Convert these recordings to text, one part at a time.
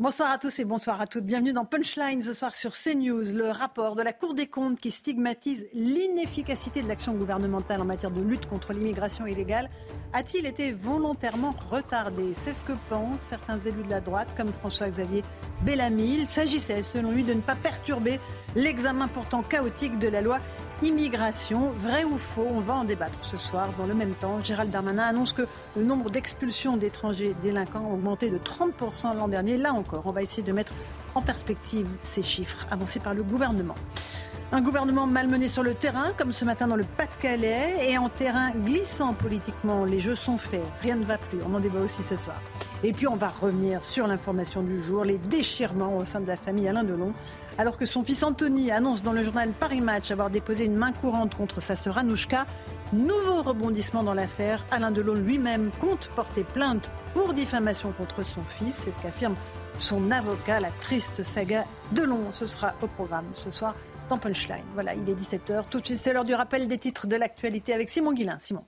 Bonsoir à tous et bonsoir à toutes. Bienvenue dans Punchline ce soir sur CNews. Le rapport de la Cour des comptes qui stigmatise l'inefficacité de l'action gouvernementale en matière de lutte contre l'immigration illégale a-t-il été volontairement retardé? C'est ce que pensent certains élus de la droite comme François-Xavier Bellamy. Il s'agissait selon lui de ne pas perturber l'examen pourtant chaotique de la loi Immigration, vrai ou faux On va en débattre ce soir. Dans le même temps, Gérald Darmanin annonce que le nombre d'expulsions d'étrangers délinquants a augmenté de 30% l'an dernier. Là encore, on va essayer de mettre en perspective ces chiffres avancés par le gouvernement. Un gouvernement malmené sur le terrain, comme ce matin dans le Pas-de-Calais, et en terrain glissant politiquement. Les jeux sont faits, rien ne va plus. On en débat aussi ce soir. Et puis on va revenir sur l'information du jour, les déchirements au sein de la famille Alain Delon, alors que son fils Anthony annonce dans le journal Paris Match avoir déposé une main courante contre sa sœur Anouchka. Nouveau rebondissement dans l'affaire. Alain Delon lui-même compte porter plainte pour diffamation contre son fils. C'est ce qu'affirme son avocat. La triste saga Delon, ce sera au programme ce soir dans Punchline. Voilà, il est 17h. Tout de suite, c'est l'heure du rappel des titres de l'actualité avec Simon Guillain. Simon.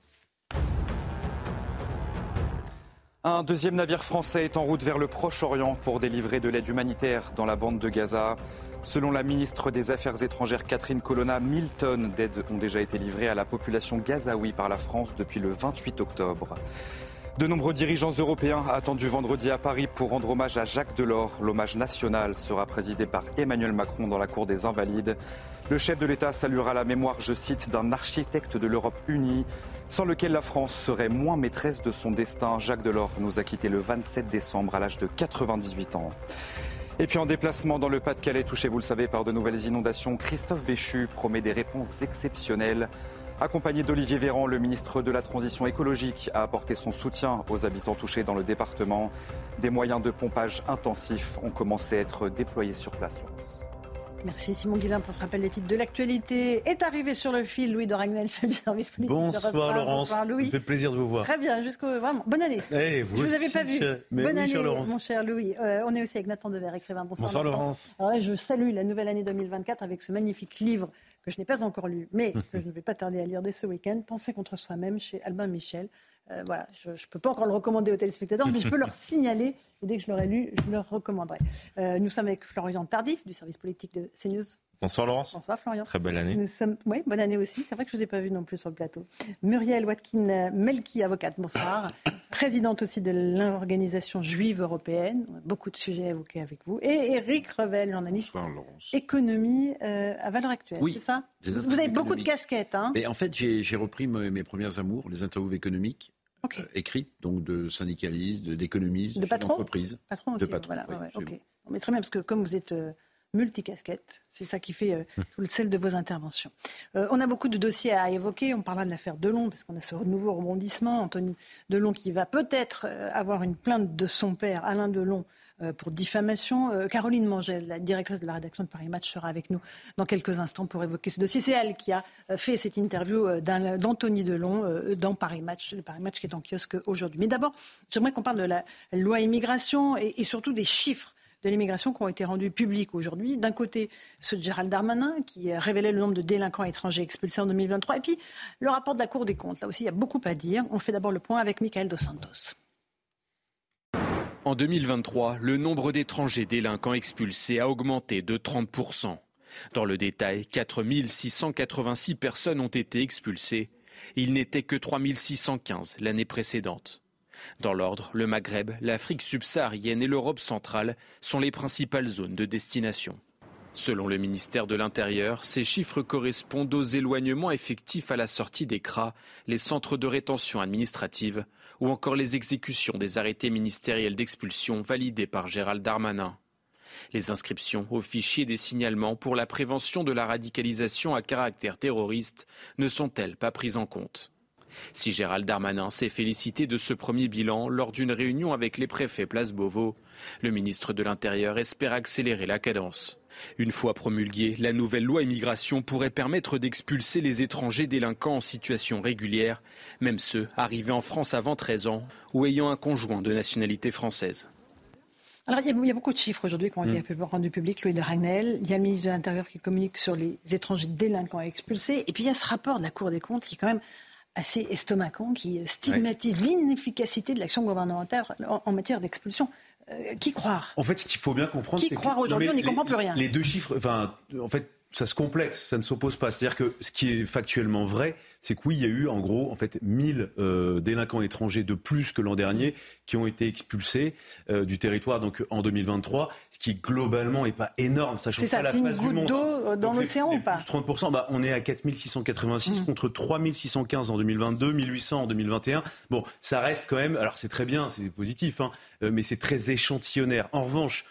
Un deuxième navire français est en route vers le Proche-Orient pour délivrer de l'aide humanitaire dans la bande de Gaza. Selon la ministre des Affaires étrangères Catherine Colonna, 1000 tonnes d'aide ont déjà été livrées à la population gazaoui par la France depuis le 28 octobre. De nombreux dirigeants européens attendus vendredi à Paris pour rendre hommage à Jacques Delors. L'hommage national sera présidé par Emmanuel Macron dans la cour des Invalides. Le chef de l'État saluera la mémoire, je cite, d'un architecte de l'Europe unie, sans lequel la France serait moins maîtresse de son destin. Jacques Delors nous a quittés le 27 décembre à l'âge de 98 ans. Et puis en déplacement dans le Pas-de-Calais, touché, vous le savez, par de nouvelles inondations, Christophe Béchu promet des réponses exceptionnelles. Accompagné d'Olivier Véran, le ministre de la Transition écologique a apporté son soutien aux habitants touchés dans le département. Des moyens de pompage intensifs ont commencé à être déployés sur place. Merci Simon Guillain pour ce rappel des titres de l'actualité. Est arrivé sur le fil Louis de Ragnel, chef du service politique. Bonsoir Europe 1. Laurence, Bonsoir Louis. ça fait plaisir de vous voir. Très bien, jusqu'au vraiment. Bonne année. Eh, vous Je vous avais pas vu. mais Bonne oui, année, cher Laurence. mon cher Louis. Euh, on est aussi avec Nathan Dever, écrivain. Bonsoir, Bonsoir. Laurence. Alors là, je salue la nouvelle année 2024 avec ce magnifique livre que je n'ai pas encore lu, mais que je ne vais pas tarder à lire dès ce week-end. Penser contre soi-même chez Albin Michel. Euh, voilà, je ne peux pas encore le recommander aux téléspectateurs, mais je peux leur signaler. Et dès que je l'aurai lu, je leur recommanderai. Euh, nous sommes avec Florian Tardif du service politique de CNews. Bonsoir Laurence. Bonsoir Florian. Très belle année. Nous sommes, oui, bonne année aussi. C'est vrai que je ne vous ai pas vu non plus sur le plateau. Muriel Watkin Melki, avocate, bonsoir. Présidente aussi de l'organisation juive européenne. Beaucoup de sujets évoqués avec vous. Et Eric Revel, journaliste Bonsoir, Laurence. économie euh, à valeur actuelle. Oui, c'est ça? Vous avez beaucoup de casquettes. Hein? Mais en fait, j'ai j'ai repris mes, mes premières amours, les interviews économiques, ok. euh, écrites, donc de syndicalistes, d'économistes, De chefs patrons d'entreprise. Patron de aussi. patron, voilà, oui, ouais. Non, mais très bien, parce que comme vous êtes euh, multicasquette, c'est ça qui fait euh, tout le sel de vos interventions. Euh, on a beaucoup de dossiers à évoquer. On parlera de l'affaire Delon, parce qu'on a ce nouveau rebondissement. Anthony Delon qui va peut-être avoir une plainte de son père, Alain Delon, pour diffamation. Euh, Caroline Mangel, la directrice de la rédaction de Paris Match, sera avec nous dans quelques instants pour évoquer ce dossier. C'est elle qui a euh, fait cette interview euh, d'Anthony Delon euh, dans Paris Match, le Paris Match qui est en kiosque aujourd'hui. Mais d'abord, j'aimerais qu'on parle de la loi immigration et, et surtout des chiffres de l'immigration qui ont été rendus publics aujourd'hui. D'un côté, ceux de Gérald Darmanin, qui a révélé le nombre de délinquants étrangers expulsés en 2023, et puis le rapport de la Cour des comptes. Là aussi, il y a beaucoup à dire. On fait d'abord le point avec Michael Dos Santos. En 2023, le nombre d'étrangers délinquants expulsés a augmenté de 30%. Dans le détail, 4 686 personnes ont été expulsées. Il n'était que 3 615 l'année précédente. Dans l'ordre, le Maghreb, l'Afrique subsaharienne et l'Europe centrale sont les principales zones de destination. Selon le ministère de l'Intérieur, ces chiffres correspondent aux éloignements effectifs à la sortie des CRA, les centres de rétention administrative, ou encore les exécutions des arrêtés ministériels d'expulsion validés par Gérald Darmanin. Les inscriptions au fichier des signalements pour la prévention de la radicalisation à caractère terroriste ne sont-elles pas prises en compte? Si Gérald Darmanin s'est félicité de ce premier bilan lors d'une réunion avec les préfets Place Beauvau, le ministre de l'Intérieur espère accélérer la cadence. Une fois promulguée, la nouvelle loi immigration pourrait permettre d'expulser les étrangers délinquants en situation régulière, même ceux arrivés en France avant 13 ans ou ayant un conjoint de nationalité française. Alors, il y, a, beaucoup de chiffres aujourd'hui qui ont été mm. rendus publics. Louis de Ragnel, il y a le ministre de l'Intérieur qui communique sur les étrangers délinquants expulsés. Et puis, il y a ce rapport de la Cour des comptes qui est quand même assez estomacant, qui stigmatise l'inefficacité de l'action gouvernementale en, matière d'expulsion. Euh, qui croire? En fait, ce qu'il faut bien comprendre, c'est croire aujourd'hui, on n'y comprend plus rien. Les deux chiffres, enfin, en fait, ça se complète, ça ne s'oppose pas. C'est-à-dire que ce qui est factuellement vrai, c'est que oui, il y a eu en gros en fait 1000 euh, délinquants étrangers de plus que l'an dernier qui ont été expulsés euh, du territoire donc en 2023, ce qui globalement est pas énorme, sachant que ça, la une goutte d'eau euh, dans l'océan ou pas 30 bah, on est à 4686 mmh. contre 3615 en 2022, 1800 en 2021. Bon, ça reste quand même alors c'est très bien, c'est positif hein, mais c'est très échantillonnaire. En revanche,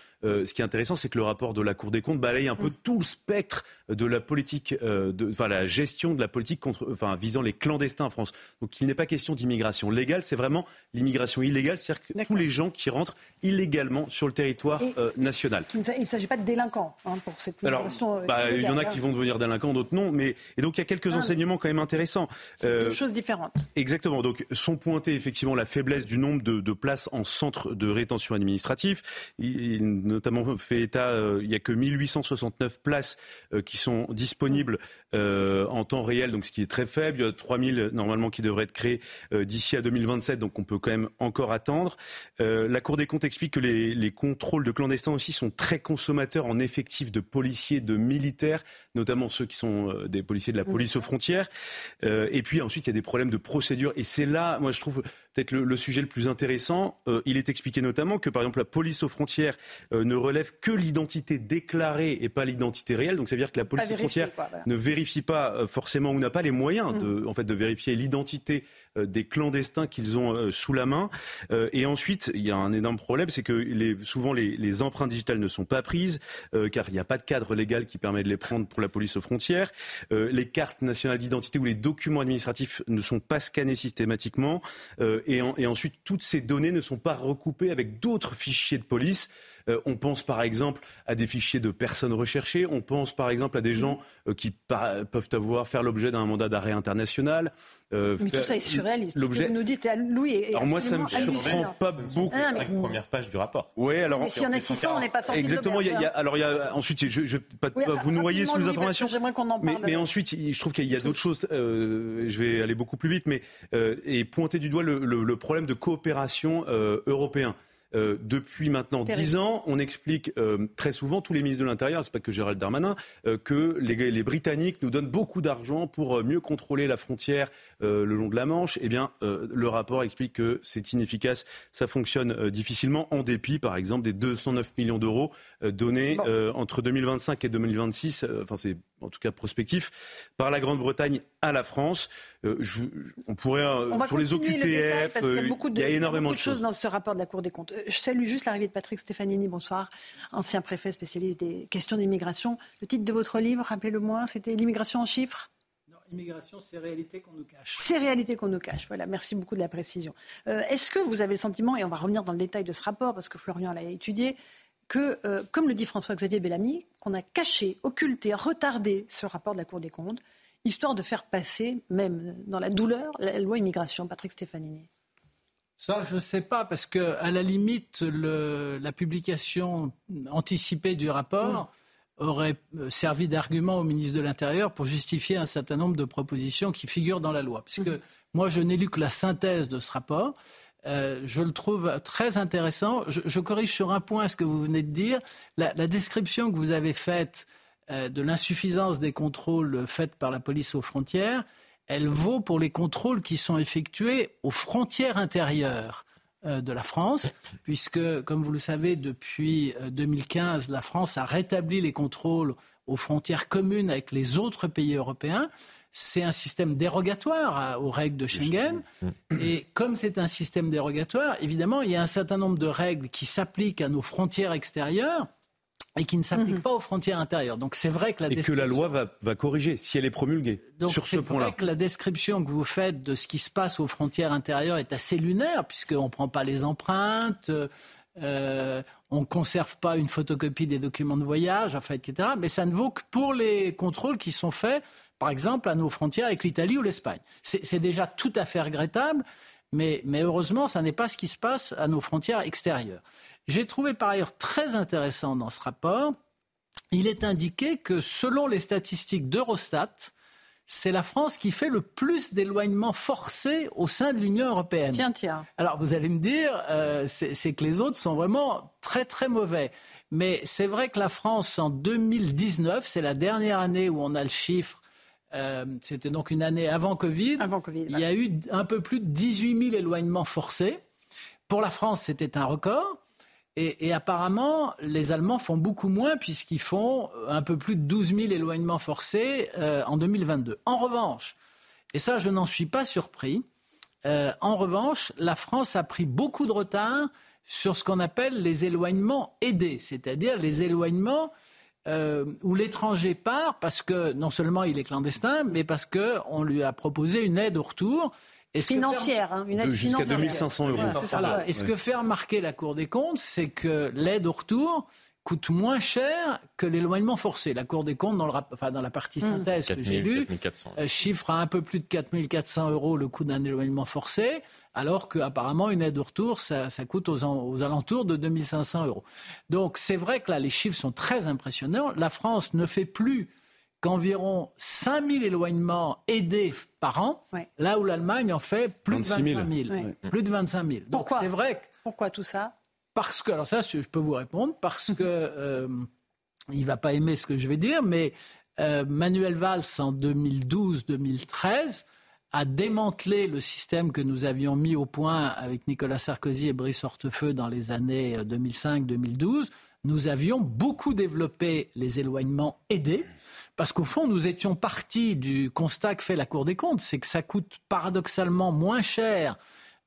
ce qui est intéressant, c'est que le rapport de la Cour des comptes balaye un peu mm. tout le spectre de la politique, euh, de, enfin la gestion de la politique contre, enfin, visant les clandestins en France. Donc il n'est pas question d'immigration légale, c'est vraiment l'immigration illégale, c'est-à-dire que tous les gens qui rentrent illégalement sur le territoire euh, national. Il ne s'agit pas de délinquants hein, pour cette immigration. Bah, il y en a qui vont devenir délinquants, d'autres non. Mais et donc il y a quelques ah, enseignements quand même intéressants. C'est deux choses différentes. Exactement. Donc sont pointés effectivement la faiblesse du nombre de, places en centre de rétention administratif. Il, notamment fait état, euh, il n'y a que 1869 places euh, qui sont disponibles euh, en temps réel, donc ce qui est très faible. Il y a 3000 normalement qui devraient être créés d'ici à 2027, donc on peut quand même encore attendre. la Cour des comptes explique que les, les, contrôles de clandestins aussi sont très consommateurs en effectifs de policiers, de militaires, notamment ceux qui sont des policiers de la police aux frontières. et puis ensuite, il y a des problèmes de procédure. Et c'est là, moi je trouve peut-être le, sujet le plus intéressant. il est expliqué notamment que par exemple la police aux frontières ne relève que l'identité déclarée et pas l'identité réelle. Donc ça veut dire que la police frontière ne vérifie pas euh, forcément ou n'a pas les moyens de, mm. en fait, de vérifier l'identité euh, des clandestins qu'ils ont euh, sous la main. et ensuite, il y a un énorme problème, c'est que les, souvent les, les, empreintes digitales ne sont pas prises, car il n'y a pas de cadre légal qui permet de les prendre pour la police aux frontières. les cartes nationales d'identité ou les documents administratifs ne sont pas scannés systématiquement. Et, et ensuite, toutes ces données ne sont pas recoupées avec d'autres fichiers de police. Euh, on pense par exemple à des fichiers de personnes recherchées. On pense par exemple à des gens euh, qui peuvent avoir faire l'objet d'un mandat d'arrêt international. Euh, mais tout ça est surréaliste. L'objet. Vous nous dites Louis. alors moi, ça me surprend pas beaucoup. Ah, c'est la première page du rapport. Oui, alors. Mais si on a 600, on n'est pas sorti Exactement. Il y a, alors il y a ensuite, je, je pas, vous noyez sous les informations. J'aimerais qu'on en parle. Mais, ensuite, je trouve qu'il y a d'autres choses. je vais aller beaucoup plus vite, mais et pointer du doigt le, le problème de coopération européen. Euh, depuis maintenant dix ans, on explique euh, très souvent, tous les ministres de l'Intérieur, c'est pas que Gérald Darmanin, euh, que les, Britanniques nous donnent beaucoup d'argent pour mieux contrôler la frontière le long de la Manche. Eh bien, le rapport explique que c'est inefficace, ça fonctionne difficilement, en dépit, par exemple, des 209 millions d'euros donnés entre 2025 et 2026. Enfin, c'est en tout cas prospectif, par la Grande-Bretagne à la France. Euh, on pourrait, euh, pour les OQTF, il y a, beaucoup de, il y a énormément de, choses dans ce rapport de la Cour des comptes. Euh, je salue juste l'arrivée de Patrick Stefanini, bonsoir, ancien préfet spécialiste des questions d'immigration. Le titre de votre livre, rappelez-le-moi, c'était L'immigration en chiffres? Immigration, c'est réalité qu'on nous cache. C'est réalité qu'on nous cache. Voilà, merci beaucoup de la précision. Est-ce que vous avez le sentiment, et on va revenir dans le détail de ce rapport parce que Florian l'a étudié, que, euh, comme le dit François-Xavier Bellamy, qu'on a caché, occulté, retardé ce rapport de la Cour des comptes, histoire de faire passer, même dans la douleur, la loi immigration. Patrick Stefanini. Ça, je ne sais pas, parce que à la limite, la publication anticipée du rapport aurait euh, servi d'argument au ministre de l'Intérieur pour justifier un certain nombre de propositions qui figurent dans la loi. Puisque mmh. moi, je n'ai lu que la synthèse de ce rapport. Euh, je le trouve très intéressant. Je, corrige sur un point ce que vous venez de dire. La, description que vous avez faite euh, de l'insuffisance des contrôles faits par la police aux frontières, elle vaut pour les contrôles qui sont effectués aux frontières intérieures euh, de la France, puisque, comme vous le savez, depuis 2015, la France a rétabli les contrôles aux frontières communes avec les autres pays européens c'est un système dérogatoire aux règles de Schengen. Et comme c'est un système dérogatoire, évidemment, il y a un certain nombre de règles qui s'appliquent à nos frontières extérieures et qui ne s'applique mhm. pas aux frontières intérieures. Donc c'est vrai que la et que la loi va, va corriger si elle est promulguée sur ce point-là. C'est vrai que la description que vous faites de ce qui se passe aux frontières intérieures est assez lunaire puisqu'on ne prend pas les empreintes. Euh, on ne conserve pas une photocopie des documents de voyage, enfin, etc. Mais ça ne vaut que pour les contrôles qui sont faits, par exemple, à nos frontières avec l'Italie ou l'Espagne. C'est déjà tout à fait regrettable, mais, mais heureusement, ça n'est pas ce qui se passe à nos frontières extérieures. J'ai trouvé par ailleurs très intéressant dans ce rapport, il est indiqué que selon les statistiques d'Eurostat, c'est la France qui fait le plus d'éloignements forcés au sein de l'Union européenne. Tiens, tiens. Alors vous allez me dire, euh, c'est que les autres sont vraiment très très mauvais. Mais c'est vrai que la France en 2019, c'est la dernière année où on a le chiffre. Euh, c'était donc une année avant Covid. Avant Covid. Il y a eu un peu plus de 18 000 éloignements forcés. Pour la France, c'était un record. Et, apparemment, les Allemands font beaucoup moins puisqu'ils font un peu plus de 12 000 éloignements forcés euh, en 2022. En revanche, et ça je n'en suis pas surpris, euh, en revanche, la France a pris beaucoup de retard sur ce qu'on appelle les éloignements aidés, c'est-à-dire les éloignements euh, où l'étranger part parce que non seulement il est clandestin, mais parce qu'on lui a proposé une aide au retour. Financière, hein, une aide Jusqu'à 2500 euros. Et ce que fait remarquer la Cour des comptes, c'est que l'aide au retour coûte moins cher que l'éloignement forcé. La Cour des comptes, dans, le, enfin, dans la partie mmh. synthèse que j'ai lue, euh, chiffre à un peu plus de 4400 euros le coût d'un éloignement forcé, alors qu'apparemment une aide au retour, ça, coûte aux, aux, alentours de 2500 euros. Donc c'est vrai que là, les chiffres sont très impressionnants. La France ne fait plus qu'environ 5000 éloignements aidés par an, là où l'Allemagne en fait plus de 25 000. Plus de 25 000. Donc c'est vrai Pourquoi tout ça Parce que, alors ça, je peux vous répondre, parce que euh, il va pas aimer ce que je vais dire, mais euh, Manuel Valls en 2012-2013 a démantelé le système que nous avions mis au point avec Nicolas Sarkozy et Brice Hortefeux dans les années 2005-2012. Euh, nous avions beaucoup développé les éloignements aidés. Parce qu'au fond, nous étions partis du constat que fait la Cour des comptes, c'est que ça coûte paradoxalement moins cher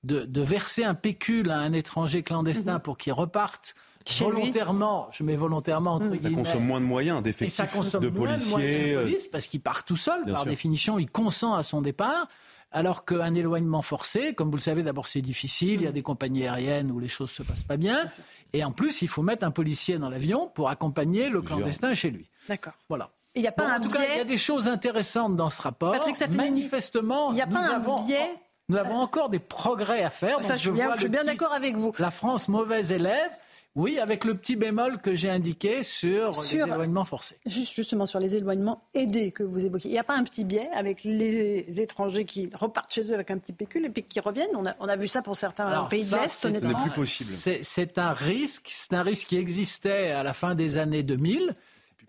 de, verser un pécule à un étranger clandestin mhm. pour qu'il reparte volontairement, je mets volontairement entre guillemets. Ça consomme moins de moyens d'effectifs de policiers. De police parce qu'il part tout seul, par définition, il consent à son départ. Alors qu'un éloignement forcé, comme vous le savez, d'abord c'est difficile, il y a des compagnies aériennes où les choses se passent pas bien, et en plus il faut mettre un policier dans l'avion pour accompagner le clandestin chez lui. D'accord. Voilà. Il y a pas en tout cas, il y a des choses intéressantes dans ce rapport. Manifestement, il y a pas un biais. Nous avons encore des progrès à faire. Ça, je, je suis bien d'accord avec vous. La France, mauvaise élève. Oui, avec le petit bémol que j'ai indiqué sur, les éloignements forcés. Juste justement sur les éloignements aidés que vous évoquez. Il n'y a pas un petit biais avec les étrangers qui repartent chez eux avec un petit pécule et puis qui reviennent? On a, on a vu ça pour certains pays de l'Est. Ce n'est plus possible. C'est un risque. C'est un risque qui existait à la fin des années 2000.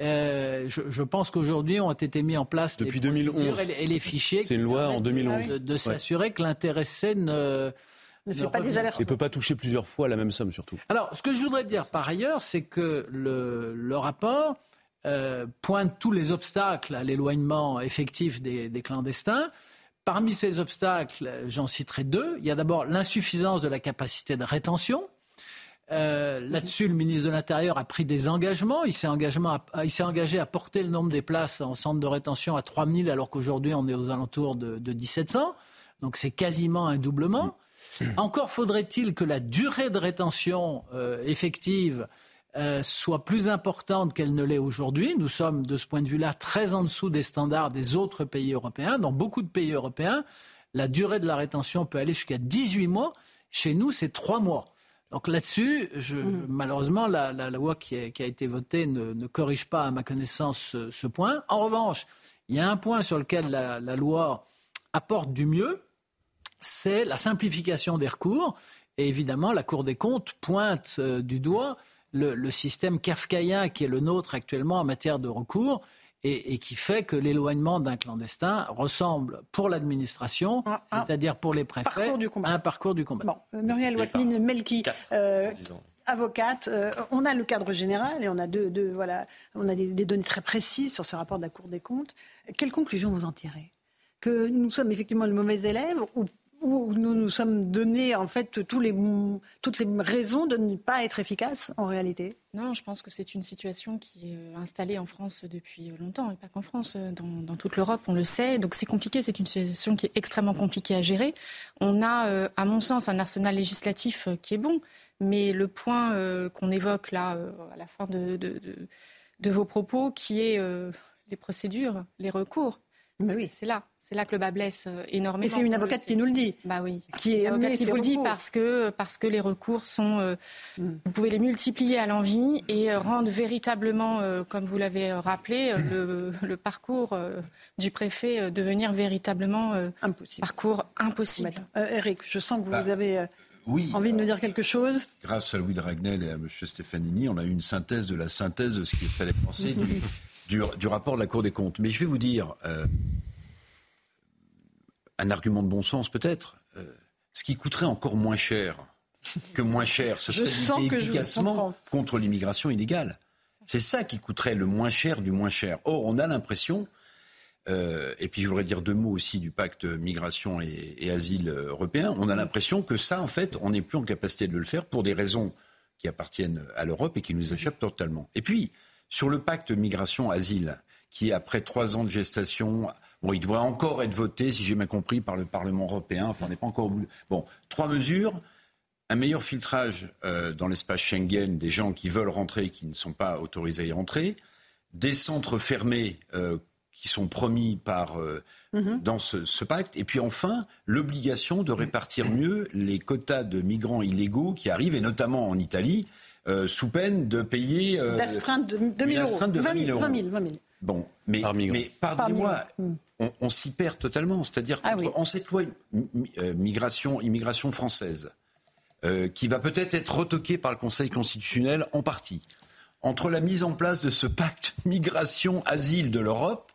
Euh, je, pense qu'aujourd'hui ont été mis en place depuis 2011 et, les fichiers. C'est une loi en 2011 de, s'assurer que l'intéressé ne ne fait pas des alertes. Et peut pas toucher plusieurs fois la même somme surtout. Alors, ce que je voudrais dire par ailleurs, c'est que le, rapport euh, pointe tous les obstacles à l'éloignement effectif des, clandestins. Parmi ces obstacles, j'en citerai deux. Il y a d'abord l'insuffisance de la capacité de rétention. Euh, là-dessus, le ministre de l'Intérieur a pris des engagements. Il s'est engagé à porter le nombre des places en centre de rétention à 3000, alors qu'aujourd'hui, on est aux alentours de, de 1700. Donc, c'est quasiment un doublement. Encore faudrait-il que la durée de rétention euh, effective euh, soit plus importante qu'elle ne l'est aujourd'hui. Nous sommes, de ce point de vue-là, très en dessous des standards des autres pays européens. Dans beaucoup de pays européens, la durée de la rétention peut aller jusqu'à 18 mois. Chez nous, c'est 3 mois. Donc là-dessus, mmh. malheureusement, la, loi qui a, été votée ne, corrige pas, à ma connaissance, ce, point. En revanche, il y a un point sur lequel la, loi apporte du mieux, c'est la simplification des recours. Et évidemment, la Cour des comptes pointe euh, du doigt le, système kafkaïen qui est le nôtre actuellement en matière de recours et, qui fait que l'éloignement d'un clandestin ressemble pour l'administration, ah, ah. c'est-à-dire pour les préfets, à un parcours du combat. Bon, euh, Muriel Watlin Melki, euh, avocate, euh, on a le cadre général et on a, deux, voilà, on a des, données très précises sur ce rapport de la Cour des comptes. Quelle conclusion vous en tirez? Que nous sommes effectivement le mauvais élève ou où nous nous sommes donné en fait toutes les raisons de ne pas être efficace en réalité Non, je pense que c'est une situation qui est euh, installée en France depuis longtemps, et pas qu'en France, euh, dans, toute l'Europe, on le sait. Donc c'est compliqué, c'est une situation qui est extrêmement compliquée à gérer. On a, euh, à mon sens, un arsenal législatif qui est bon, mais le point qu'on évoque là, à la fin de, vos propos, qui est les procédures, les recours, oui. c'est là. C'est là que le bas blesse euh, énormément. Et c'est une avocate qui nous le dit. Bah oui. Qui est avocate qui vous le dit parce que, parce que les recours sont. Euh, mm. Vous pouvez les multiplier à l'envie et euh, rendre véritablement, comme vous l'avez rappelé, le, parcours du préfet devenir véritablement impossible. parcours impossible. Eric, je sens que vous bah, avez. Oui, envie de nous dire quelque chose Grâce à Louis de Ragnel et à M. Stefanini, on a eu une synthèse de la synthèse de ce qu'il fallait penser du, du, rapport de la Cour des comptes. Mais je vais vous dire, un argument de bon sens peut-être. Euh, ce qui coûterait encore moins cher que moins cher, ce serait lutter efficacement contre l'immigration illégale. C'est ça qui coûterait le moins cher du moins cher. Or, on a l'impression, euh, et puis je voudrais dire deux mots aussi du pacte migration et, asile européen, on a l'impression que ça, en fait, on n'est plus en capacité de le faire pour des raisons qui appartiennent à l'Europe et qui nous échappent totalement. Et puis, sur le pacte migration-asile, qui, après trois ans de gestation, Bon, il devrait encore être voté, si j'ai bien compris, par le Parlement européen. Enfin, on n'est pas encore au bout. Bon, trois mesures. Un meilleur filtrage euh, dans l'espace Schengen des gens qui veulent rentrer et qui ne sont pas autorisés à y rentrer. Des centres fermés euh, qui sont promis par, euh, mhm. dans ce, pacte. Et puis enfin, l'obligation de répartir mieux les quotas de migrants illégaux qui arrivent, et notamment en Italie, sous peine de payer... D'astreinte de 2000 euros. 20 000, 20 000, Bon, mais, mais pardonnez-moi, on, s'y perd totalement. C'est-à-dire ah qu'en cette loi euh, migration, immigration française, euh, qui va peut-être être retoquée par le Conseil constitutionnel en partie, entre la mise en place de ce pacte migration-asile de l'Europe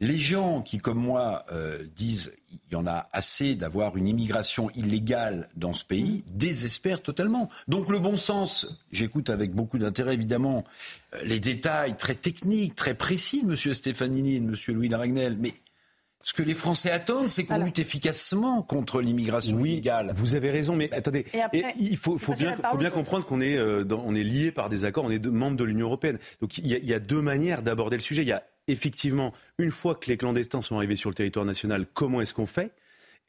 les gens qui, comme moi, euh, disent il y en a assez d'avoir une immigration illégale dans ce pays, désespèrent totalement. Donc le bon sens, j'écoute avec beaucoup d'intérêt évidemment euh, les détails très techniques, très précis de M. Stefanini et de M. Louis Laragnel, mais ce que les Français attendent, c'est qu'on lutte efficacement contre l'immigration illégale. Vous avez raison, mais attendez, il faut, bien, comprendre qu'on est, euh, on est lié par des accords, on est membre de l'Union européenne. Donc il y, a deux manières d'aborder le sujet. Il y a effectivement, une fois que les clandestins sont arrivés sur le territoire national, comment est-ce qu'on fait?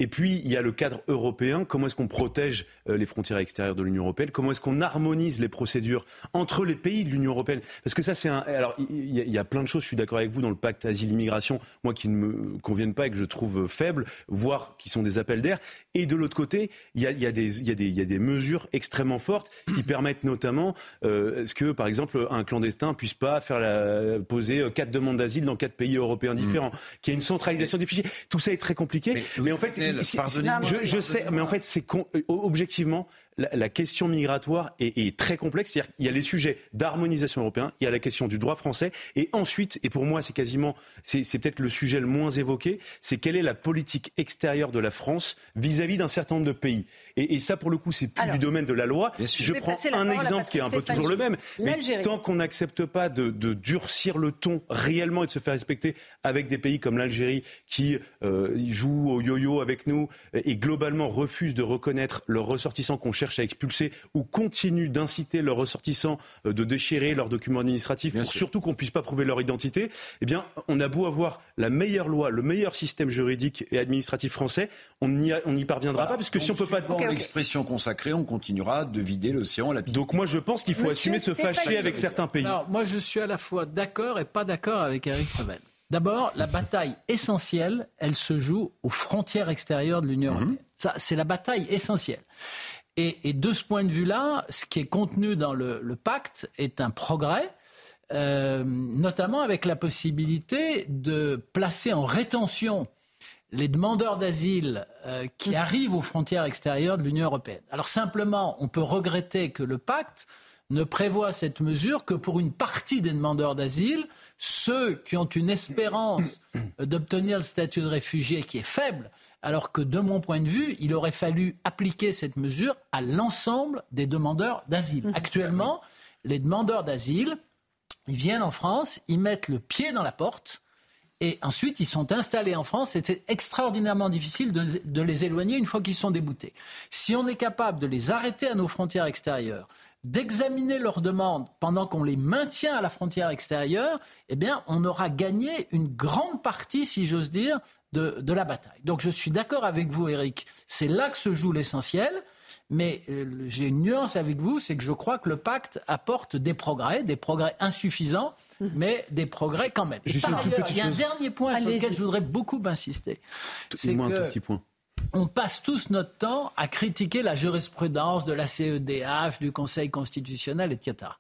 Et puis, il y a le cadre européen. Comment est-ce qu'on protège euh, les frontières extérieures de l'Union européenne? Comment est-ce qu'on harmonise les procédures entre les pays de l'Union européenne? Parce que ça, c'est un. Alors, il y, a plein de choses. Je suis d'accord avec vous dans le pacte asile-immigration, moi qui ne me conviennent pas et que je trouve faibles, voire qui sont des appels d'air. Et de l'autre côté, il y a, des, y, y a des mesures extrêmement fortes qui permettent notamment euh, ce que, par exemple, un clandestin puisse pas faire la, poser euh, quatre demandes d'asile dans quatre pays européens différents, mmh. qu'il y ait une centralisation des fichiers? Tout ça est très compliqué. mais en fait, je, je, sais, mais en fait, c'est euh, objectivement, la, question migratoire est, très complexe. Il y a les sujets d'harmonisation européenne, il y a la question du droit français, et ensuite, et pour moi, c'est quasiment, c'est peut-être le sujet le moins évoqué, c'est quelle est la politique extérieure de la France vis-à-vis d'un certain nombre de pays. Et, ça, pour le coup, c'est plus du domaine de la loi. Je prends un exemple qui est un peu toujours le même. Mais tant qu'on n'accepte pas de, durcir le ton réellement et de se faire respecter avec des pays comme l'Algérie qui euh, jouent au yo-yo avec nous et globalement refusent de reconnaître leurs ressortissants qu'on cherche à expulser ou continuent d'inciter leurs ressortissants euh, de déchirer leurs documents administratifs pour surtout qu'on ne puisse pas prouver leur identité, eh bien, on a beau avoir la meilleure loi, le meilleur système juridique et administratif français, on n'y parviendra pas parce que si on peut pas l'expression consacrée, on continuera de vider l'océan. La Donc moi, je pense qu'il faut assumer se fâcher avec certains pays. moi, je suis à la fois d'accord et pas d'accord avec Eric Revel. D'abord, la bataille essentielle, elle se joue aux frontières extérieures de l'Union mhm. européenne. Ça, c'est la bataille essentielle. Et, de ce point de vue-là, ce qui est contenu dans le, pacte est un progrès, euh, notamment avec la possibilité de placer en rétention les demandeurs d'asile euh, qui arrivent aux frontières extérieures de l'Union européenne. Alors simplement, on peut regretter que le pacte ne prévoit cette mesure que pour une partie des demandeurs d'asile, ceux qui ont une espérance d'obtenir le statut de réfugié qui est faible, alors que de mon point de vue, il aurait fallu appliquer cette mesure à l'ensemble des demandeurs d'asile. Mmh. Actuellement, les demandeurs d'asile, ils viennent en France, ils mettent le pied dans la porte, Et ensuite, ils sont installés en France et c'est extraordinairement difficile de, les éloigner une fois qu'ils sont déboutés. Si on est capable de les arrêter à nos frontières extérieures, d'examiner leurs demandes pendant qu'on les maintient à la frontière extérieure, eh bien, on aura gagné une grande partie, si j'ose dire, de, de la bataille. Donc, je suis d'accord avec vous, Eric. C'est là que se joue l'essentiel. Mais euh, j'ai une nuance avec vous, c'est que je crois que le pacte apporte des progrès, des progrès insuffisants, mais des progrès quand même. par ailleurs, il y a un dernier point sur lequel je voudrais beaucoup insister. C'est que un petit point. On passe tous notre temps à critiquer la jurisprudence de la CEDH, du Conseil constitutionnel, etc.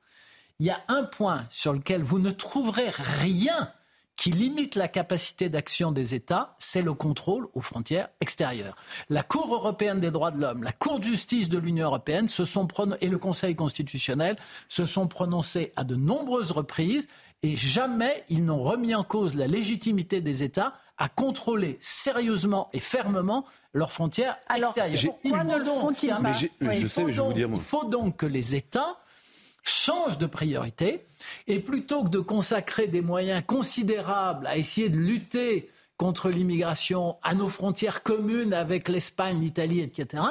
Il y a un point sur lequel vous ne trouverez rien qui limite la capacité d'action des États, c'est le contrôle aux frontières extérieures. La Cour européenne des droits de l'homme, la Cour de justice de l'Union européenne se sont et le Conseil constitutionnel se sont prononcés à de nombreuses reprises et jamais ils n'ont remis en cause la légitimité des États à contrôler sérieusement et fermement leurs frontières extérieures. il, il faut donc que les États changent de priorité et plutôt que de consacrer des moyens considérables à essayer de lutter contre l'immigration à nos frontières communes avec l'Espagne, l'Italie, etc.,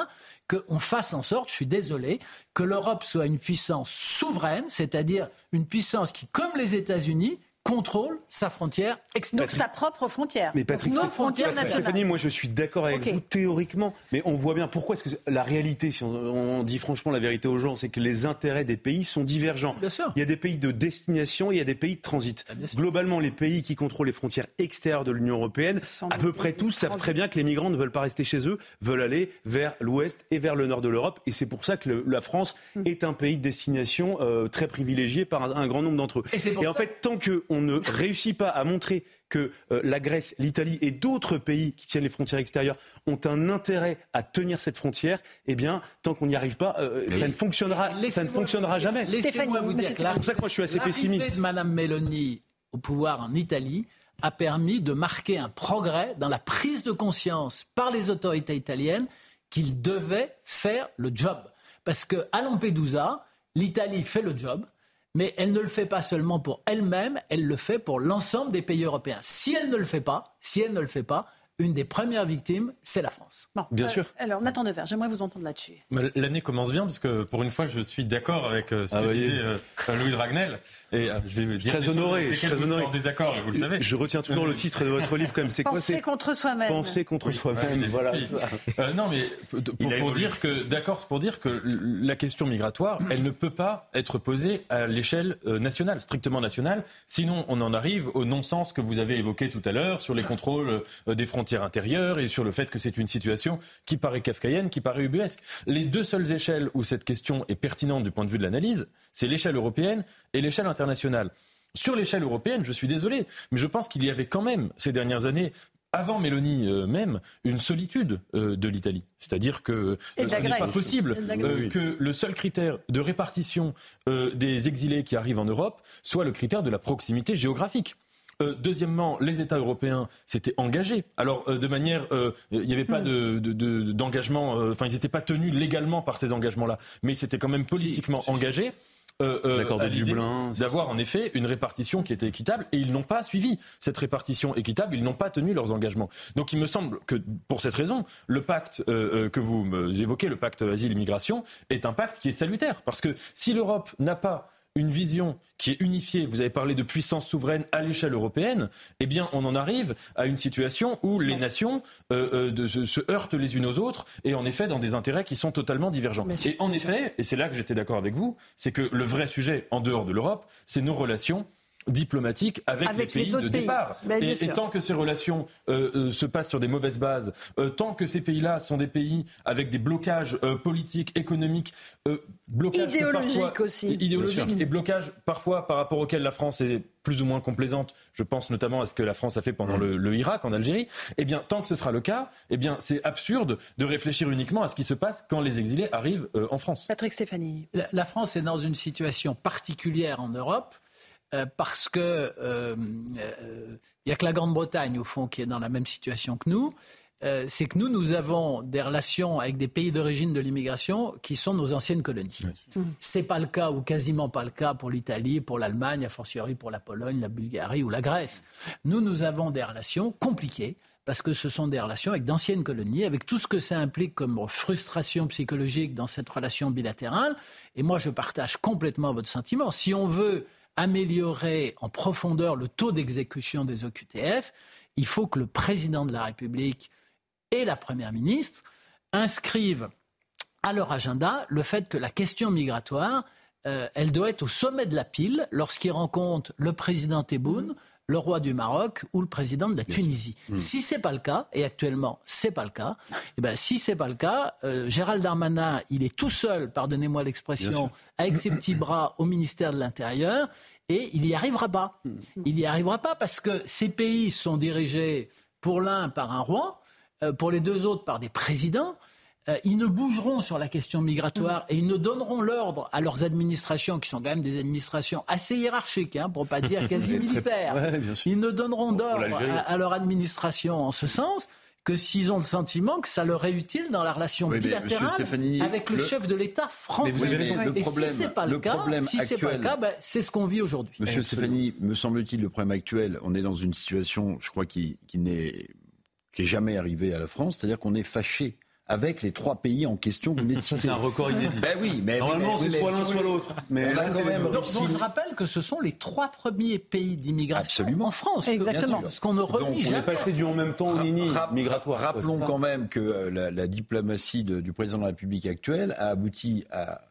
qu'on fasse en sorte, je suis désolé, que l'Europe soit une puissance souveraine, c'est-à-dire une puissance qui, comme les États-Unis, contrôle sa frontière extérieure. Donc sa propre frontière. Mais Patrick, nos frontières Stéphanie, moi je suis d'accord avec vous théoriquement, mais on voit bien pourquoi est-ce que la réalité, si on, dit franchement la vérité aux gens, c'est que les intérêts des pays sont divergents. Bien sûr. Il y a des pays de destination et il y a des pays de transit. Ah, Globalement, les pays qui contrôlent les frontières extérieures de l'Union européenne, à peu près tous savent très bien que les migrants ne veulent pas rester chez eux, veulent aller vers l'ouest et vers le nord de l'Europe, et c'est pour ça que la France hmm. est un pays de destination euh, très privilégié par un, grand nombre d'entre eux. Et, en fait, tant que on ne réussit pas à montrer que euh, la Grèce, l'Italie et d'autres pays qui tiennent les frontières extérieures ont un intérêt à tenir cette frontière, eh bien, tant qu'on n'y arrive pas, euh, ça ne fonctionnera, ça ne fonctionnera jamais. Laissez-moi vous dire, c'est pour ça que moi je suis assez pessimiste. de Mme Meloni au pouvoir en Italie a permis de marquer un progrès dans la prise de conscience par les autorités italiennes qu'ils devaient faire le job. Parce qu'à Lampedusa, l'Italie fait le job, mais elle ne le fait pas seulement pour elle-même, elle le fait pour l'ensemble des pays européens. Si elle ne le fait pas, si elle ne le fait pas, une des premières victimes, c'est la France. bien sûr. Euh, alors, Nathan Dever, j'aimerais vous entendre là-dessus. L'année commence bien, parce que pour une fois, je suis d'accord avec euh, ce ah, que disait euh, Louis Dragnel. Et je vais dire très honoré, je suis très honoré. En désaccord, vous le savez. Je retiens toujours le titre de votre livre, comme c'est quoi Penser contre soi-même. Penser contre soi-même. Voilà. non, mais pour, pour dire que, d'accord, pour dire que la question migratoire, elle ne peut pas être posée à l'échelle nationale, strictement nationale. Sinon, on en arrive au non-sens que vous avez évoqué tout à l'heure sur les contrôles des frontières intérieure et sur le fait que c'est une situation qui paraît kafkaïenne, qui paraît ubuesque. Les deux seules échelles où cette question est pertinente du point de vue de l'analyse, c'est l'échelle européenne et l'échelle internationale. Sur l'échelle européenne, je suis désolé, mais je pense qu'il y avait quand même ces dernières années avant Mélanie euh, même, une solitude euh, de l'Italie. C'est-à-dire que euh, ce n'est pas possible que le seul critère de répartition des exilés qui arrivent en Europe soit le critère de la proximité géographique. Euh, deuxièmement, les États européens s'étaient engagés. Alors, euh, de manière, euh, il n'y avait pas d'engagement, de, enfin, ils n'étaient pas tenus légalement par ces engagements-là, mais ils s'étaient quand même politiquement engagés. De Dublin. D'avoir en effet une répartition qui était équitable et ils n'ont pas suivi cette répartition équitable, ils n'ont pas tenu leurs engagements. Donc il me semble que pour cette raison, le pacte que vous évoquez, le pacte asile-immigration, est un pacte qui est salutaire. Parce que si l'Europe n'a pas une vision qui est unifiée, vous avez parlé de puissance souveraine à l'échelle européenne, eh bien on en arrive à une situation où les nations euh, euh, se, heurtent les unes aux autres et en effet dans des intérêts qui sont totalement divergents. et en effet, et c'est là que j'étais d'accord avec vous, c'est que le vrai sujet en dehors de l'Europe, c'est nos relations diplomatique avec, les pays de départ. Et, tant que ces relations euh, euh, se passent sur des mauvaises bases, euh, tant que ces pays-là sont des pays avec des blocages politiques, économiques, blocages idéologiques aussi, idéologiques et blocages parfois par rapport auxquels la France est plus ou moins complaisante. Je pense notamment à ce que la France a fait pendant le, Irak, en Algérie. Eh bien, tant que ce sera le cas, eh bien, c'est absurde de réfléchir uniquement à ce qui se passe quand les exilés arrivent en France. Patrick Stéphanie. la France est dans une situation particulière en Europe euh, parce que il euh, n'y euh, a que la Grande-Bretagne au fond qui est dans la même situation que nous. euh, c'est que nous, nous avons des relations avec des pays d'origine de l'immigration qui sont nos anciennes colonies. Ce C'est pas le cas ou quasiment pas le cas pour l'Italie, pour l'Allemagne, a fortiori pour la Pologne, la Bulgarie ou la Grèce. Nous, nous avons des relations compliquées parce que ce sont des relations avec d'anciennes colonies, avec tout ce que ça implique comme frustration psychologique dans cette relation bilatérale. Et moi, je partage complètement votre sentiment. Si on veut améliorer en profondeur le taux d'exécution des OQTF, il faut que le président de la République et la Première ministre inscrivent à leur agenda le fait que la question migratoire, euh, elle doit être au sommet de la pile lorsqu'ils rencontrent le président Tebboune, le roi du Maroc ou le président de la Tunisie. Si Si c'est pas le cas, et actuellement c'est pas le cas, et eh ben si c'est pas le cas, euh, Gérald Darmanin, il est tout seul, pardonnez-moi l'expression, avec ses petits bras au ministère de l'Intérieur, et il n'y arrivera pas. Il n'y arrivera pas parce que ces pays sont dirigés pour l'un par un roi, euh, pour les deux autres par des présidents. Euh, ils ne bougeront sur la question migratoire et ils ne donneront l'ordre à leurs administrations, qui sont quand même des administrations assez hiérarchiques, hein, pour ne pas dire quasi militaires. ils ne donneront d'ordre à, leur administration en ce sens que s'ils ont le sentiment que ça leur est utile dans la relation bilatérale avec le, chef de l'État français. et si c'est pas le, cas, si c'est pas le cas, ben, c'est ce qu'on vit aujourd'hui. Monsieur Stéphanie, me semble-t-il, le problème actuel, on est dans une situation, je crois, qui, qui n'est qui est jamais arrivé à la France, c'est-à-dire qu'on est fâché avec les trois pays en question Ça, c'est un record inédit. Ben oui, mais normalement, c'est soit l'un, soit l'autre. Mais là, quand même donc, je rappelle que ce sont les trois premiers pays d'immigration en France. Exactement. Ce qu'on ne renie On est passé du en même temps au nini migratoire. Rappelons quand même que euh, la, diplomatie du président de la République actuelle a abouti à,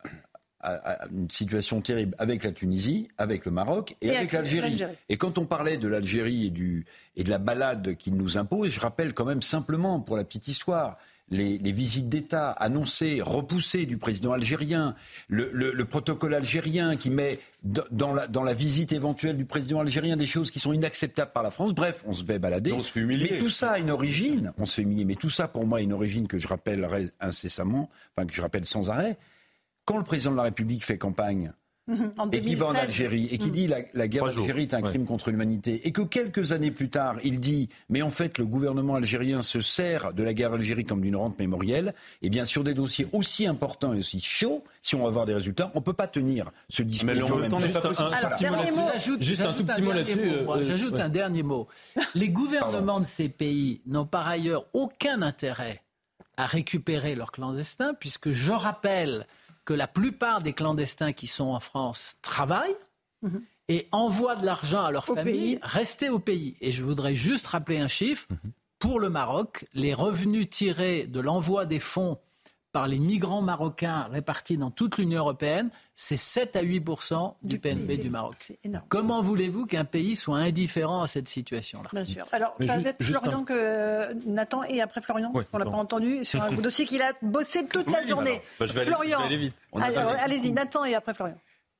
une situation terrible avec la Tunisie, avec le Maroc et, avec l'Algérie. Et quand on parlait de l'Algérie et, du, et de la balade qu'il nous impose, je rappelle quand même simplement, pour la petite histoire, les, visites d'État annoncées, repoussées du président algérien, le, protocole algérien qui met dans la, visite éventuelle du président algérien des choses qui sont inacceptables par la France. Bref, on se fait balader. on se fait humilier. Mais tout ça a une origine. On se fait humilier. Mais tout ça, pour moi, a une origine que je rappellerai incessamment, enfin que je rappelle sans arrêt. Quand le président de la République fait campagne et qui va en Algérie. Et qui mm. dit la, la guerre d'Algérie est un crime contre l'humanité. Et que quelques années plus tard il dit mais en fait le gouvernement algérien se sert de la guerre d'Algérie comme d'une rente mémorielle. Et bien sur des dossiers aussi importants et aussi chauds si on va avoir des résultats on peut pas tenir ce discours. Mais en même temps, juste un, tout petit mot là-dessus. Euh, j'ajoute un dernier mot. Les gouvernements de ces pays n'ont par ailleurs aucun intérêt à récupérer leurs clandestins puisque je rappelle que la plupart des clandestins qui sont en France travaillent mhm. et envoient de l'argent à leur famille, rester au pays. Et je voudrais juste rappeler un chiffre. Mhm. Pour le Maroc, les revenus tirés de l'envoi des fonds par les migrants marocains répartis dans toute l'Union européenne, c'est 7 à 8% du PNB du Maroc. Comment voulez-vous qu'un pays soit indifférent à cette situation-là? Bien sûr. Alors, peut-être Florian que euh, Nathan et après Florian, parce qu'on l'a pas entendu, sur un dossier qu'il a bossé toute la journée. Bah, je vais Florian, aller, vite. Allez-y, Nathan et après Florian.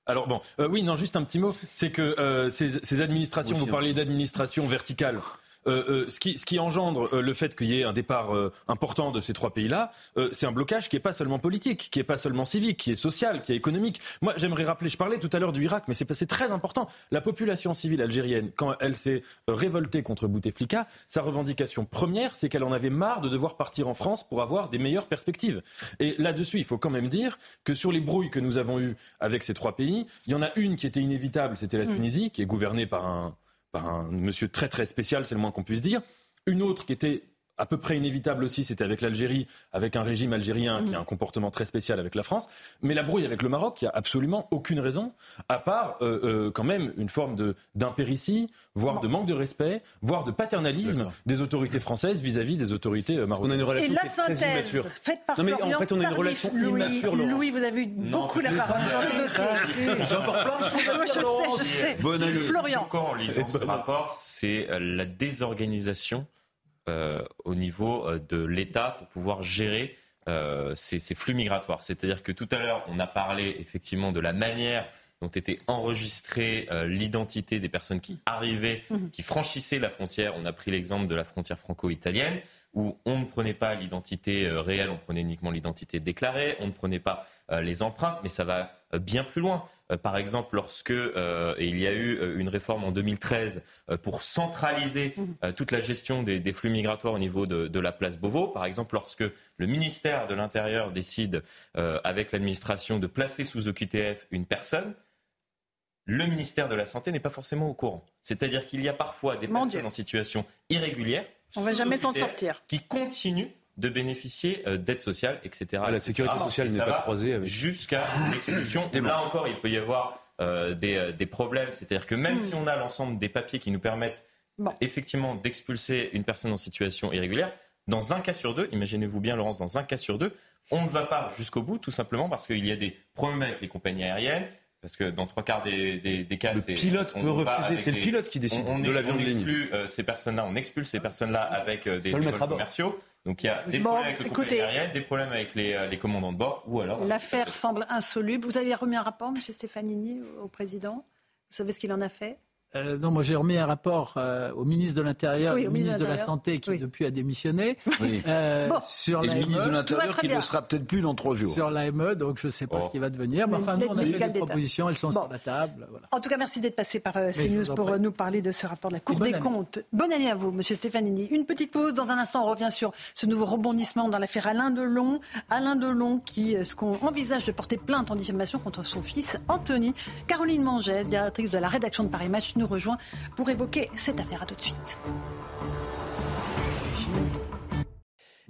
Alors bon, euh, oui, non, juste un petit mot, c'est que euh, ces, ces, administrations, vous parlez d'administration verticale. Euh, euh, ce, qui, ce, qui, engendre euh, le fait qu'il y ait un départ important de ces trois pays-là, c'est un blocage qui n'est pas seulement politique, qui n'est pas seulement civique, qui est social, qui est économique. Moi, j'aimerais rappeler, je parlais tout à l'heure du Irak, mais c'est très important. La population civile algérienne, quand elle s'est révoltée contre Bouteflika, sa revendication première, c'est qu'elle en avait marre de devoir partir en France pour avoir des meilleures perspectives. Et là-dessus, il faut quand même dire que sur les brouilles que nous avons eues avec ces trois pays, il y en a une qui était inévitable, c'était la mm. Tunisie, qui est gouvernée par un un monsieur très très spécial, c'est le moins qu'on puisse dire. Une autre qui était à peu près inévitable aussi, c'était avec l'Algérie, avec un régime algérien qui a un comportement très spécial avec la France. Mais la brouille avec le Maroc, il n'y a absolument aucune raison, à part euh, euh, quand même une forme d'impéritie, voire de manque de respect, voire de paternalisme des autorités françaises vis-à-vis des autorités euh, marocaines. On a une relation Et la synthèse faite par non, mais en fait, on a une relation Louis, immature, Louis, vous avez eu beaucoup la parole dans le dossier. J'ai encore plein de choses Je sais, je sais. Florian. Quand en lisant ce rapport, c'est la désorganisation euh, au niveau euh, de l'État pour pouvoir gérer euh, ces, flux migratoires. C'est-à-dire que tout à l'heure, on a parlé effectivement de la manière dont était enregistrée l'identité des personnes qui arrivaient, mhm. qui franchissaient la frontière. On a pris l'exemple de la frontière franco-italienne, où on ne prenait pas l'identité réelle, on prenait uniquement l'identité déclarée, on ne prenait pas les empreintes, mais ça va bien plus loin. Par exemple, lorsque il y a eu une réforme en 2013 pour centraliser mmh. toute la gestion des, flux migratoires au niveau de, de, la place Beauvau, par exemple, lorsque le ministère de l'Intérieur décide, avec l'administration, de placer sous OQTF une personne, le ministère de la Santé n'est pas forcément au courant. C'est-à-dire qu'il y a parfois des personnes en situation irrégulière, on va jamais s'en sortir, qui continuent de bénéficier euh, d'aides sociales, etc. La sécurité sociale n'est pas croisée avec... jusqu'à l'expulsion. Là encore, il peut y avoir euh, euh, des, problèmes. C'est-à-dire que même hmm. si on a l'ensemble des papiers qui nous permettent effectivement d'expulser une personne en situation irrégulière, dans un cas sur deux, imaginez-vous bien Laurence, dans un cas sur deux, on ne va pas jusqu'au bout, tout simplement parce qu'il y a des problèmes avec les compagnies aériennes, parce que dans trois quarts des, des, cas, le pilote peut refuser. C'est le pilote qui décide on, de l'avion de exclut euh, ces personnes-là, on expulse ces personnes-là avec euh, des, vols commerciaux. Donc il y a des problèmes avec le des problèmes avec les, euh, les, commandants de bord, ou alors. L'affaire semble insoluble. Vous avez remis un rapport, M. Stefanini, au président? Vous savez ce qu'il en a fait? Euh, non, moi j'ai remis un rapport euh, au ministre de l'Intérieur et au ministre de la Santé qui depuis a démissionné. Euh, sur et le ministre de l'Intérieur qui ne sera peut-être plus dans trois jours. Sur l'AME, donc je ne sais pas ce oh. qui va devenir. Mais enfin, nous, on a fait des propositions, elles sont sur la table. En tout cas, merci d'être passé par CNews pour nous parler de ce rapport de la Cour des comptes. Bonne année à vous, Monsieur Stefanini. Une petite pause. Dans un instant, on revient sur ce nouveau rebondissement dans l'affaire Alain Delon. Alain Delon qui ce qu'on envisage de porter plainte en diffamation contre son fils Anthony. Caroline Manget, directrice de la rédaction de Paris Match, nous rejoint pour évoquer cette affaire. À tout de suite.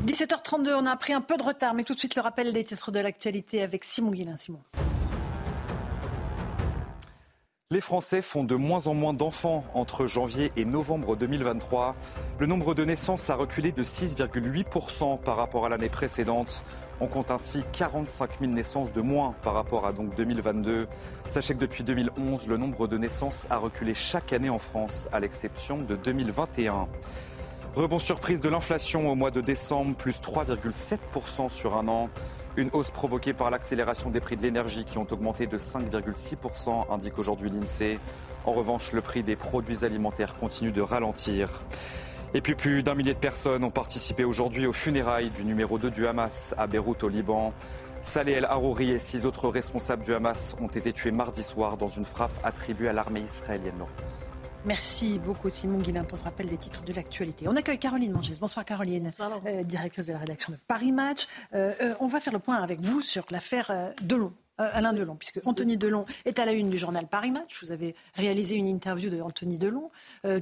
17h32, on a pris un peu de retard, mais tout de suite le rappel des titres de l'actualité avec Simon Guillain. Simon. Les Français font de moins en moins d'enfants entre janvier et novembre 2023. Le nombre de naissances a reculé de 6,8% par rapport à l'année précédente. On compte ainsi 45 000 naissances de moins par rapport à donc 2022. Sachez que depuis 2011, le nombre de naissances a reculé chaque année en France, à l'exception de 2021. Rebond surprise de l'inflation au mois de décembre, plus 3,7% sur un an. Une hausse provoquée par l'accélération des prix de l'énergie qui ont augmenté de 5,6%, indique aujourd'hui l'INSEE. En revanche, le prix des produits alimentaires continue de ralentir. Et puis plus d'un millier de personnes ont participé aujourd'hui aux funérailles du numéro 2 du Hamas à Beyrouth au Liban. Saleh El Harouri et six autres responsables du Hamas ont été tués mardi soir dans une frappe attribuée à l'armée israélienne. Merci beaucoup Simon Guillain pour ce rappel des titres de l'actualité. On accueille Caroline Mangès. Bonsoir Caroline, euh, directrice de la rédaction de Paris Match. Euh, euh, on va faire le point avec vous sur l'affaire Delon. Alain Delon, puisque Anthony Delon est à la une du journal Paris Match. Vous avez réalisé une interview de Anthony Delon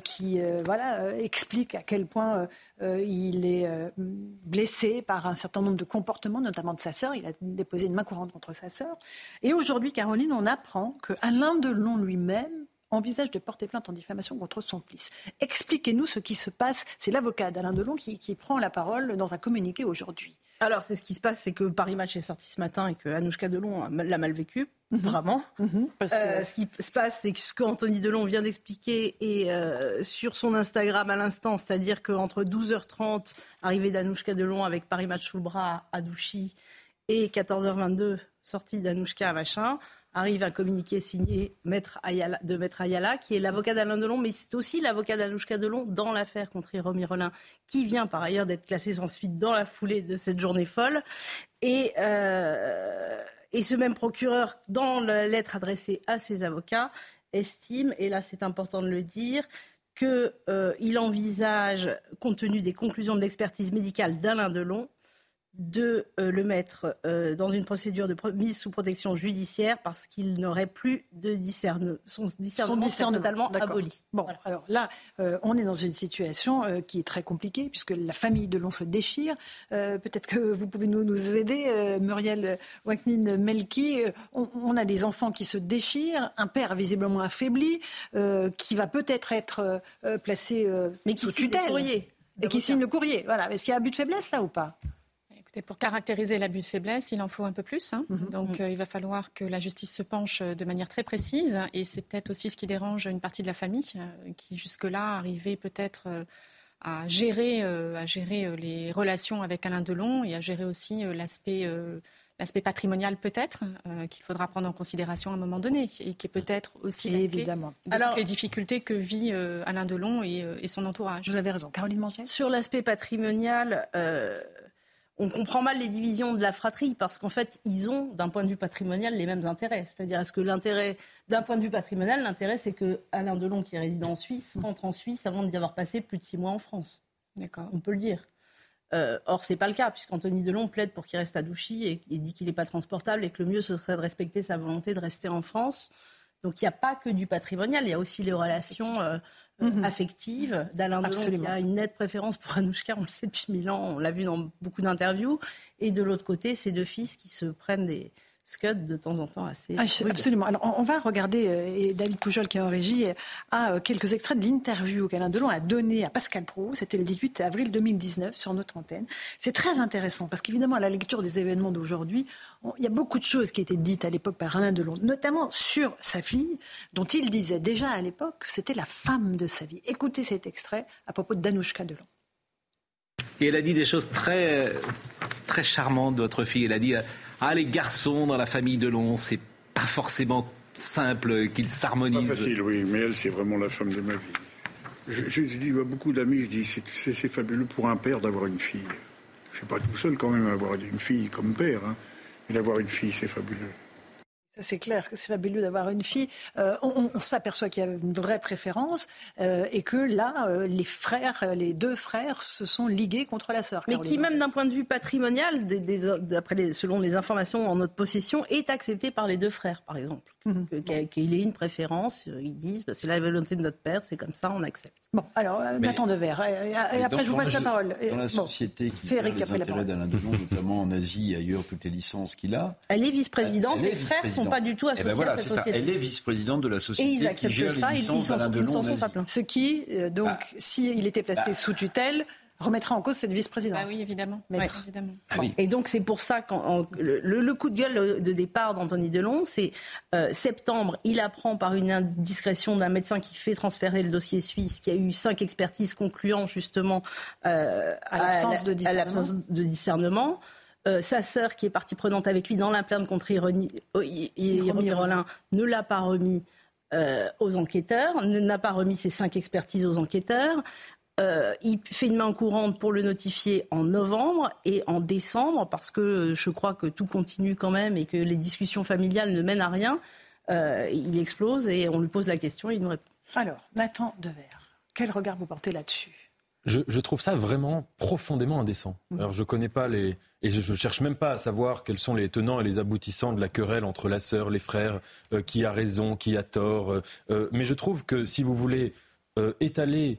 qui voilà, explique à quel point il est blessé par un certain nombre de comportements, notamment de sa sœur. Il a déposé une main courante contre sa sœur. Et aujourd'hui, Caroline, on apprend que Alain Delon lui-même envisage de porter plainte en diffamation contre son fils. Expliquez-nous ce qui se passe. C'est l'avocat d'Alain Delon qui, qui prend la parole dans un communiqué aujourd'hui. Alors, c'est ce qui se passe, c'est que Paris Match est sorti ce matin et que Anouchka Delon l'a mal vécu, mhm. vraiment. Mhm. Euh, ce qui se passe, c'est que ce qu'Anthony Delon vient d'expliquer est euh, sur son Instagram à l'instant, c'est-à-dire qu'entre 12h30, arrivée d'Anouchka Delon avec Paris Match sous le bras à Douchy, et 14h22, sortie d'Anouchka machin, arrive un communiqué signé de Maître Ayala, qui est l'avocat d'Alain Delon, mais c'est aussi l'avocat d'Anouchka Delon dans l'affaire contre Jérôme Rollin, qui vient par ailleurs d'être classé sans suite dans la foulée de cette journée folle. Et, euh, et ce même procureur, dans la lettre adressée à ses avocats, estime, et là c'est important de le dire, qu'il euh, envisage, compte tenu des conclusions de l'expertise médicale d'Alain Delon, de euh, le mettre euh, dans une procédure de mise sous protection judiciaire parce qu'il n'aurait plus de discernement. Son discernement, est totalement aboli. Bon, alors là, euh, on est dans une situation qui est très compliquée puisque la famille de l'on se déchire. Peut-être que vous pouvez nous, nous aider, Muriel Waknin Melki. On, a des enfants qui se déchirent, un père visiblement affaibli, qui va peut-être être, placé Mais qui sous tutelle. Courrier, et qui signe le courrier. Voilà. Est-ce qu'il y a un but de faiblesse là ou pas? Pour caractériser l'abus de faiblesse, il en faut un peu plus. Hein. Mhm. Donc, mhm. Euh, il va falloir que la justice se penche de manière très précise. Et c'est peut-être aussi ce qui dérange une partie de la famille, euh, qui jusque-là arrivait peut-être euh, à gérer, à gérer les relations avec Alain Delon et à gérer aussi l'aspect l'aspect patrimonial peut-être qu'il faudra prendre en considération à un moment donné et qui est peut-être aussi évidemment Alors, les difficultés que vit Alain Delon et, son entourage. Vous avez raison, Caroline Manger. Sur l'aspect patrimonial, on comprend mal les divisions de la fratrie parce qu'en fait, ils ont, d'un point de vue patrimonial, les mêmes intérêts. C'est-à-dire, est-ce que l'intérêt, d'un point de vue patrimonial, l'intérêt, c'est que Alain Delon, qui est résident en Suisse, rentre en Suisse avant d'y avoir passé plus de six mois en France. D'accord. On peut le dire. Euh, or, ce n'est pas le cas, puisqu'Anthony Delon plaide pour qu'il reste à Douchy et, et dit qu'il n'est pas transportable et que le mieux, ce serait de respecter sa volonté de rester en France. Donc, il n'y a pas que du patrimonial, il y a aussi les relations euh, mhm. affectives d'Alain Delon, qui a une nette préférence pour Anouchka, on le sait depuis mille ans, on l'a vu dans beaucoup d'interviews. Et de l'autre côté, ses deux fils qui se prennent des, Scud de temps en temps assez. Ah, absolument. Alors on, va regarder, euh, et David Poujol qui est en régie a euh, quelques extraits de l'interview qu'Alain Delon a donné à Pascal Pro. C'était le 18 avril 2019 sur notre antenne. C'est très intéressant parce qu'évidemment, à la lecture des événements d'aujourd'hui, il y a beaucoup de choses qui étaient dites à l'époque par Alain Delon, notamment sur sa fille, dont il disait déjà à l'époque que c'était la femme de sa vie. Écoutez cet extrait à propos d'Anouchka Delon. Et elle a dit des choses très, très charmantes de votre fille. Elle a dit ah, les garçons dans la famille Delon, c'est pas forcément simple qu'ils s'harmonisent. Pas facile, oui, mais elle, c'est vraiment la femme de ma vie. Je, je, dis à beaucoup d'amis, je dis, c'est fabuleux pour un père d'avoir une fille. Je suis pas tout seul quand même à avoir une fille comme père, hein, mais d'avoir une fille, c'est fabuleux. C'est clair que c'est fabuleux d'avoir une fille. Euh, on, s'aperçoit qu'il y a une vraie préférence euh, et que là, euh, les frères, les deux frères, se sont ligués contre la sœur. Mais qui, même d'un point de vue patrimonial, d'après selon les informations en notre possession, est accepté par les deux frères, par exemple. Mhm. Qu'il ait une préférence, ils disent bah, c'est la volonté de notre père, c'est comme ça, on accepte. Bon, alors, Nathan Devers, et, après je vous passe la parole. Dans la société qui fait les intérêts d'Alain Delon, notamment en Asie et ailleurs, toutes les licences qu'il a. Elle est vice-présidente, les frères ne sont pas du tout eh ben associés à cette société. Elle est vice-présidente de la société qui gère les licences d'Alain Delon en Asie. Ce qui, euh, donc, ah. s'il était placé bah. sous tutelle, remettra en cause cette vice-présidence. Ah oui, évidemment. évidemment. Ah Et donc c'est pour ça que le, coup de gueule de départ d'Anthony Delon, c'est euh, septembre, il apprend par une indiscrétion d'un médecin qui fait transférer le dossier suisse, qui a eu cinq expertises concluant justement euh, à l'absence de discernement. Euh, sa sœur, qui est partie prenante avec lui dans la plainte contre Ironie, Rollin, ne l'a pas remis aux enquêteurs, n'a pas remis ses cinq expertises aux enquêteurs. Euh, il fait une main courante pour le notifier en novembre et en décembre, parce que je crois que tout continue quand même et que les discussions familiales ne mènent à rien. Euh, il explose et on lui pose la question et il nous répond. Alors, Nathan Devers, quel regard vous portez là-dessus? Je, trouve ça vraiment profondément indécent. Mmh. Alors je connais pas les et je, ne cherche même pas à savoir quels sont les tenants et les aboutissants de la querelle entre la sœur, les frères, euh, qui a raison, qui a tort. mais je trouve que si vous voulez étaler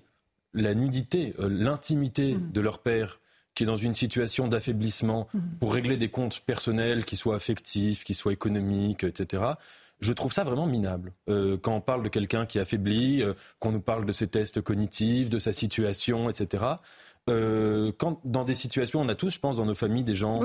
la nudité, euh, l'intimité mmh. de leur père qui est dans une situation d'affaiblissement mmh. pour régler des comptes personnels qui soient affectifs, qui soient économiques, etc. Je trouve ça vraiment minable. Euh, quand on parle de quelqu'un qui affaiblit, euh, qu'on nous parle de ses tests cognitifs, de sa situation, etc. quand dans des situations, on a tous, je pense, dans nos familles des gens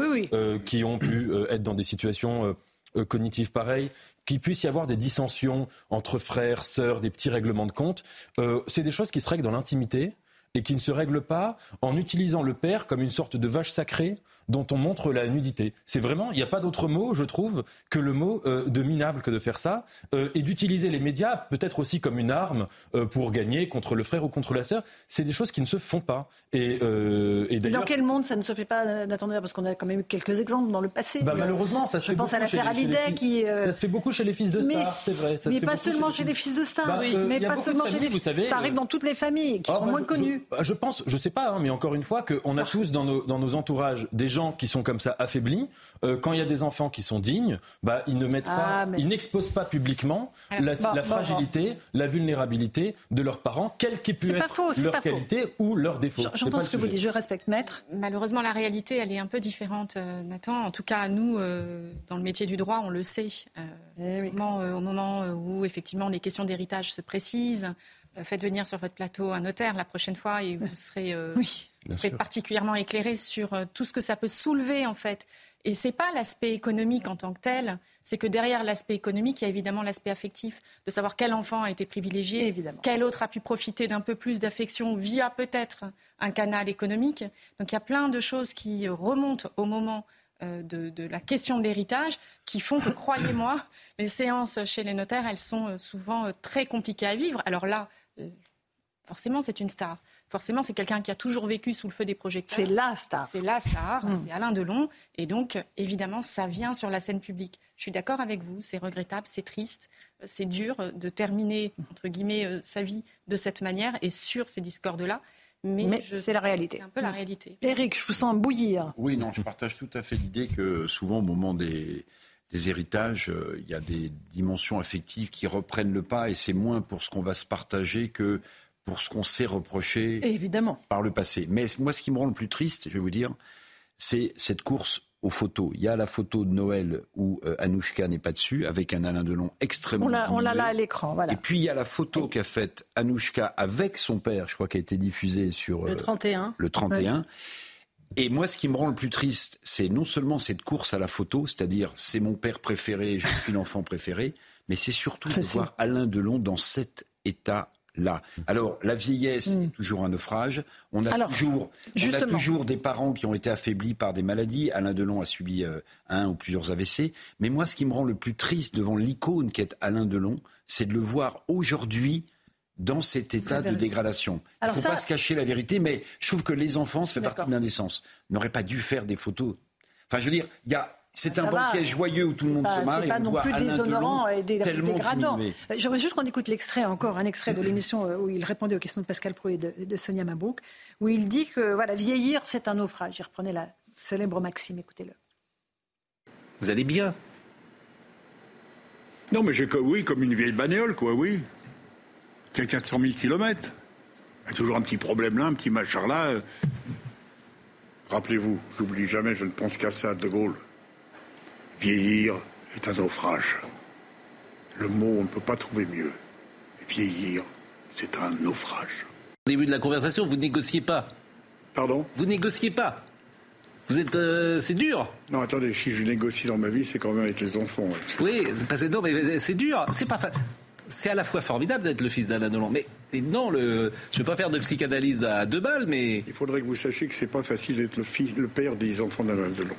qui ont pu être dans des situations euh, cognitive pareil, qu'il puisse y avoir des dissensions entre frères, sœurs, des petits règlements de compte. Euh, c'est des choses qui se règlent dans l'intimité et qui ne se règlent pas en utilisant le père comme une sorte de vache sacrée dont on montre la nudité. C'est vraiment, il n'y a pas d'autre mot, je trouve, que le mot euh, de minable que de faire ça, euh, et d'utiliser les médias peut-être aussi comme une arme euh, pour gagner contre le frère ou contre la sœur. C'est des choses qui ne se font pas. Et, et Dans quel monde ça ne se fait pas, d'attendre Parce qu'on a quand même eu quelques exemples dans le passé. Bah, malheureusement, ça se fait Je pense à l'affaire Hallyday qui... Ça se fait beaucoup chez les fils de stars, c'est vrai. mais pas seulement chez les fils de stars, bah, oui. mais pas seulement chez les vous savez, Ça arrive dans toutes les familles qui ah, sont bah, moins connues. Je, pense, je sais pas, hein, mais encore une fois, qu'on a tous dans nos, dans nos entourages des gens qui sont comme ça affaibli. Euh, quand il y a des enfants qui sont dignes, bah, ils ne mettent pas, ah, ils n'exposent pas publiquement la, fragilité, la vulnérabilité de leurs parents, quelle qu'ait pu être leur qualité ou leur défaut. J'entends ce que vous dites, je respecte maître. Malheureusement, la réalité, elle est un peu différente, euh, Nathan. En tout cas, nous, euh, dans le métier du droit, on le sait. Eh au moment où effectivement les questions d'héritage se précisent, faites venir sur votre plateau un notaire la prochaine fois et vous serez oui serait particulièrement éclairé sur euh, tout ce que ça peut soulever en fait. Et c'est pas l'aspect économique en tant que tel, c'est que derrière l'aspect économique, il y a évidemment l'aspect affectif, de savoir quel enfant a été privilégié, évidemment. quel autre a pu profiter d'un peu plus d'affection via peut-être un canal économique. Donc il y a plein de choses qui remontent au moment euh, de, de, la question de l'héritage qui font que, croyez-moi, les séances chez les notaires, elles sont euh, souvent très compliquées à vivre. Alors là, forcément, c'est une star forcément, c'est quelqu'un qui a toujours vécu sous le feu des projecteurs. C'est la star. C'est la star, mm. c'est Alain Delon. Et donc, évidemment, ça vient sur la scène publique. Je suis d'accord avec vous, c'est regrettable, c'est triste, c'est dur de terminer, entre guillemets, euh, sa vie de cette manière et sur ces discordes-là. Mais, c'est la réalité. C'est un peu la réalité. Eric, je vous sens bouillir. Oui, non, je partage tout à fait l'idée que souvent, au moment des, des héritages, euh, il y a des dimensions affectives qui reprennent le pas et c'est moins pour ce qu'on va se partager que pour ce qu'on s'est reproché Évidemment. par le passé. Mais moi, ce qui me rend le plus triste, je vais vous dire, c'est cette course aux photos. Il y a la photo de Noël où euh, Anouchka n'est pas dessus, avec un Alain Delon extrêmement. On l'a là à l'écran, voilà. Et puis il y a la photo qu'a faite Anouchka avec son père, je crois, qui a été diffusée sur le 31. Euh, le 31. Et moi, ce qui me rend le plus triste, c'est non seulement cette course à la photo, c'est-à-dire c'est mon père préféré, je suis l'enfant préféré, mais c'est surtout de voir Alain Delon dans cet état là. Alors, la vieillesse est mm. toujours un naufrage. On a, toujours, on a toujours des parents qui ont été affaiblis par des maladies. Alain Delon a subi euh, un ou plusieurs AVC. Mais moi, ce qui me rend le plus triste devant l'icône qu'est Alain Delon, c'est de le voir aujourd'hui dans cet état de dégradation. Il ne faut pas se cacher la vérité, mais je trouve que les enfants, ça fait partie de l'indécence, n'auraient pas dû faire des photos. Enfin, je veux dire, il y a c'est un banquet joyeux où tout le monde se marre. C'est pas non plus déshonorant et dégradant. Euh, j'aimerais juste qu'on écoute l'extrait encore, un extrait de l'émission euh, où il répondait aux questions de Pascal Pro et de, Sonia Mabrouk, où il dit que voilà, vieillir, c'est un naufrage. Il reprenait la célèbre maxime, écoutez-le. Vous allez bien? Non, mais j'ai oui, comme une vieille bagnole, quoi, oui. Qui a 400 000 kilomètres? Il y a toujours un petit problème là, un petit machin là. Rappelez-vous, j'oublie jamais, je ne pense qu'à ça, De Gaulle. Vieillir est un naufrage. Le mot, on ne peut pas trouver mieux. Vieillir, c'est un naufrage. Au début de la conversation, vous ne négociez pas. Pardon? Vous négociez pas. Vous êtes, euh, c'est dur. Non, attendez, si je négocie dans ma vie, c'est quand même avec les enfants. Oui, c'est pas non, mais c'est dur. C'est pas c'est à la fois formidable d'être le fils d'Alain Delon, mais non, le, je ne vais pas faire de psychanalyse à deux balles, mais... Il faudrait que vous sachiez que c'est pas facile d'être le, fils, le père des enfants d'Alain Delon,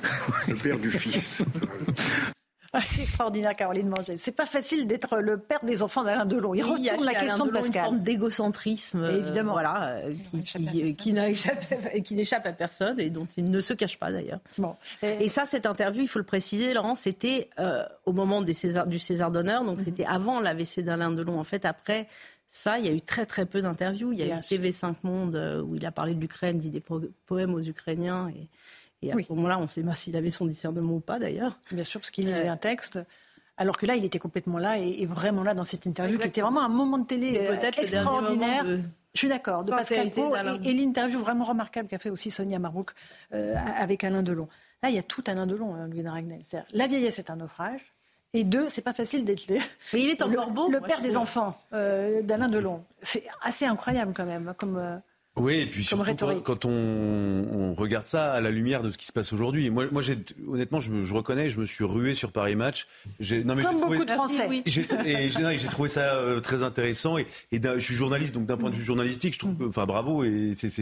le père du fils. Ah, c'est extraordinaire, Caroline Manger. C'est pas facile d'être le père des enfants d'Alain Delon. Il retourne la question de Pascal. Une forme d'égocentrisme, évidemment, voilà, euh, qui, qui, n'échappe à personne et dont il ne se cache pas d'ailleurs. Bon. Et, ça, cette interview, il faut le préciser, Laurent, c'était euh, au moment des César, du César d'honneur, donc mhm. c'était avant l'AVC d'Alain Delon. En fait, après ça, il y a eu très très peu d'interviews. Il y a eu TV5 Monde euh, où il a parlé de l'Ukraine, dit des poèmes aux Ukrainiens et et à ce moment-là, on ne sait pas s'il avait son discernement ou pas d'ailleurs. Bien sûr, parce qu'il lisait un texte. Alors que là, il était complètement là et, vraiment là dans cette interview qui était vraiment un moment de télé euh, extraordinaire. Je suis d'accord, de Pascal Pau et, l'interview vraiment remarquable qu'a fait aussi Sonia Marbrook euh, avec Alain Delon. Là, il y a tout Alain Delon, hein, Louis Ragnel. La vieillesse est un naufrage. Et deux, c'est pas facile d'être le, Mais il est encore le, beau, le père des enfants euh, d'Alain Delon. C'est assez incroyable quand même, comme. Oui, et puis surtout quand, on, regarde ça à la lumière de ce qui se passe aujourd'hui. Moi, moi honnêtement, je, je, reconnais, je me suis rué sur Paris Match. Non, mais Comme beaucoup de Français. Oui. J'ai trouvé ça euh, très intéressant. Et, et je suis journaliste, donc d'un point de vue journalistique, je trouve, enfin, bravo. Et c'est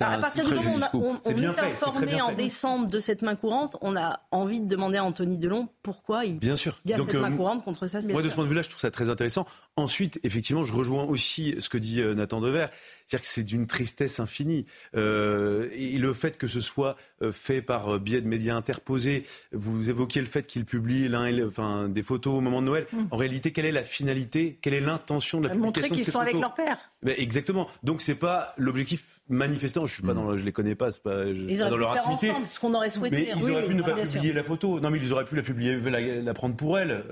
à partir du moment où on, on, est, informé en décembre de cette main courante, on a envie de demander à Anthony Delon pourquoi il Bien sûr. y a cette euh, main courante contre ça. Moi, de ce point de vue-là, je trouve ça très intéressant. Ensuite, effectivement, je rejoins aussi ce que dit euh, Nathan Dever. C'est-à-dire que c'est d'une tristesse infinie. Euh, et le fait que ce soit euh, fait par euh, biais de médias interposés, vous évoquiez le fait qu'ils publient l'un, enfin, des photos au moment de Noël. Mm. En réalité, quelle est la finalité Quelle est l'intention de la publication Montrer qu'ils sont avec leur père. Ben, exactement. Donc c'est pas l'objectif manifestant. Je suis pas mm. dans, je les connais pas, c'est pas, ils auraient dans leur activité. Ensemble, ce qu'on aurait souhaité. Mais ils auraient pu ne pas publier la photo. Non, mais ils auraient pu la publier, la, prendre pour elle.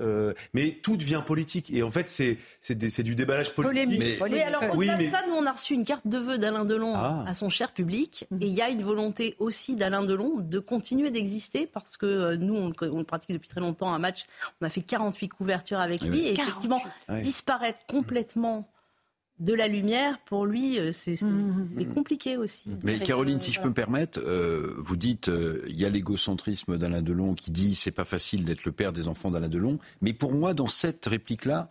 mais tout devient politique. Et en fait, c'est c'est du déballage politique. Mais, oui, alors au-delà de ça, nous on a reçu une carte de vœux d'Alain Delon ah. à son cher public. Mhm. Et il y a une volonté aussi d'Alain Delon de continuer d'exister parce que euh, nous, on, on, pratique depuis très longtemps un match. On a fait 48 couvertures avec lui. Et effectivement, disparaître complètement de la lumière, pour lui, euh, c'est mhm. compliqué aussi. Mais Caroline, si je peux me permettre, euh, vous dites, il y a l'égocentrisme d'Alain Delon qui dit c'est pas facile d'être le père des enfants d'Alain Delon. Mais pour moi, dans cette réplique-là,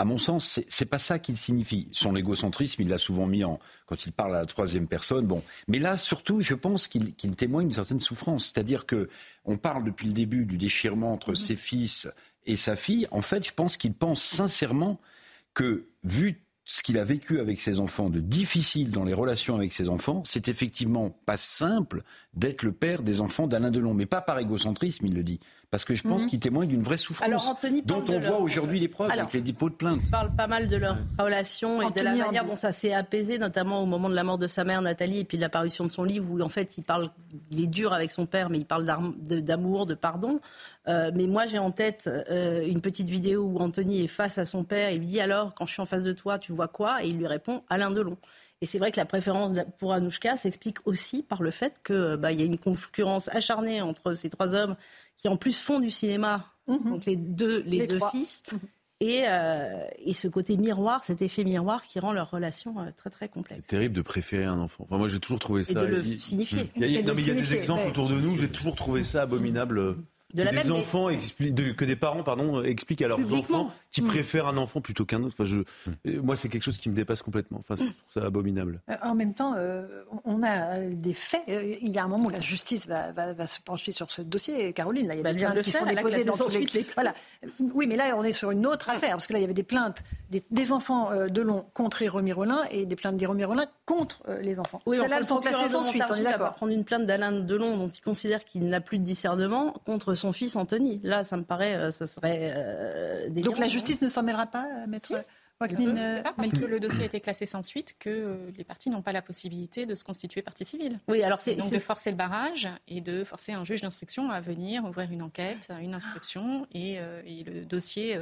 à mon sens, c'est pas ça qu'il signifie. Son égocentrisme, il l'a souvent mis en quand il parle à la troisième personne. Bon, mais là, surtout, je pense qu'il témoigne d'une certaine souffrance. C'est-à-dire que on parle depuis le début du déchirement entre ses fils et sa fille. En fait, je pense qu'il pense sincèrement que vu ce qu'il a vécu avec ses enfants de difficile dans les relations avec ses enfants, c'est effectivement pas simple d'être le père des enfants d'Alain Delon, mais pas par égocentrisme, il le dit, parce que je pense mhm. qu'il témoigne d'une vraie souffrance dont on voit aujourd'hui les preuves avec les dépôts de plainte. Il parle pas mal de leur relation et de la manière dont ça s'est apaisé, notamment au moment de la mort de sa mère Nathalie et puis de l'apparition de son livre où en fait il parle, il est dur avec son père, mais il parle d'amour, de pardon. Euh, mais moi, j'ai en tête euh, une petite vidéo où Anthony est face à son père et lui dit alors, quand je suis en face de toi, tu vois quoi? Et il lui répond Alain Delon. Et c'est vrai que la préférence pour Anouchka s'explique aussi par le fait qu'il bah, y a une concurrence acharnée entre ces trois hommes qui en plus font du cinéma, mhm. donc les deux, les, deux fils. Mhm. Et, euh, et, ce côté miroir, cet effet miroir qui rend leur relation très très complexe. C'est terrible de préférer un enfant. Enfin, moi j'ai toujours trouvé ça. Et de le signifier. Il y a, non, mais il y a des exemples autour de nous, j'ai toujours trouvé ça abominable des enfants que des parents pardon expliquent à leurs enfants qui mm. préfèrent un enfant plutôt qu'un autre. Enfin, je, mm. moi, c'est quelque chose qui me dépasse complètement. Enfin, c'est ça abominable. Euh, en même temps, euh, on a des faits. Euh, il y a un moment où la justice va, va, se pencher sur ce dossier. Caroline, là, il y a bah, des plaintes qui sont déposées dans tous les... Voilà. Oui, mais là, on est sur une autre affaire parce que là, il y avait des plaintes des, enfants de Long contre Héromy Rollin et des plaintes d'Héromy Rollin contre les enfants. Oui, Celles-là, elles sont classées sans suite. On est d'accord. Prendre une plainte d'Alain Delon dont il considère qu'il n'a plus de discernement contre son fils Anthony. Là, ça me paraît, euh, ce serait euh, Donc la justice ne s'en mêlera pas, euh, maître euh, pas parce que le dossier a été classé sans suite que les parties n'ont pas la possibilité de se constituer partie civile. Oui, alors c'est donc de forcer le barrage et de forcer un juge d'instruction à venir ouvrir une enquête, une instruction et, et le dossier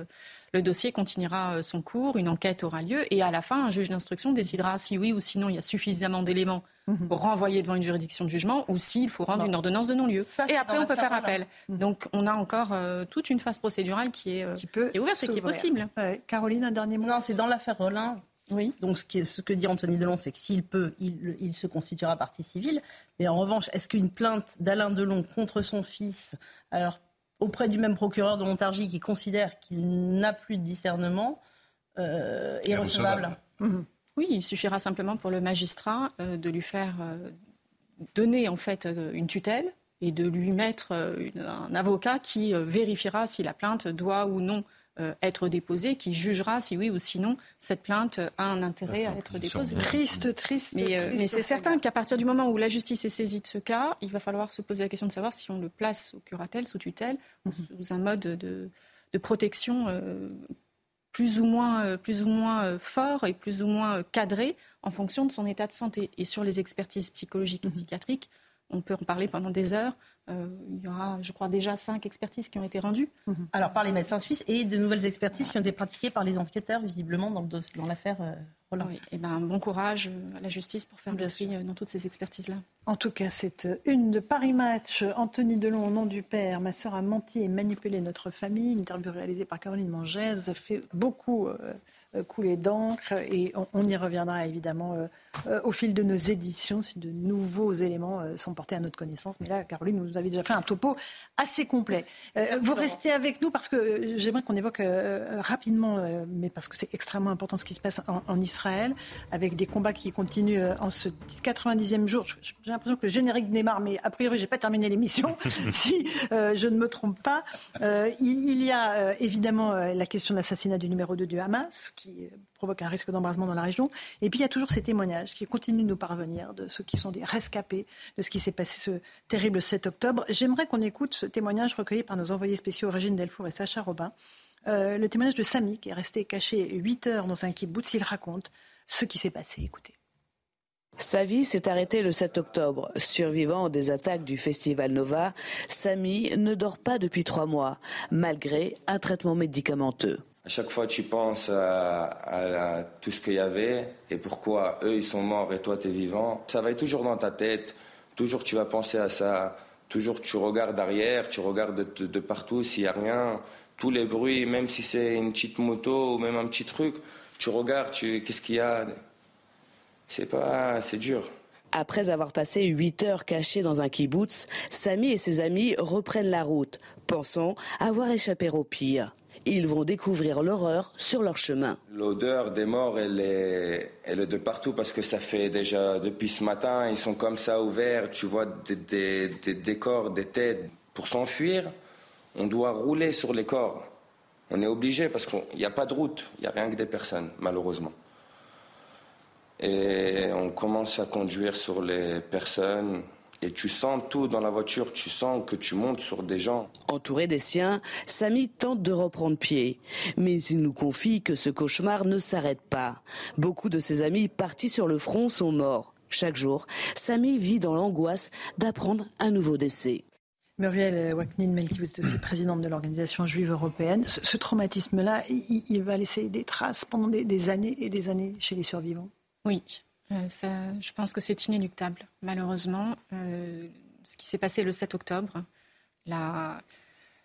le dossier continuera euh, son cours, une enquête aura lieu et à la fin, un juge d'instruction décidera si oui ou sinon il y a suffisamment d'éléments renvoyer devant une juridiction de jugement ou s'il faut rendre une ordonnance de non-lieu. Et après, on peut faire appel. Mhm. Donc, on a encore euh, toute une phase procédurale qui est, euh, ouverte et qui est possible. Caroline, un dernier mot Non, c'est dans l'affaire Rollin. Oui. Donc, ce, que dit Anthony Delon, c'est que s'il peut, il, il, se constituera partie civile. Mais en revanche, est-ce qu'une plainte d'Alain Delon contre son fils, alors auprès du même procureur de Montargis qui considère qu'il n'a plus de discernement euh, est recevable? Mhm. Oui, il suffira simplement pour le magistrat euh, de lui faire euh, donner en fait une tutelle et de lui mettre un avocat qui vérifiera si la plainte doit ou non euh, être déposée, qui jugera si oui ou sinon cette plainte a un intérêt à être déposée. Triste, triste. Mais, euh, mais c'est certain qu'à partir du moment où la justice est saisie de ce cas, il va falloir se poser la question de savoir si on le place sous curatelle, sous tutelle, ou mhm. sous un mode de, de protection euh, plus ou moins, plus ou moins fort et plus ou moins cadré en fonction de son état de santé. Et sur les expertises psychologiques et mhm. psychiatriques, on peut en parler pendant des heures. Euh, il y aura, je crois, déjà cinq expertises qui ont été rendues. Mhm. Alors par les médecins suisses et de nouvelles expertises qui ont été pratiquées par les enquêteurs, visiblement, dans, dans l'affaire euh, Roland. Oui, et ben, bon courage à la justice pour faire le tri euh, dans toutes ces expertises-là. En tout cas, c'est une de Paris Match. Anthony Delon, au nom du père. Ma sœur a menti et manipulé notre famille. Une interview réalisée par Caroline Mangès fait beaucoup couler d'encre et on, y reviendra évidemment euh, au fil de nos éditions si de nouveaux éléments euh, sont portés à notre connaissance. Mais là, Caroline, nous avez déjà fait un topo assez complet. Euh, vous restez avec nous parce que j'aimerais qu'on évoque rapidement, mais parce que c'est extrêmement important ce qui se passe en, Israël, avec des combats qui continuent en ce 90e jour. J'ai l'impression que le générique démarre, mais a priori, j'ai pas terminé l'émission, si je ne me trompe pas. il, y a évidemment la question de l'assassinat du numéro 2 du Hamas, qui provoque un risque d'embrasement dans la région. Et puis il y a toujours ces témoignages qui continuent de nous parvenir de ceux qui sont des rescapés de ce qui s'est passé ce terrible 7 octobre. J'aimerais qu'on écoute ce témoignage recueilli par nos envoyés spéciaux Régine Delfour et Sacha Robin. Euh, le témoignage de Samy qui est resté caché 8 heures dans un kibbutz. Il raconte ce qui s'est passé. Écoutez. Sa vie s'est arrêtée le 7 octobre. Survivant des attaques du festival Nova, Samy ne dort pas depuis trois mois, malgré un traitement médicamenteux. À chaque fois, tu penses à, tout ce qu'il y avait et pourquoi eux, ils sont morts et toi, tu es vivant. Ça va être toujours dans ta tête. Toujours, tu vas penser à ça. Toujours, tu regardes arrière, tu regardes de, partout s'il n'y a rien. Tous les bruits, même si c'est une petite moto ou même un petit truc, tu regardes, tu, qu'est-ce qu'il y a? C'est pas, c'est dur. Après avoir passé huit heures cachés dans un kibbutz, Samy et ses amis reprennent la route, pensant avoir échappé au pire ils vont découvrir l'horreur sur leur chemin. L'odeur des morts, elle est, elle est de partout parce que ça fait déjà depuis ce matin, ils sont comme ça ouverts, tu vois des, des, corps, des têtes. Pour s'enfuir, on doit rouler sur les corps. On est obligé parce qu'il n'y a pas de route, il n'y a rien que des personnes, malheureusement. et on commence à conduire sur les personnes. Et tu sens tout dans la voiture, tu sens que tu montes sur des gens. Entouré des siens, Samy tente de reprendre pied. Mais il nous confie que ce cauchemar ne s'arrête pas. Beaucoup de ses amis partis sur le front sont morts. Chaque jour, Samy vit dans l'angoisse d'apprendre un nouveau décès. Muriel Waknin Melki, vous êtes aussi présidente de l'Organisation juive européenne. Ce, traumatisme-là, il, va laisser des traces pendant des, années et des années chez les survivants? Oui, ça, je pense que c'est inéluctable, malheureusement. Euh, ce qui s'est passé le 7 octobre, la,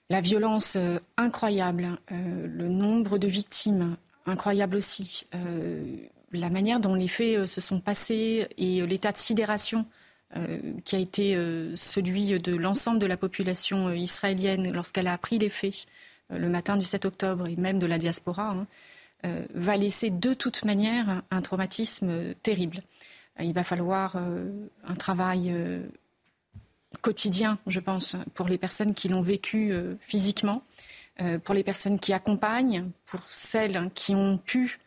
violence euh, incroyable, le nombre de victimes incroyable aussi, la manière dont les faits se sont passés et l'état de sidération euh, qui a été euh, celui de l'ensemble de la population euh, israélienne lorsqu'elle a appris les faits le matin du 7 octobre et même de la diaspora, hein, va laisser de toute manière un traumatisme terrible. Il va falloir un travail quotidien, je pense, pour les personnes qui l'ont vécu physiquement, pour les personnes qui accompagnent, pour celles qui ont pu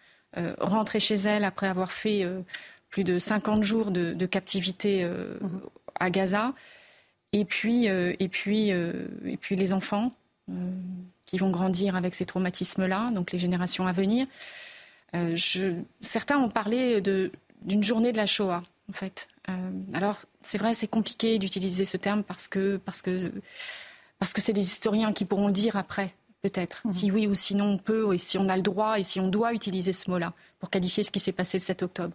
rentrer chez elles après avoir fait plus de 50 jours de, captivité euh, à Gaza. Et puis, euh, et puis, euh, et puis les enfants qui vont grandir avec ces traumatismes-là, donc les générations à venir. Je, certains ont parlé d'une journée de la Shoah, en fait. alors, c'est vrai, c'est compliqué d'utiliser ce terme parce que parce que parce que c'est des historiens qui pourront le dire après, peut-être, mmh. si oui ou sinon on peut, et si on a le droit et si on doit utiliser ce mot-là pour qualifier ce qui s'est passé le 7 octobre.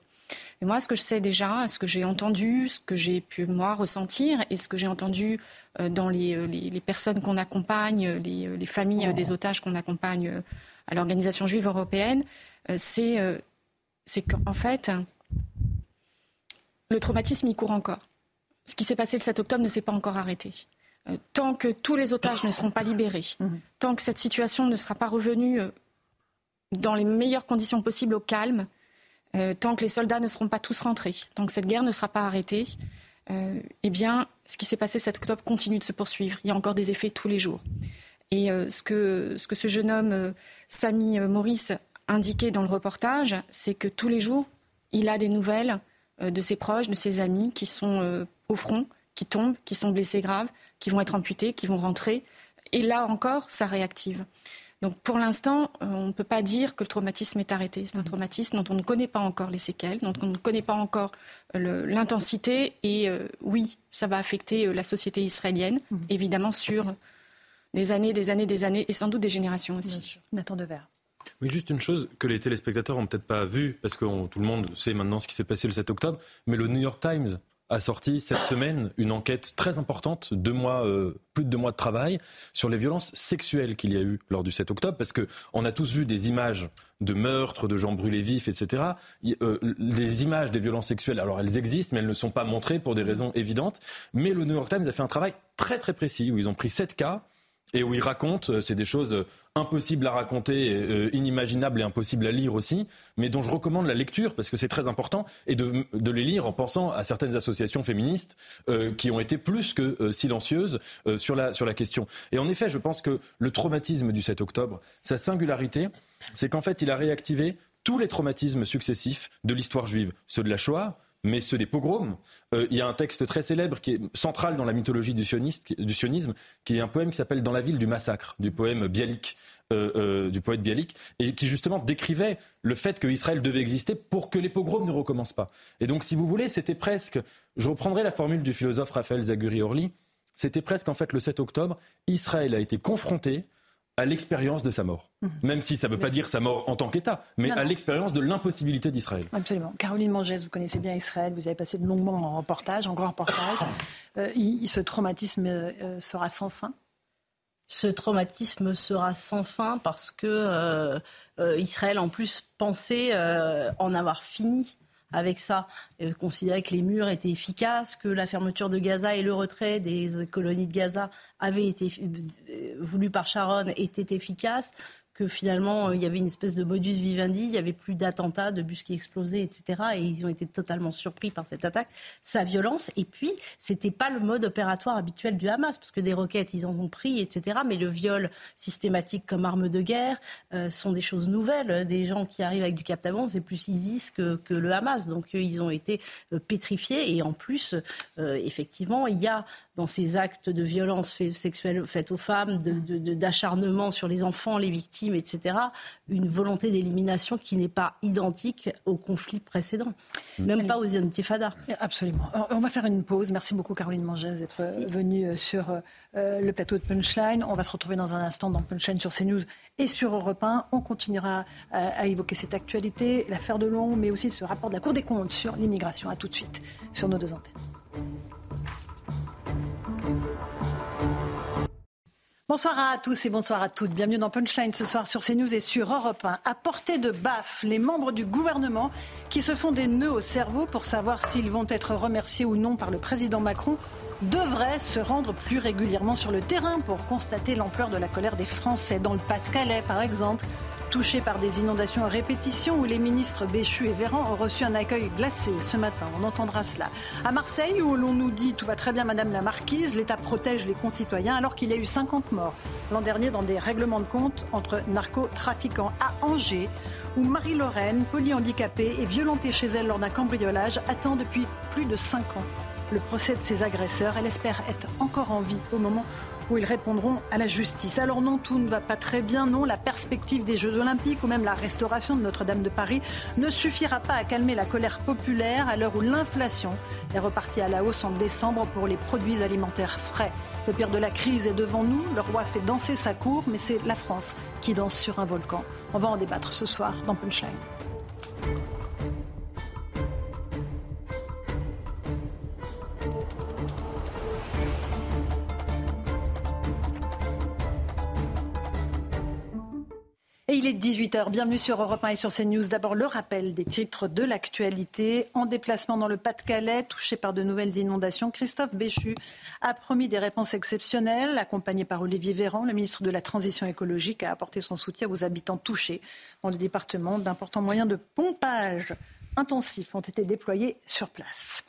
Mais moi, ce que je sais déjà, ce que j'ai entendu, ce que j'ai pu moi ressentir et ce que j'ai entendu euh, dans euh, les, personnes qu'on accompagne, les, euh, familles des otages qu'on accompagne à l'organisation juive européenne, c'est qu'en fait, le traumatisme, il court encore. Ce qui s'est passé le 7 octobre ne s'est pas encore arrêté. Tant que tous les otages ne seront pas libérés, mmh. tant que cette situation ne sera pas revenue dans les meilleures conditions possibles au calme, euh, tant que les soldats ne seront pas tous rentrés, tant que cette guerre ne sera pas arrêtée, euh, eh bien, ce qui s'est passé cet octobre continue de se poursuivre. Il y a encore des effets tous les jours. Et euh, ce, que, ce, que, ce jeune homme, Samy Maurice, indiquait dans le reportage, c'est que tous les jours, il a des nouvelles de ses proches, de ses amis qui sont au front, qui tombent, qui sont blessés graves, qui vont être amputés, qui vont rentrer. Et là encore, ça réactive. Donc pour l'instant, euh, on ne peut pas dire que le traumatisme est arrêté. C'est un traumatisme dont on ne connaît pas encore les séquelles, dont on ne connaît pas encore euh, l'intensité. Et euh, oui, ça va affecter la société israélienne, mmh. évidemment sur des années, des années, des années, et sans doute des générations aussi. Nathan Devers. Oui, juste une chose que les téléspectateurs n'ont peut-être pas vu, parce que tout le monde sait maintenant ce qui s'est passé le 7 octobre, mais le New York Times a sorti cette semaine une enquête très importante, deux mois, euh, plus de deux mois de travail, sur les violences sexuelles qu'il y a eu lors du 7 octobre, parce qu'on a tous vu des images de meurtres, de gens brûlés vifs, etc. Euh, les images des violences sexuelles, alors elles existent, mais elles ne sont pas montrées pour des raisons évidentes. Mais le New York Times a fait un travail très très précis, où ils ont pris sept cas et où il raconte, euh, c'est des choses euh, impossibles à raconter, euh, inimaginables et impossibles à lire aussi, mais dont je recommande la lecture parce que c'est très important et de, les lire en pensant à certaines associations féministes qui ont été plus que silencieuses sur, la, sur la question. Et en effet, je pense que le traumatisme du 7 octobre, sa singularité, c'est qu'en fait, il a réactivé tous les traumatismes successifs de l'histoire juive, ceux de la Shoah, mais ceux des pogroms. Euh, il y a un texte très célèbre qui est central dans la mythologie du, sionisme, qui est un poème qui s'appelle Dans la ville du massacre, du poème Bialik, euh, euh, du poète Bialik, et qui justement décrivait le fait qu'Israël devait exister pour que les pogroms ne recommencent pas. Et donc, si vous voulez, c'était presque, je reprendrai la formule du philosophe Raphaël Zaguri-Orly, c'était presque en fait le 7 octobre, Israël a été confronté à l'expérience de sa mort. Mhm. Même si ça ne veut pas dire sa mort en tant qu'État, mais à l'expérience de l'impossibilité d'Israël. Absolument. Caroline Mangès, vous connaissez bien Israël, vous avez passé de longs moments en reportage, en grand reportage. Euh, ce traumatisme euh, sera sans fin? Ce traumatisme sera sans fin parce que euh, Israël, en plus, pensait en avoir fini avec ça, euh, considérer que les murs étaient efficaces, que la fermeture de Gaza et le retrait des colonies de Gaza avaient été euh, voulu par Sharon était efficace, que finalement euh, il y avait une espèce de modus vivendi, il y avait plus d'attentats, de bus qui explosaient, etc. Et ils ont été totalement surpris par cette attaque, sa violence. Et puis, c'était pas le mode opératoire habituel du Hamas, parce que des roquettes, ils en ont pris, etc. Mais le viol systématique comme arme de guerre euh, sont des choses nouvelles. Des gens qui arrivent avec du captagon, c'est plus ISIS que, que, le Hamas. Donc, ils ont été pétrifiés. Et en plus, effectivement, il y a dans ces actes de violence sexuelle faite aux femmes, d'acharnement de, sur les enfants, les victimes, etc., une volonté d'élimination qui n'est pas identique aux conflits précédents, même pas aux intifadas. Absolument. On va faire une pause. Merci beaucoup Caroline Mangès d'être venue euh, sur euh, le plateau de Punchline. On va se retrouver dans un instant dans Punchline sur CNews et sur Europe 1. On continuera à, à évoquer cette actualité, l'affaire de Long, mais aussi ce rapport de la Cour des comptes sur l'immigration. À tout de suite sur nos deux antennes. Bonsoir à tous et bonsoir à toutes. Bienvenue dans Punchline ce soir sur CNews et sur Europe 1. À portée de baffe, les membres du gouvernement qui se font des nœuds au cerveau pour savoir s'ils vont être remerciés ou non par le président Macron devraient se rendre plus régulièrement sur le terrain pour constater l'ampleur de la colère des Français. Dans le Pas-de-Calais, par exemple, touchés par des inondations à répétition où les ministres Béchu et Véran ont reçu un accueil glacé ce matin. On entendra cela. À Marseille, où l'on nous dit tout va très bien, Madame la Marquise, l'État protège les concitoyens alors qu'il y a eu 50 morts l'an dernier dans des règlements de compte entre narcotrafiquants à Angers, où Marie-Lorraine, polyhandicapée et violentée chez elle lors d'un cambriolage, attend depuis plus de 5 ans le procès de ses agresseurs. Elle espère être encore en vie au moment ils répondront à la justice. Alors non, tout ne va pas très bien, non, la perspective des Jeux olympiques ou même la restauration de Notre-Dame de Paris ne suffira pas à calmer la colère populaire à l'heure où l'inflation est repartie à la hausse en décembre pour les produits alimentaires frais. Le pire de la crise est devant nous, le roi fait danser sa cour, mais c'est la France qui danse sur un volcan. On va en débattre ce soir dans Punchline. Est 18h. Bienvenue sur Europe 1 et sur CNews. D'abord, le rappel des titres de l'actualité. En déplacement dans le Pas-de-Calais, touché par de nouvelles inondations, Christophe Béchu a promis des réponses exceptionnelles. Accompagné par Olivier Véran, le ministre de la Transition écologique a apporté son soutien aux habitants touchés dans le département. D'importants moyens de pompage intensifs ont été déployés sur place.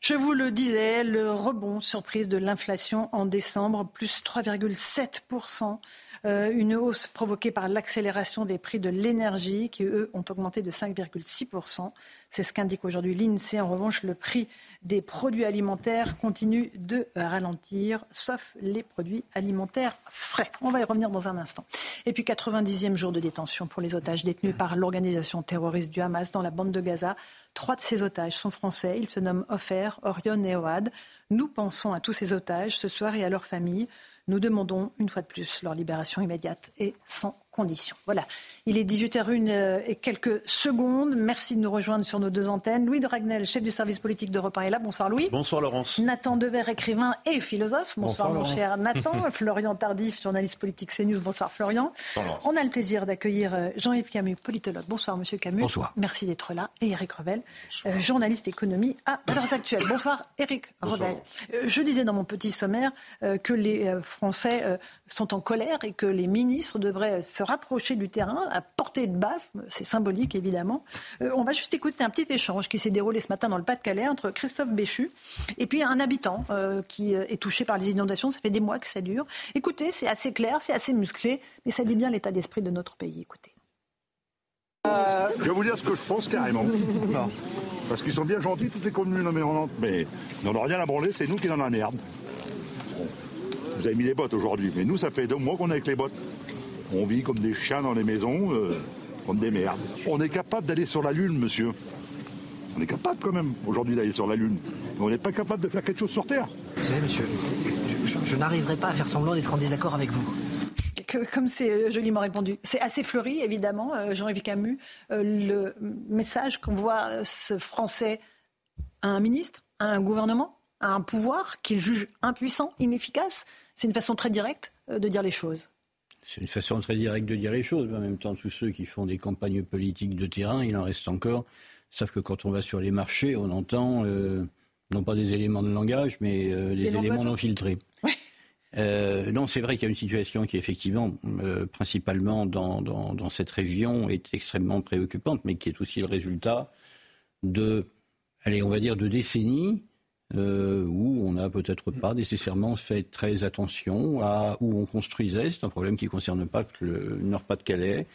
Je vous le disais, le rebond surprise de l'inflation en décembre, plus 3,7% euh, une hausse provoquée par l'accélération des prix de l'énergie qui, eux, ont augmenté de 5,6%. C'est ce qu'indique aujourd'hui l'INSEE. En revanche, le prix des produits alimentaires continue de ralentir, sauf les produits alimentaires frais. On va y revenir dans un instant. Et puis, 90e jour de détention pour les otages détenus par l'organisation terroriste du Hamas dans la bande de Gaza. Trois de ces otages sont français. Ils se nomment Ofer, Orion et Oad. Nous pensons à tous ces otages ce soir et à leurs familles. Nous demandons une fois de plus leur libération immédiate et sans conditions. Voilà, il est 18h01 euh, et quelques secondes. Merci de nous rejoindre sur nos deux antennes. Louis de Ragnel, chef du service politique d'Europe 1 est là. Bonsoir Louis. Bonsoir Laurence. Nathan Dever, écrivain et philosophe. Bonsoir, mon cher Nathan. Florian Tardif, journaliste politique CNews. Bonsoir Florian. On a le plaisir d'accueillir euh, Jean-Yves Camus, politologue. Bonsoir Monsieur Camus. Bonsoir. Merci d'être là. Et Eric Revel, euh, journaliste économie à Valeurs Actuelles. Bonsoir Eric Revel. je disais dans mon petit sommaire que les Français sont en colère et que les ministres devraient se rapprocher du terrain à portée de baffe. C'est symbolique, évidemment. Euh, on va juste écouter un petit échange qui s'est déroulé ce matin dans le Pas-de-Calais entre Christophe Béchu et puis un habitant euh, qui euh, est touché par les inondations. Ça fait des mois que ça dure. Écoutez, c'est assez clair, c'est assez musclé, mais ça dit bien l'état d'esprit de notre pays. Écoutez. Je vais vous dire ce que je pense carrément. Parce qu'ils sont bien gentils, toutes les communes, mais on n'en a rien à branler, c'est nous qui dans la merde. Vous avez mis les bottes aujourd'hui, mais nous, ça fait deux mois qu'on est avec les bottes. On vit comme des chiens dans les maisons, euh, comme des merdes. On est capable d'aller sur la Lune, monsieur. On est capable quand même aujourd'hui d'aller sur la Lune. Mais on n'est pas capable de faire quelque chose sur Terre. Vous savez, monsieur, je, n'arriverai pas à faire semblant d'être en désaccord avec vous. comme c'est euh, joliment répondu. C'est assez fleuri, évidemment, euh, Jean-Yves Camus. le message qu'on voit ce Français à un ministre, à un gouvernement, à un pouvoir qu'il juge impuissant, inefficace. C'est une façon très directe de dire les choses. C'est une façon très directe de dire les choses. Mais en même temps, tous ceux qui font des campagnes politiques de terrain, il en reste encore, savent que quand on va sur les marchés, on entend euh, non pas des éléments de langage, mais euh, des éléments non filtrés. Euh, non, c'est vrai qu'il y a une situation qui, effectivement, principalement dans, dans, cette région, est extrêmement préoccupante, mais qui est aussi le résultat de, allez, on va dire, de décennies euh, où on n'a peut-être pas nécessairement fait très attention à où on construisait. C'est un problème qui ne concerne pas que le Nord-Pas-de-Calais,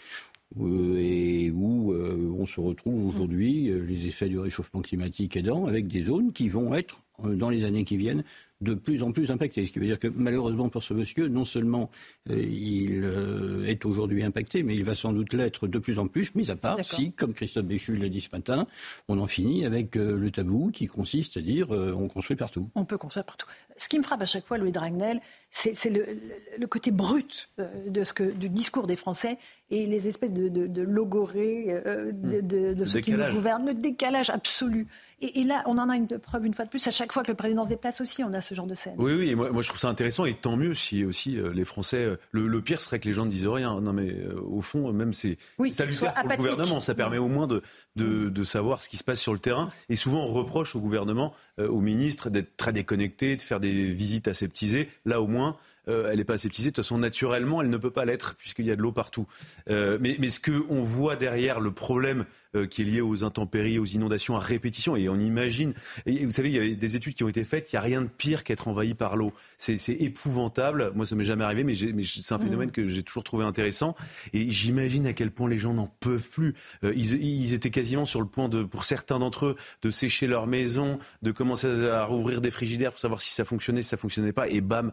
euh, et où euh, on se retrouve aujourd'hui, les effets du réchauffement climatique aidant, avec des zones qui vont être, dans les années qui viennent, de plus en plus impacté. Ce qui veut dire que malheureusement pour ce monsieur, non seulement euh, il euh, est aujourd'hui impacté, mais il va sans doute l'être de plus en plus, mis à part si, comme Christophe Béchu l'a dit ce matin, on en finit avec euh, le tabou qui consiste à dire on construit partout. On peut construire partout. Ce qui me frappe à chaque fois, Louis Dragnel, c'est le, côté brut de ce que, du discours des Français et les espèces de, de, de logorées de, de, de ceux qui nous gouvernent, le décalage absolu. Et, là, on en a une preuve une fois de plus. À chaque fois que le président se déplace aussi, on a ce genre de scène. Oui, oui. Et moi, moi, je trouve ça intéressant et tant mieux si aussi euh, les Français. Euh, le, pire serait que les gens ne disent rien. Non, mais euh, au fond, même c'est oui, salutaire pour le gouvernement. Ça permet au moins de, de, de, savoir ce qui se passe sur le terrain. Et souvent, on reproche au gouvernement, aux ministres, d'être très déconnectés, de faire des visites aseptisées. Là, au moins. Euh, elle n'est pas aseptisée. De toute façon, naturellement, elle ne peut pas l'être puisqu'il y a de l'eau partout. Euh, mais, mais, ce qu'on voit derrière le problème euh, qui est lié aux intempéries, aux inondations à répétition, et on imagine, et vous savez, il y a des études qui ont été faites, il n'y a rien de pire qu'être envahi par l'eau. C'est épouvantable. Moi, ça m'est jamais arrivé, mais, c'est un phénomène mmh. que j'ai toujours trouvé intéressant. Et j'imagine à quel point les gens n'en peuvent plus. Ils, ils, étaient quasiment sur le point de, pour certains d'entre eux, de sécher leur maison, de commencer à rouvrir des frigidaires pour savoir si ça fonctionnait, si ça fonctionnait pas, et bam,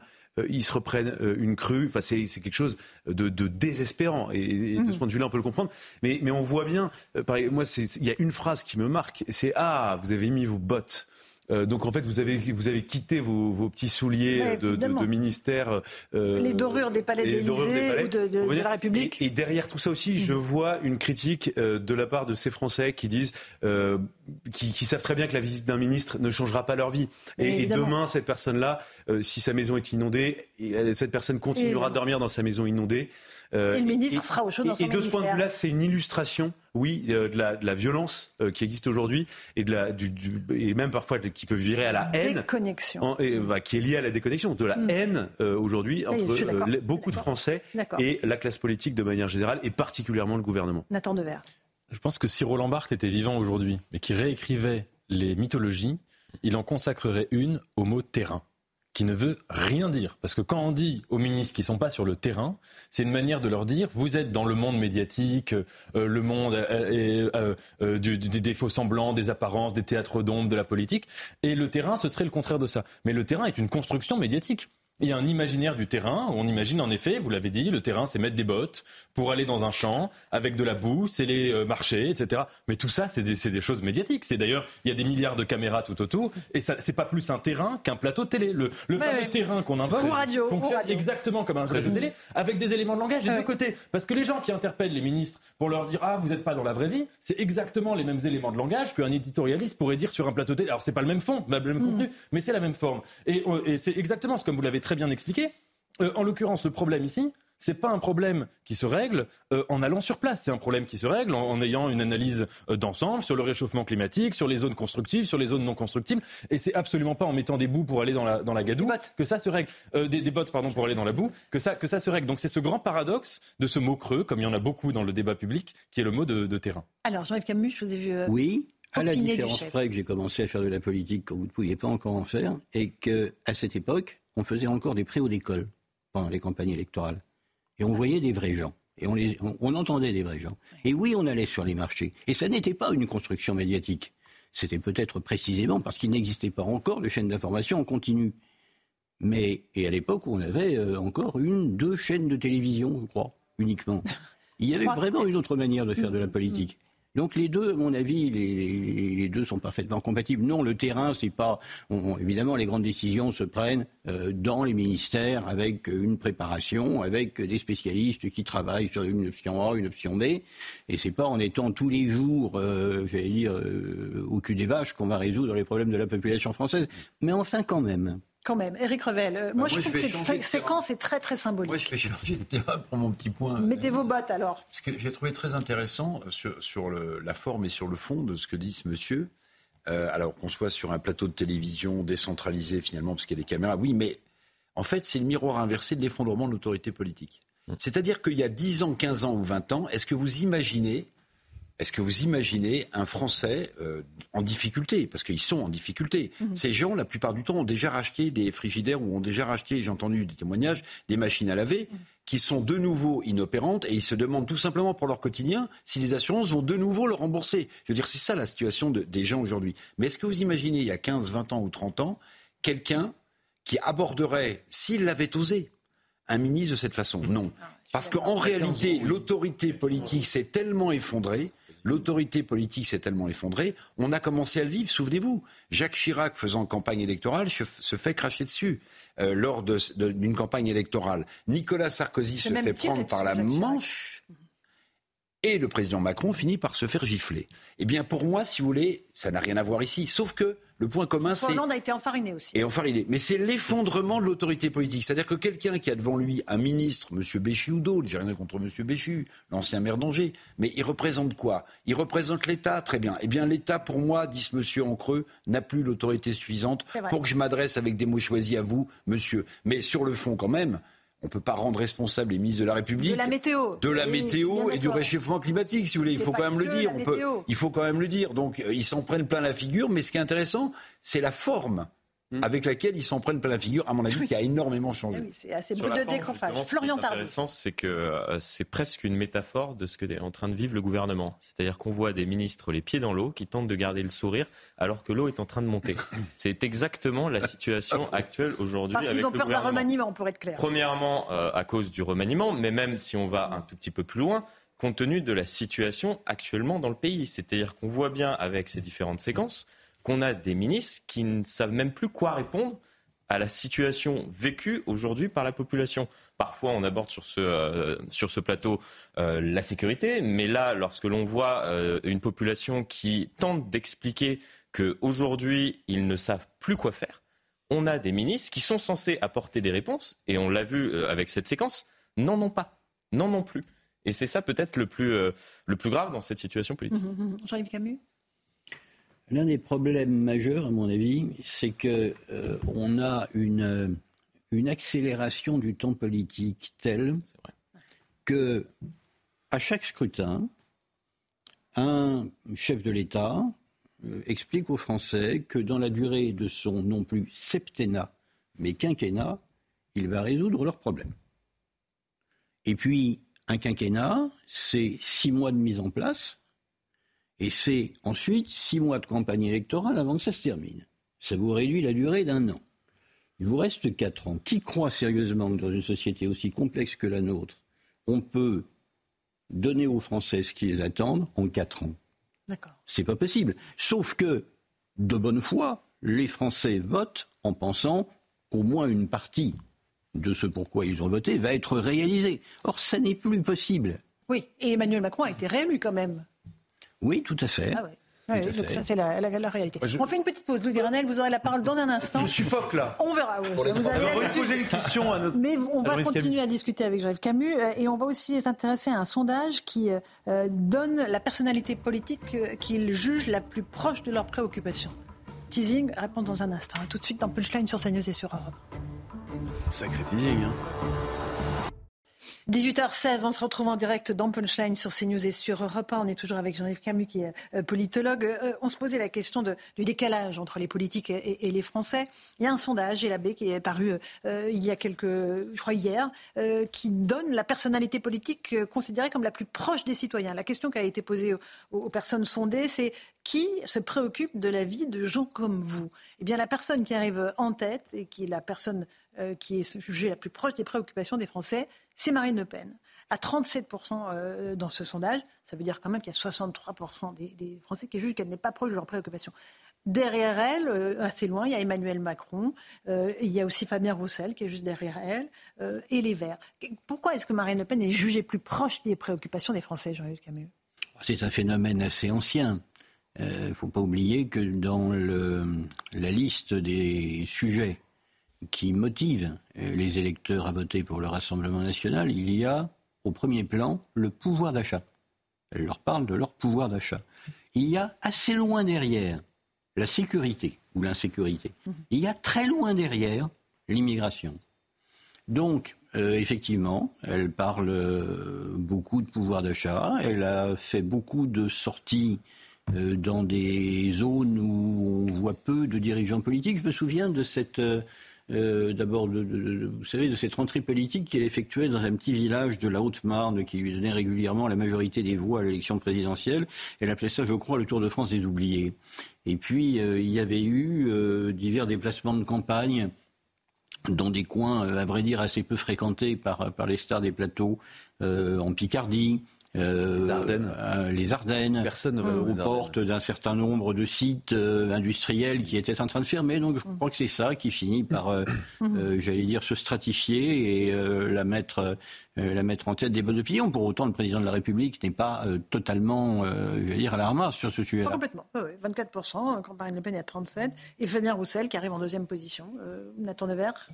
ils se reprennent euh, une crue. Enfin, c'est quelque chose de, désespérant. Et, de ce mmh. point de vue-là, on peut le comprendre. Mais, mais on voit bien, euh, moi, il y a une phrase qui me marque, c'est Ah, vous avez mis vos bottes. Euh, donc en fait, vous avez, vous avez quitté vos, petits souliers de, ministère. Euh, les dorures des palais de l'Élysée ou de, la République. Et, derrière tout ça aussi, je mm. vois une critique euh, de la part de ces Français qui disent, qui, savent très bien que la visite d'un ministre ne changera pas leur vie. Et, demain, cette personne-là, si sa maison est inondée, cette personne continuera à dormir dans sa maison inondée. Euh, et le ministre sera au chaud dans son Et de ce point de vue-là, c'est une illustration, oui, euh, de, la, de, la, violence euh, qui existe aujourd'hui et, de la, du, et même parfois qui peut virer à la haine. Déconnexion. et, bah, qui est liée à la déconnexion, de la mm. haine aujourd'hui entre beaucoup de Français et la classe politique de manière générale et particulièrement le gouvernement. Nathan Dever. Je pense que si Roland Barthes était vivant aujourd'hui, mais qui réécrivait les mythologies, il en consacrerait une au mot terrain qui ne veut rien dire. Parce que quand on dit aux ministres qui ne sont pas sur le terrain, c'est une manière de leur dire vous êtes dans le monde médiatique, euh, le monde euh, euh, du, des faux semblants, des apparences, des théâtres d'ombre, de la politique. Et le terrain, ce serait le contraire de ça. Mais le terrain est une construction médiatique. Il y a un imaginaire du terrain. On imagine en effet, vous l'avez dit, le terrain, c'est mettre des bottes pour aller dans un champ avec de la boue, c'est les euh, marchés, etc. Mais tout ça, c'est des, des, choses médiatiques. C'est d'ailleurs, il y a des milliards de caméras tout autour, et ça, c'est pas plus un terrain qu'un plateau de télé. Le, le fameux terrain qu'on invoque radio, fonctionne exactement comme un plateau de télé, avec des éléments de langage des deux côtés. Parce que les gens qui interpellent les ministres pour leur dire ah vous n'êtes pas dans la vraie vie, c'est exactement les mêmes éléments de langage qu'un éditorialiste pourrait dire sur un plateau de télé. Alors c'est pas le même fond, le même contenu, mm. mais c'est la même forme. Et, euh, et c'est exactement ce comme vous l'avez très bien expliqué. Euh, en l'occurrence, le problème ici, c'est pas un problème qui se règle euh, en allant sur place. C'est un problème qui se règle en, ayant une analyse euh, d'ensemble sur le réchauffement climatique, sur les zones constructives, sur les zones non constructibles. Et c'est absolument pas en mettant des bouts pour aller dans la, dans la gadoue que ça se règle. des, bottes, pardon, pour aller dans la boue, que ça, que ça se règle. Donc c'est ce grand paradoxe de ce mot creux, comme il y en a beaucoup dans le débat public, qui est le mot de, terrain. Alors, Jean-Yves Camus, je vous ai vu. oui. À la différence près que j'ai commencé à faire de la politique quand vous ne pouviez pas encore en faire, et qu'à cette époque, on faisait encore des préaux d'école pendant les campagnes électorales. Et on voyait des vrais gens. Et on, les, on, entendait des vrais gens. Et oui, on allait sur les marchés. Et ça n'était pas une construction médiatique. C'était peut-être précisément parce qu'il n'existait pas encore de chaîne d'information en continu. Mais, et à l'époque, on avait euh, encore une, deux chaînes de télévision, je crois, uniquement. Il y avait vraiment une autre manière de faire de la politique. Donc les deux, à mon avis, les, deux sont parfaitement compatibles. Non, le terrain, c'est pas. évidemment, les grandes décisions se prennent euh, dans les ministères avec une préparation, avec des spécialistes qui travaillent sur une option A, une option B, et c'est pas en étant tous les jours, euh, j'allais dire, euh, au cul des vaches qu'on va résoudre les problèmes de la population française. Mais enfin, quand même. Quand même. Éric Revel, euh, bah, moi, je trouve que cette séquence est très très symbolique. Moi je vais changer de terrain pour mon petit point. Mettez vos bottes alors. Ce que j'ai trouvé très intéressant sur, sur le, la forme et sur le fond de ce que dit ce monsieur, euh, alors qu'on soit sur un plateau de télévision décentralisé finalement parce qu'il y a des caméras, oui, mais en fait, c'est le miroir inversé de l'effondrement de l'autorité politique. Mm. C'est-à-dire qu'il y a 10 ans, 15 ans ou 20 ans, est-ce que vous imaginez est-ce que vous imaginez un Français euh, en difficulté? Parce qu'ils sont en difficulté. Mm-hmm. Ces gens, la plupart du temps, ont déjà racheté des frigidaires ou ont déjà racheté, j'ai entendu des témoignages, des machines à laver mm. qui sont de nouveau inopérantes et ils se demandent tout simplement pour leur quotidien si les assurances vont de nouveau le rembourser. Je veux dire, c'est ça la situation des gens aujourd'hui. Mais est-ce que vous imaginez, il y a 15, 20 ans ou 30 ans, quelqu'un qui aborderait, s'il l'avait osé, un ministre de cette façon? Non. Parce qu'en réalité, l'autorité politique s'est tellement effondrée. L'autorité politique s'est tellement effondrée, on a commencé à le vivre, souvenez-vous. Jacques Chirac, faisant campagne électorale, se fait cracher dessus euh, lors d'une campagne électorale. Nicolas Sarkozy se fait prendre par la manche et le président Macron finit par se faire gifler. Eh bien, pour moi, si vous voulez, ça n'a rien à voir ici. Sauf que le point commun, c'est. Hollande a été enfariné aussi. Et enfariné. Mais c'est l'effondrement de l'autorité politique. C'est-à-dire que quelqu'un qui a devant lui un ministre, M. Béchu ou d'autres, j'ai rien contre M. Béchu, l'ancien maire d'Angers, mais il représente quoi? Il représente l'État, très bien. Eh bien, l'État, pour moi, dit ce monsieur en creux, n'a plus l'autorité suffisante pour que je m'adresse avec des mots choisis à vous, monsieur. Mais sur le fond, quand même, on ne peut pas rendre responsable les ministres de la République de la météo, de la météo et du réchauffement climatique, si vous voulez. Il faut quand même le dire. On peut, il faut quand même le dire. Donc, euh, ils s'en prennent plein la figure. Mais ce qui est intéressant, c'est la forme. Avec laquelle ils s'en prennent plein la figure, à mon avis, qui a énormément changé. Oui, c'est assez brut de décrochage. Florian Ce qui est intéressant, c'est que euh, c'est presque une métaphore de ce que est en train de vivre le gouvernement. C'est-à-dire qu'on voit des ministres les pieds dans l'eau qui tentent de garder le sourire alors que l'eau est en train de monter. C'est exactement la situation actuelle aujourd'hui. Parce qu'ils ont peur d'un remaniement, pour être clair. Premièrement, euh, à cause du remaniement, mais même si on va un tout petit peu plus loin, compte tenu de la situation actuellement dans le pays. C'est-à-dire qu'on voit bien avec ces différentes séquences qu'on a des ministres qui ne savent même plus quoi répondre à la situation vécue aujourd'hui par la population. Parfois, on aborde sur ce, euh, plateau euh, la sécurité, mais là, lorsque l'on voit euh, une population qui tente d'expliquer qu'aujourd'hui, ils ne savent plus quoi faire, on a des ministres qui sont censés apporter des réponses, et on l'a vu avec cette séquence, n'en ont pas, n'en ont plus. Et c'est ça peut-être le, plus le plus grave dans cette situation politique. Jean-Yves Camus? L'un des problèmes majeurs, à mon avis, c'est que euh, on a une, une accélération du temps politique telle que à chaque scrutin, un chef de l'État euh, explique aux Français que dans la durée de son non plus septennat, mais quinquennat, il va résoudre leurs problèmes. Et puis, un quinquennat, c'est six mois de mise en place, et c'est ensuite six mois de campagne électorale avant que ça se termine. Ça vous réduit la durée d'un an. Il vous reste quatre ans. Qui croit sérieusement que dans une société aussi complexe que la nôtre, on peut donner aux Français ce qu'ils attendent en quatre ans? D'accord. C'est pas possible. Sauf que, de bonne foi, les Français votent en pensant au moins une partie de ce pourquoi ils ont voté va être réalisée. Or, ça n'est plus possible. Oui, et Emmanuel Macron a été réélu quand même. Oui, tout à fait. Ah ouais. donc ça c'est la, réalité. On fait une petite pause. Louis Granel, vous aurez la parole dans un instant. Je suffoque là. On verra. Vous allez poser une question à notre. Mais on va continuer à discuter avec Jean-Yves Camus euh, et on va aussi s'intéresser à un sondage qui euh, donne la personnalité politique euh, qu'ils jugent la plus proche de leurs préoccupations. Teasing, réponse dans un instant. tout de suite dans Punchline sur CNews et sur Europe. Sacré teasing. Hein. 18h16, on se retrouve en direct dans Punchline sur CNews et sur Europe 1. On est toujours avec Jean-Yves Camus qui est euh, politologue. Euh, on se posait la question du décalage entre les politiques et, les Français. Il y a un sondage, Elabé, qui est paru euh, il y a quelques, je crois hier, qui donne la personnalité politique considérée comme la plus proche des citoyens. La question qui a été posée aux, personnes sondées, c'est qui se préoccupe de la vie de gens comme vous? Eh bien, la personne qui arrive en tête et qui est la personne qui est jugée la plus proche des préoccupations des Français, c'est Marine Le Pen. À 37% euh, dans ce sondage, ça veut dire quand même qu'il y a 63% des, Français qui jugent qu'elle n'est pas proche de leurs préoccupations. Derrière elle, euh, assez loin, il y a Emmanuel Macron, euh, il y a aussi Fabien Roussel qui est juste derrière elle, et les Verts. Pourquoi est-ce que Marine Le Pen est jugée plus proche des préoccupations des Français, Jean-Yves Camus? C'est un phénomène assez ancien. Il ne faut pas oublier que dans la liste des sujets qui motive euh, les électeurs à voter pour le Rassemblement national, il y a au premier plan le pouvoir d'achat. Elle leur parle de leur pouvoir d'achat. Il y a assez loin derrière la sécurité ou l'insécurité. Il y a très loin derrière l'immigration. Donc, euh, effectivement, elle parle euh, beaucoup de pouvoir d'achat. Elle a fait beaucoup de sorties dans des zones où on voit peu de dirigeants politiques. Je me souviens de cette d'abord, de, vous savez, de cette rentrée politique qu'elle effectuait dans un petit village de la Haute-Marne qui lui donnait régulièrement la majorité des voix à l'élection présidentielle. Elle appelait ça, je crois, le Tour de France des oubliés. Et puis, il y avait eu divers déplacements de campagne dans des coins, euh, à vrai dire, assez peu fréquentés par, les stars des plateaux, euh, en Picardie, euh, les Ardennes. Euh, les Ardennes. Personne ne aux portes d'un certain nombre de sites euh, industriels qui étaient en train de fermer. Donc je crois que c'est ça qui finit par, mm. j'allais dire, se stratifier et la mettre la mettre en tête des bonnes opinions. Pour autant, le président de la République n'est pas totalement, j'allais dire, à la ramasse sur ce sujet-là. Complètement. 24%, quand Marine Le Pen est à 37%, et Fabien Roussel qui arrive en deuxième position. Nathan Devers?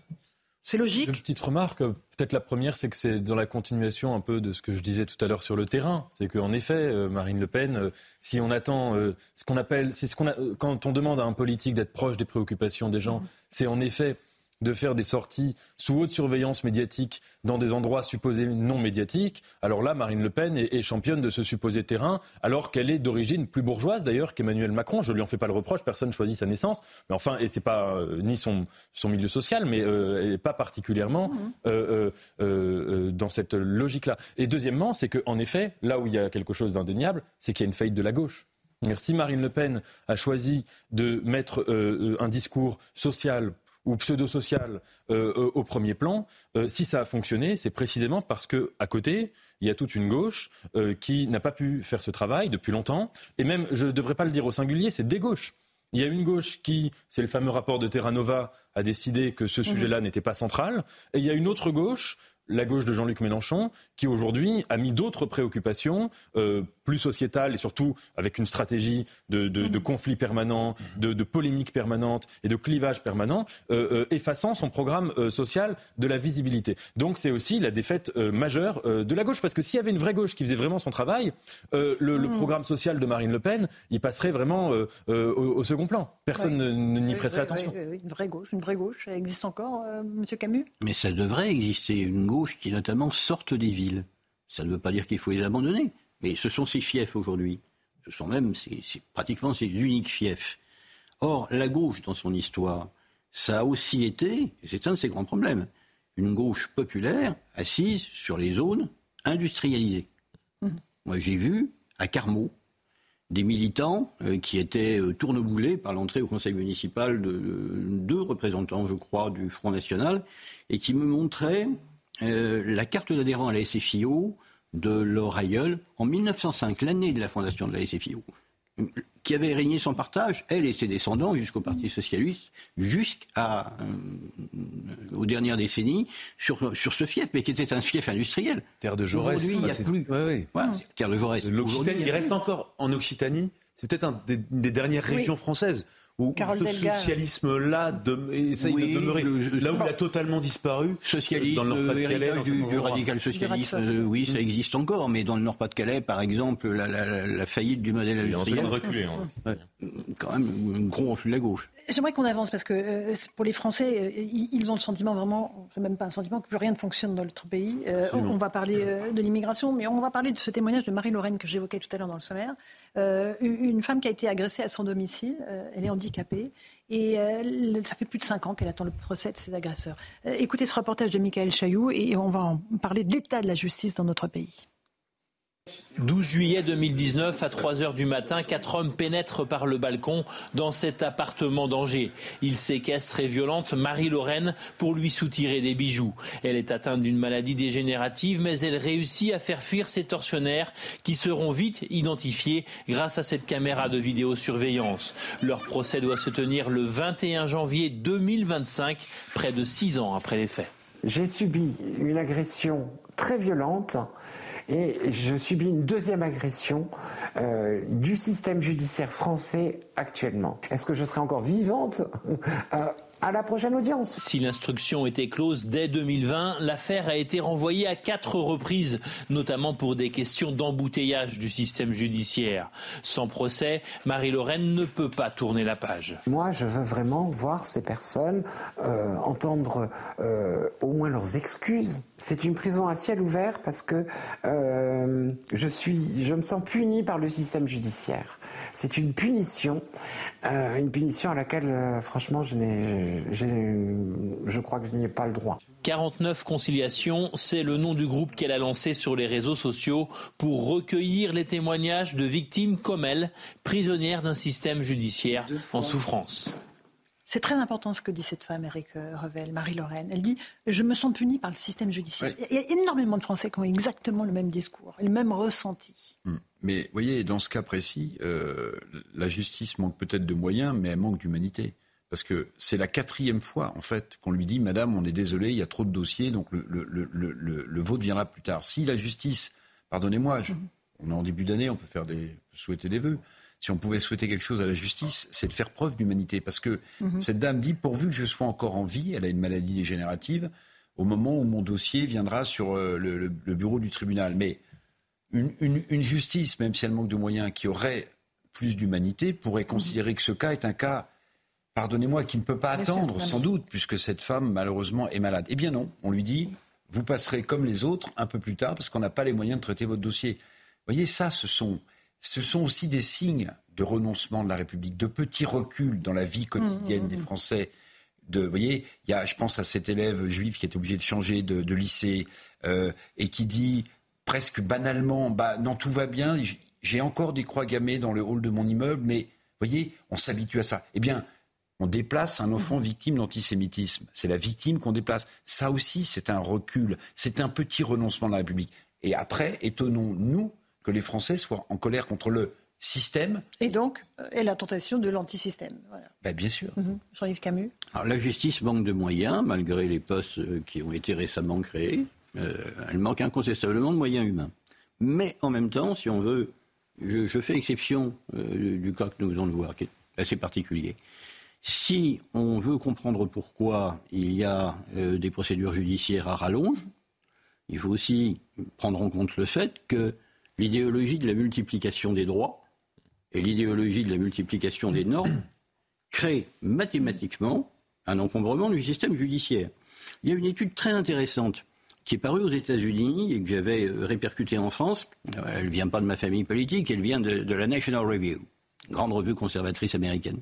C'est logique. Une petite remarque, peut-être la première, c'est que c'est dans la continuation un peu de ce que je disais tout à l'heure sur le terrain. C'est qu'en effet, euh, Marine Le Pen, euh, si on attend euh, ce qu'on appelle, c'est ce qu'on quand on demande à un politique d'être proche des préoccupations des gens, mmh. c'est en effet de faire des sorties sous haute surveillance médiatique dans des endroits supposés non médiatiques, alors là, Marine Le Pen est, championne de ce supposé terrain, alors qu'elle est d'origine plus bourgeoise d'ailleurs qu'Emmanuel Macron. Je lui en fais pas le reproche, personne choisit sa naissance, mais enfin, et c'est pas euh, ni son, son milieu social, mais euh, elle n'est pas particulièrement mmh. euh, dans cette logique-là. Et deuxièmement, c'est qu'en effet, là où il y a quelque chose d'indéniable, c'est qu'il y a une faillite de la gauche. Si Marine Le Pen a choisi de mettre un discours social, ou pseudo-social euh, euh, au premier plan, euh, si ça a fonctionné, c'est précisément parce que à côté, il y a toute une gauche qui n'a pas pu faire ce travail depuis longtemps. Et même, je ne devrais pas le dire au singulier, c'est des gauches. Il y a une gauche qui, c'est le fameux rapport de Terra Nova, a décidé que ce mhm. sujet-là n'était pas central. Et il y a une autre gauche la gauche de Jean-Luc Mélenchon, qui aujourd'hui a mis d'autres préoccupations euh, plus sociétales et surtout avec une stratégie de, de, de conflit permanent, de, de, polémique permanente et de clivage permanent, euh, euh, effaçant son programme euh, social de la visibilité. Donc c'est aussi la défaite euh, majeure euh, de la gauche, parce que s'il y avait une vraie gauche qui faisait vraiment son travail, le, le, mmh. programme social de Marine Le Pen, il passerait vraiment au, au, second plan. Personne ne n'y prêterait attention. une vraie gauche, une vraie gauche, elle existe encore, Monsieur Camus? Mais ça devrait exister une gauche qui notamment sortent des villes. Ça ne veut pas dire qu'il faut les abandonner, mais ce sont ces fiefs aujourd'hui. Ce sont même, pratiquement ces uniques fiefs. Or, la gauche, dans son histoire, ça a aussi été, et c'est un de ses grands problèmes, une gauche populaire assise sur les zones industrialisées. Moi, j'ai vu à Carmaux des militants euh, qui étaient euh, tourneboulés par l'entrée au conseil municipal de deux représentants, je crois, du Front National, et qui me montraient euh, la carte d'adhérent à la SFIO de Laure Ayeul en 1905, l'année de la fondation de la SFIO, qui avait régné son partage, elle et ses descendants, jusqu'au Parti socialiste, jusqu'à euh, aux dernières décennies, sur, sur ce fief, mais qui était un fief industriel. Terre de Jaurès. Aujourd'hui, il n'y a plus. Ouais, ouais. terre de Jaurès. L'Occitanie, il reste encore en Occitanie. C'est peut-être une des, dernières régions françaises où ce socialisme-là essaye de demeurer. là où il a totalement disparu, socialisme, dans le Nord-Pas-de-Calais, du, du, radical socialisme, euh, oui, ça existe encore, mais dans le Nord-Pas-de-Calais, par exemple, la, la, la, faillite du modèle industriel, il est en train de reculer. Hein. quand même un gros refus de la gauche. J'aimerais qu'on avance parce que euh, pour les Français, euh, ils ont le sentiment vraiment, c'est même pas un sentiment, que plus rien ne fonctionne dans notre pays. Euh, on va parler de l'immigration, mais on va parler de ce témoignage de Marie-Lorraine que j'évoquais tout à l'heure dans le sommaire. une femme qui a été agressée à son domicile, elle est et ça fait plus de cinq ans qu'elle attend le procès de ses agresseurs. écoutez ce reportage de Michael Chailloux et on va en parler de l'état de la justice dans notre pays. 12 juillet 2019, à 3 heures du matin, quatre hommes pénètrent par le balcon dans cet appartement d'Angers. Ils séquestrent et violentent Marie-Lorraine pour lui soutirer des bijoux. Elle est atteinte d'une maladie dégénérative, mais elle réussit à faire fuir ses tortionnaires qui seront vite identifiés grâce à cette caméra de vidéosurveillance. Leur procès doit se tenir le 21 janvier 2025, près de six ans après les faits. J'ai subi une agression très violente et je subis une deuxième agression euh, du système judiciaire français actuellement. Est-ce que je serai encore vivante? Euh, à la prochaine audience. Si l'instruction était close dès 2020, l'affaire a été renvoyée à quatre reprises, notamment pour des questions d'embouteillage du système judiciaire. Sans procès, Marie-Lorraine ne peut pas tourner la page. Moi, je veux vraiment voir ces personnes, euh, entendre euh, au moins leurs excuses. C'est une prison à ciel ouvert parce que euh, je suis, je me sens puni par le système judiciaire. C'est une punition, une punition à laquelle, franchement, je n'ai je crois que je n'y ai pas le droit. 49 conciliations, c'est le nom du groupe qu'elle a lancé sur les réseaux sociaux pour recueillir les témoignages de victimes comme elle, prisonnières d'un système judiciaire en souffrance. C'est très important ce que dit cette femme, Eric Revel, Marie-Lorraine. Elle dit Je me sens punie par le système judiciaire. Il y a énormément de Français qui ont exactement le même discours, le même ressenti. Hum. Mais vous voyez, dans ce cas précis, euh, la justice manque peut-être de moyens, mais elle manque d'humanité. Parce que c'est la quatrième fois, en fait, qu'on lui dit Madame, on est désolé, il y a trop de dossiers, donc le, le, vote viendra plus tard. Si la justice, pardonnez-moi, mhm. on est en début d'année, on peut faire des, souhaiter des vœux. Si on pouvait souhaiter quelque chose à la justice, c'est de faire preuve d'humanité. Parce que mhm. cette dame dit pourvu que je sois encore en vie, elle a une maladie dégénérative, au moment où mon dossier viendra sur euh, le, bureau du tribunal. Mais une, une, justice, même si elle manque de moyens, qui aurait plus d'humanité, pourrait considérer que ce cas est un cas pardonnez-moi, qui ne peut pas attendre, sans doute, puisque cette femme, malheureusement, est malade. Eh bien non, on lui dit, vous passerez comme les autres un peu plus tard, parce qu'on n'a pas les moyens de traiter votre dossier. Vous voyez, ça, ce sont, ce sont aussi des signes de renoncement de la République, de petits reculs dans la vie quotidienne mmh, mmh, des mmh. Français. De, vous voyez, il y a, je pense à cet élève juif qui est obligé de changer de, lycée euh, et qui dit presque banalement, bah non, tout va bien, j'ai encore des croix gammées dans le hall de mon immeuble, mais vous voyez, on s'habitue à ça. Eh bien, on déplace un enfant victime d'antisémitisme. C'est la victime qu'on déplace. Ça aussi, c'est un recul, c'est un petit renoncement de la République. Et après, étonnons-nous que les Français soient en colère contre le système. Et donc, et la tentation de l'antisystème. Ben, bien sûr. Mhm. Jean-Yves Camus. Alors, la justice manque de moyens, malgré les postes euh, qui ont été récemment créés. Euh, elle manque incontestablement de moyens humains. Mais en même temps, si on veut, je, fais exception euh, du cas que nous venons de voir, qui est assez particulier. Si on veut comprendre pourquoi il y a euh, des procédures judiciaires à rallonge, il faut aussi prendre en compte le fait que l'idéologie de la multiplication des droits et l'idéologie de la multiplication des normes créent mathématiquement un encombrement du système judiciaire. Il y a une étude très intéressante qui est parue aux États-Unis et que j'avais euh, répercutée en France. Elle ne vient pas de ma famille politique, elle vient de la National Review grande revue conservatrice américaine,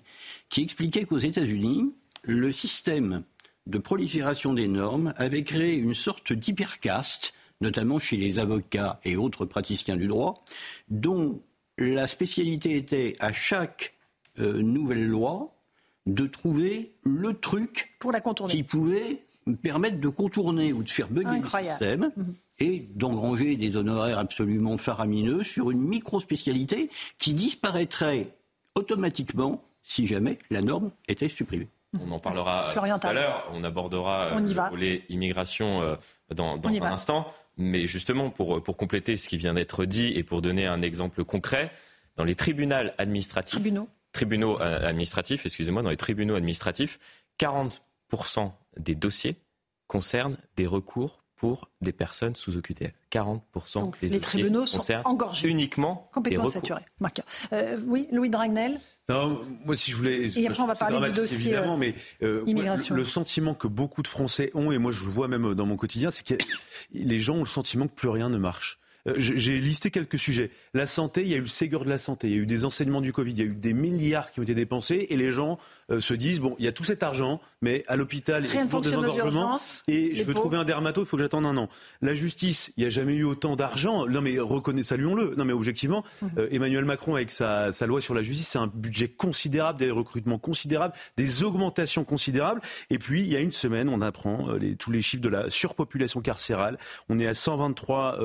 qui expliquait qu'aux États-Unis, le système de prolifération des normes avait créé une sorte d'hypercaste, notamment chez les avocats et autres praticiens du droit, dont la spécialité était à chaque euh, nouvelle loi de trouver le truc Pour la qui pouvait permettre de contourner ou de faire bugger le système. Mhm et d'engranger des honoraires absolument faramineux sur une micro-spécialité qui disparaîtrait automatiquement si jamais la norme était supprimée. On en parlera tout à l'heure, on abordera euh, le volet immigration euh, dans, un instant. Mais justement, pour, pour compléter ce qui vient d'être dit et pour donner un exemple concret, dans les tribunaux administratifs, tribunaux, tribunaux euh, administratifs, excusez-moi, dans les tribunaux administratifs, 40% des dossiers concernent des recours pour des personnes sous OQTF. 40% des les tribunaux sont engorgés. Uniquement complètement saturés. Euh, oui, Louis Dragnel. Non, moi si je voulais. Et après on va parler du dossier évidemment, euh, mais euh, le, sentiment que beaucoup de Français ont et moi je le vois même dans mon quotidien, c'est que les gens ont le sentiment que plus rien ne marche. Euh, j'ai listé quelques sujets. La santé, il y a eu le Ségur de la santé, il y a eu des enseignements du Covid, il y a eu des milliards qui ont été dépensés et les gens euh, se disent bon, il y a tout cet argent, mais à l'hôpital, il y a toujours des engorgements et je veux trouver un dermato, il faut que j'attende un an. La justice, il n'y a jamais eu autant d'argent. Non mais reconnaissez, saluons-le. Non mais objectivement, mhm. euh, Emmanuel Macron avec sa, sa loi sur la justice, c'est un budget considérable, des recrutements considérables, des augmentations considérables. Et puis il y a une semaine, on apprend les, tous les chiffres de la surpopulation carcérale. On est à 123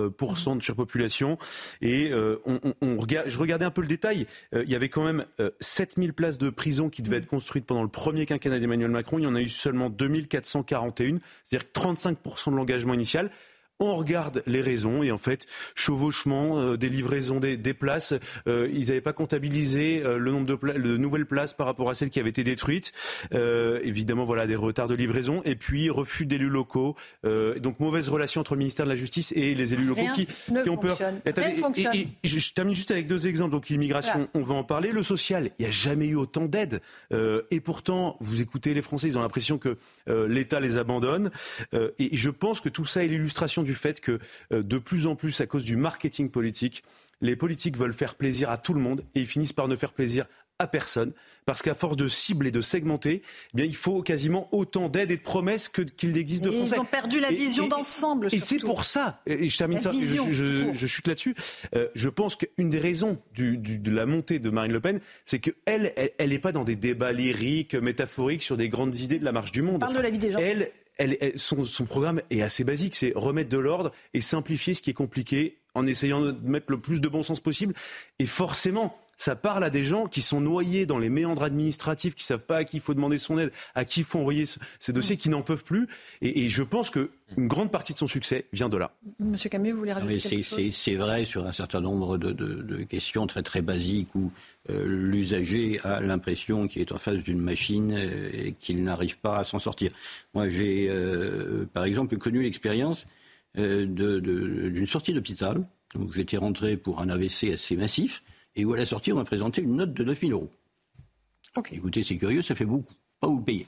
de population Et euh, je regardais un peu le détail. Euh, il y avait quand même 7000 euh, places de prison qui devaient être construites pendant le premier quinquennat d'Emmanuel Macron. Il y en a eu seulement 2441, c'est-à-dire 35% de l'engagement initial on regarde les raisons et en fait, chevauchement, euh, des livraisons, des, places, euh, ils n'avaient pas comptabilisé euh, le nombre de, nouvelles places par rapport à celles qui avaient été détruites. évidemment, voilà, des retards de livraison et puis refus d'élus locaux. donc mauvaise relation entre le ministère de la Justice et les élus locaux qui, ont peur. Et, je, termine juste avec deux exemples. Donc l'immigration, on va en parler. Le social, il n'y a jamais eu autant d'aide. et pourtant, vous écoutez les Français, ils ont l'impression que l'État les abandonne. et je pense que tout ça est l'illustration du du fait que euh, de plus en plus, à cause du marketing politique, les politiques veulent faire plaisir à tout le monde et ils finissent par ne faire plaisir à personne, parce qu'à force de cibler, et de segmenter, eh bien, il faut quasiment autant d'aide et de promesses qu'il existe de Français. Ils ont perdu la vision d'ensemble. Et, c'est pour ça, et je termine ça, je, chute là-dessus, euh, je pense qu'une des raisons de la montée de Marine Le Pen, c'est qu'elle, elle n'est pas dans des débats lyriques, métaphoriques sur des grandes idées de la marche du monde. parle de la vie des gens. Elle, son, son, programme est assez basique, c'est remettre de l'ordre et simplifier ce qui est compliqué en essayant de mettre le plus de bon sens possible. Et forcément, ça parle à des gens qui sont noyés dans les méandres administratifs, qui savent pas à qui il faut demander son aide, à qui il faut envoyer ces dossiers, qui n'en peuvent plus. Et, je pense qu'une grande partie de son succès vient de là. Monsieur Camus, vous voulez rajouter quelque chose? C'est vrai sur un certain nombre de, questions très très basiques où euh, l'usager a l'impression qu'il est en face d'une machine euh, et qu'il n'arrive pas à s'en sortir. Moi, j'ai euh, par exemple connu l'expérience d'une sortie d'hôpital. Donc j'étais rentré pour un AVC assez massif. Et où à la sortie, on m'a présenté une note de 9000 euros. Écoutez, c'est curieux, ça fait beaucoup. Pas vous le payer.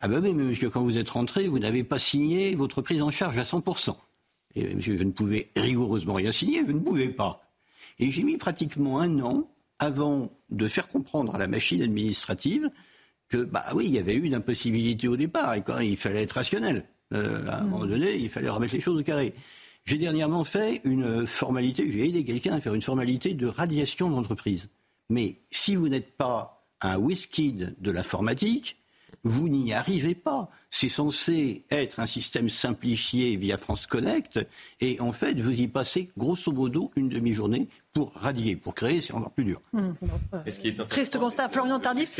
Ah ben oui, mais monsieur, quand vous êtes rentré, vous n'avez pas signé votre prise en charge à 100%. Et monsieur, je ne pouvais rigoureusement rien signer, je ne pouvais pas. Et j'ai mis pratiquement un an avant de faire comprendre à la machine administrative que, bah oui, il y avait eu une impossibilité au départ, et quand il fallait être rationnel. Euh, à un moment donné, il fallait remettre les choses au carré. J'ai dernièrement fait une formalité, j'ai aidé quelqu'un à faire une formalité de radiation d'entreprise. Mais si vous n'êtes pas un whisky de l'informatique, vous n'y arrivez pas. C'est censé être un système simplifié via France Connect, et en fait, vous y passez grosso modo une demi-journée pour radier, pour créer, c'est encore plus dur. Mmh. Triste constat, Florian Tardif.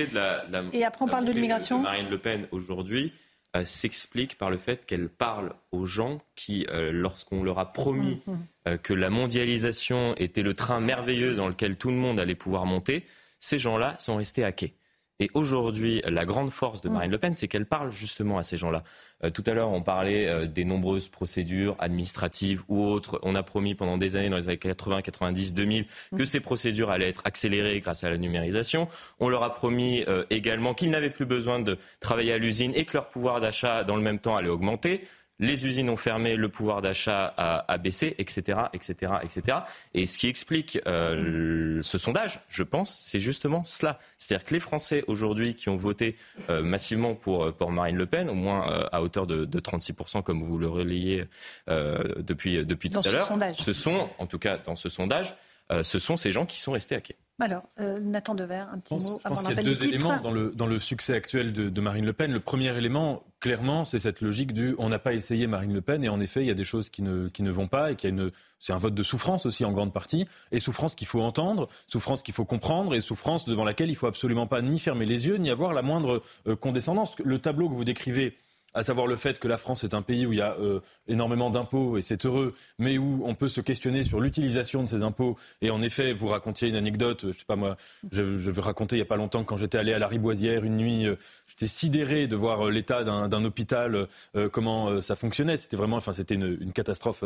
et après, on parle de l'immigration. Marine Le Pen aujourd'hui, euh, s'explique par le fait qu'elle parle aux gens qui, euh, lorsqu'on leur a promis mm, mm. Euh, que la mondialisation était le train merveilleux dans lequel tout le monde allait pouvoir monter, ces gens-là sont restés hackés. Et aujourd'hui, la grande force de mm. Marine Le Pen, c'est qu'elle parle justement à ces gens-là. Euh, tout à l'heure, on parlait euh, des nombreuses procédures administratives ou autres. On a promis pendant des années, dans les années 80, 90, 2000, que ces procédures allaient être accélérées grâce à la numérisation. On leur a promis euh, également qu'ils n'avaient plus besoin de travailler à l'usine et que leur pouvoir d'achat, dans le même temps, allait augmenter les usines ont fermé, le pouvoir d'achat a, baissé, etc., etc., etc. Et ce qui explique euh, ce sondage, je pense, c'est justement cela. C'est-à-dire que les Français aujourd'hui qui ont voté euh, massivement pour, pour Marine Le Pen, au moins euh, à hauteur de, 36%, comme vous le relayez depuis, depuis tout à l'heure, ce sont, en tout cas dans ce sondage, ce sont ces gens qui sont restés à quai. Alors, euh, Nathan Dever, un petit mot avant Je pense qu'il y a deux éléments dans le, dans le succès actuel de, Marine Le Pen. Le premier élément, clairement, c'est cette logique du on n'a pas essayé Marine Le Pen et en effet, il y a des choses qui ne, qui ne vont pas et qu'il y a une, c'est un vote de souffrance aussi en grande partie et souffrance qu'il faut entendre, souffrance qu'il faut comprendre et souffrance devant laquelle il faut absolument pas ni fermer les yeux ni avoir la moindre euh, condescendance. Le tableau que vous décrivez à savoir le fait que la France est un pays où il y a euh, énormément d'impôts et c'est heureux, mais où on peut se questionner sur l'utilisation de ces impôts. Et en effet, vous racontiez une anecdote, je sais pas moi, je, raconter il y a pas longtemps quand j'étais allé à la Riboisière une nuit, euh, j'étais sidéré de voir euh, l'état d'un hôpital, comment ça fonctionnait. C'était vraiment, enfin, c'était une, catastrophe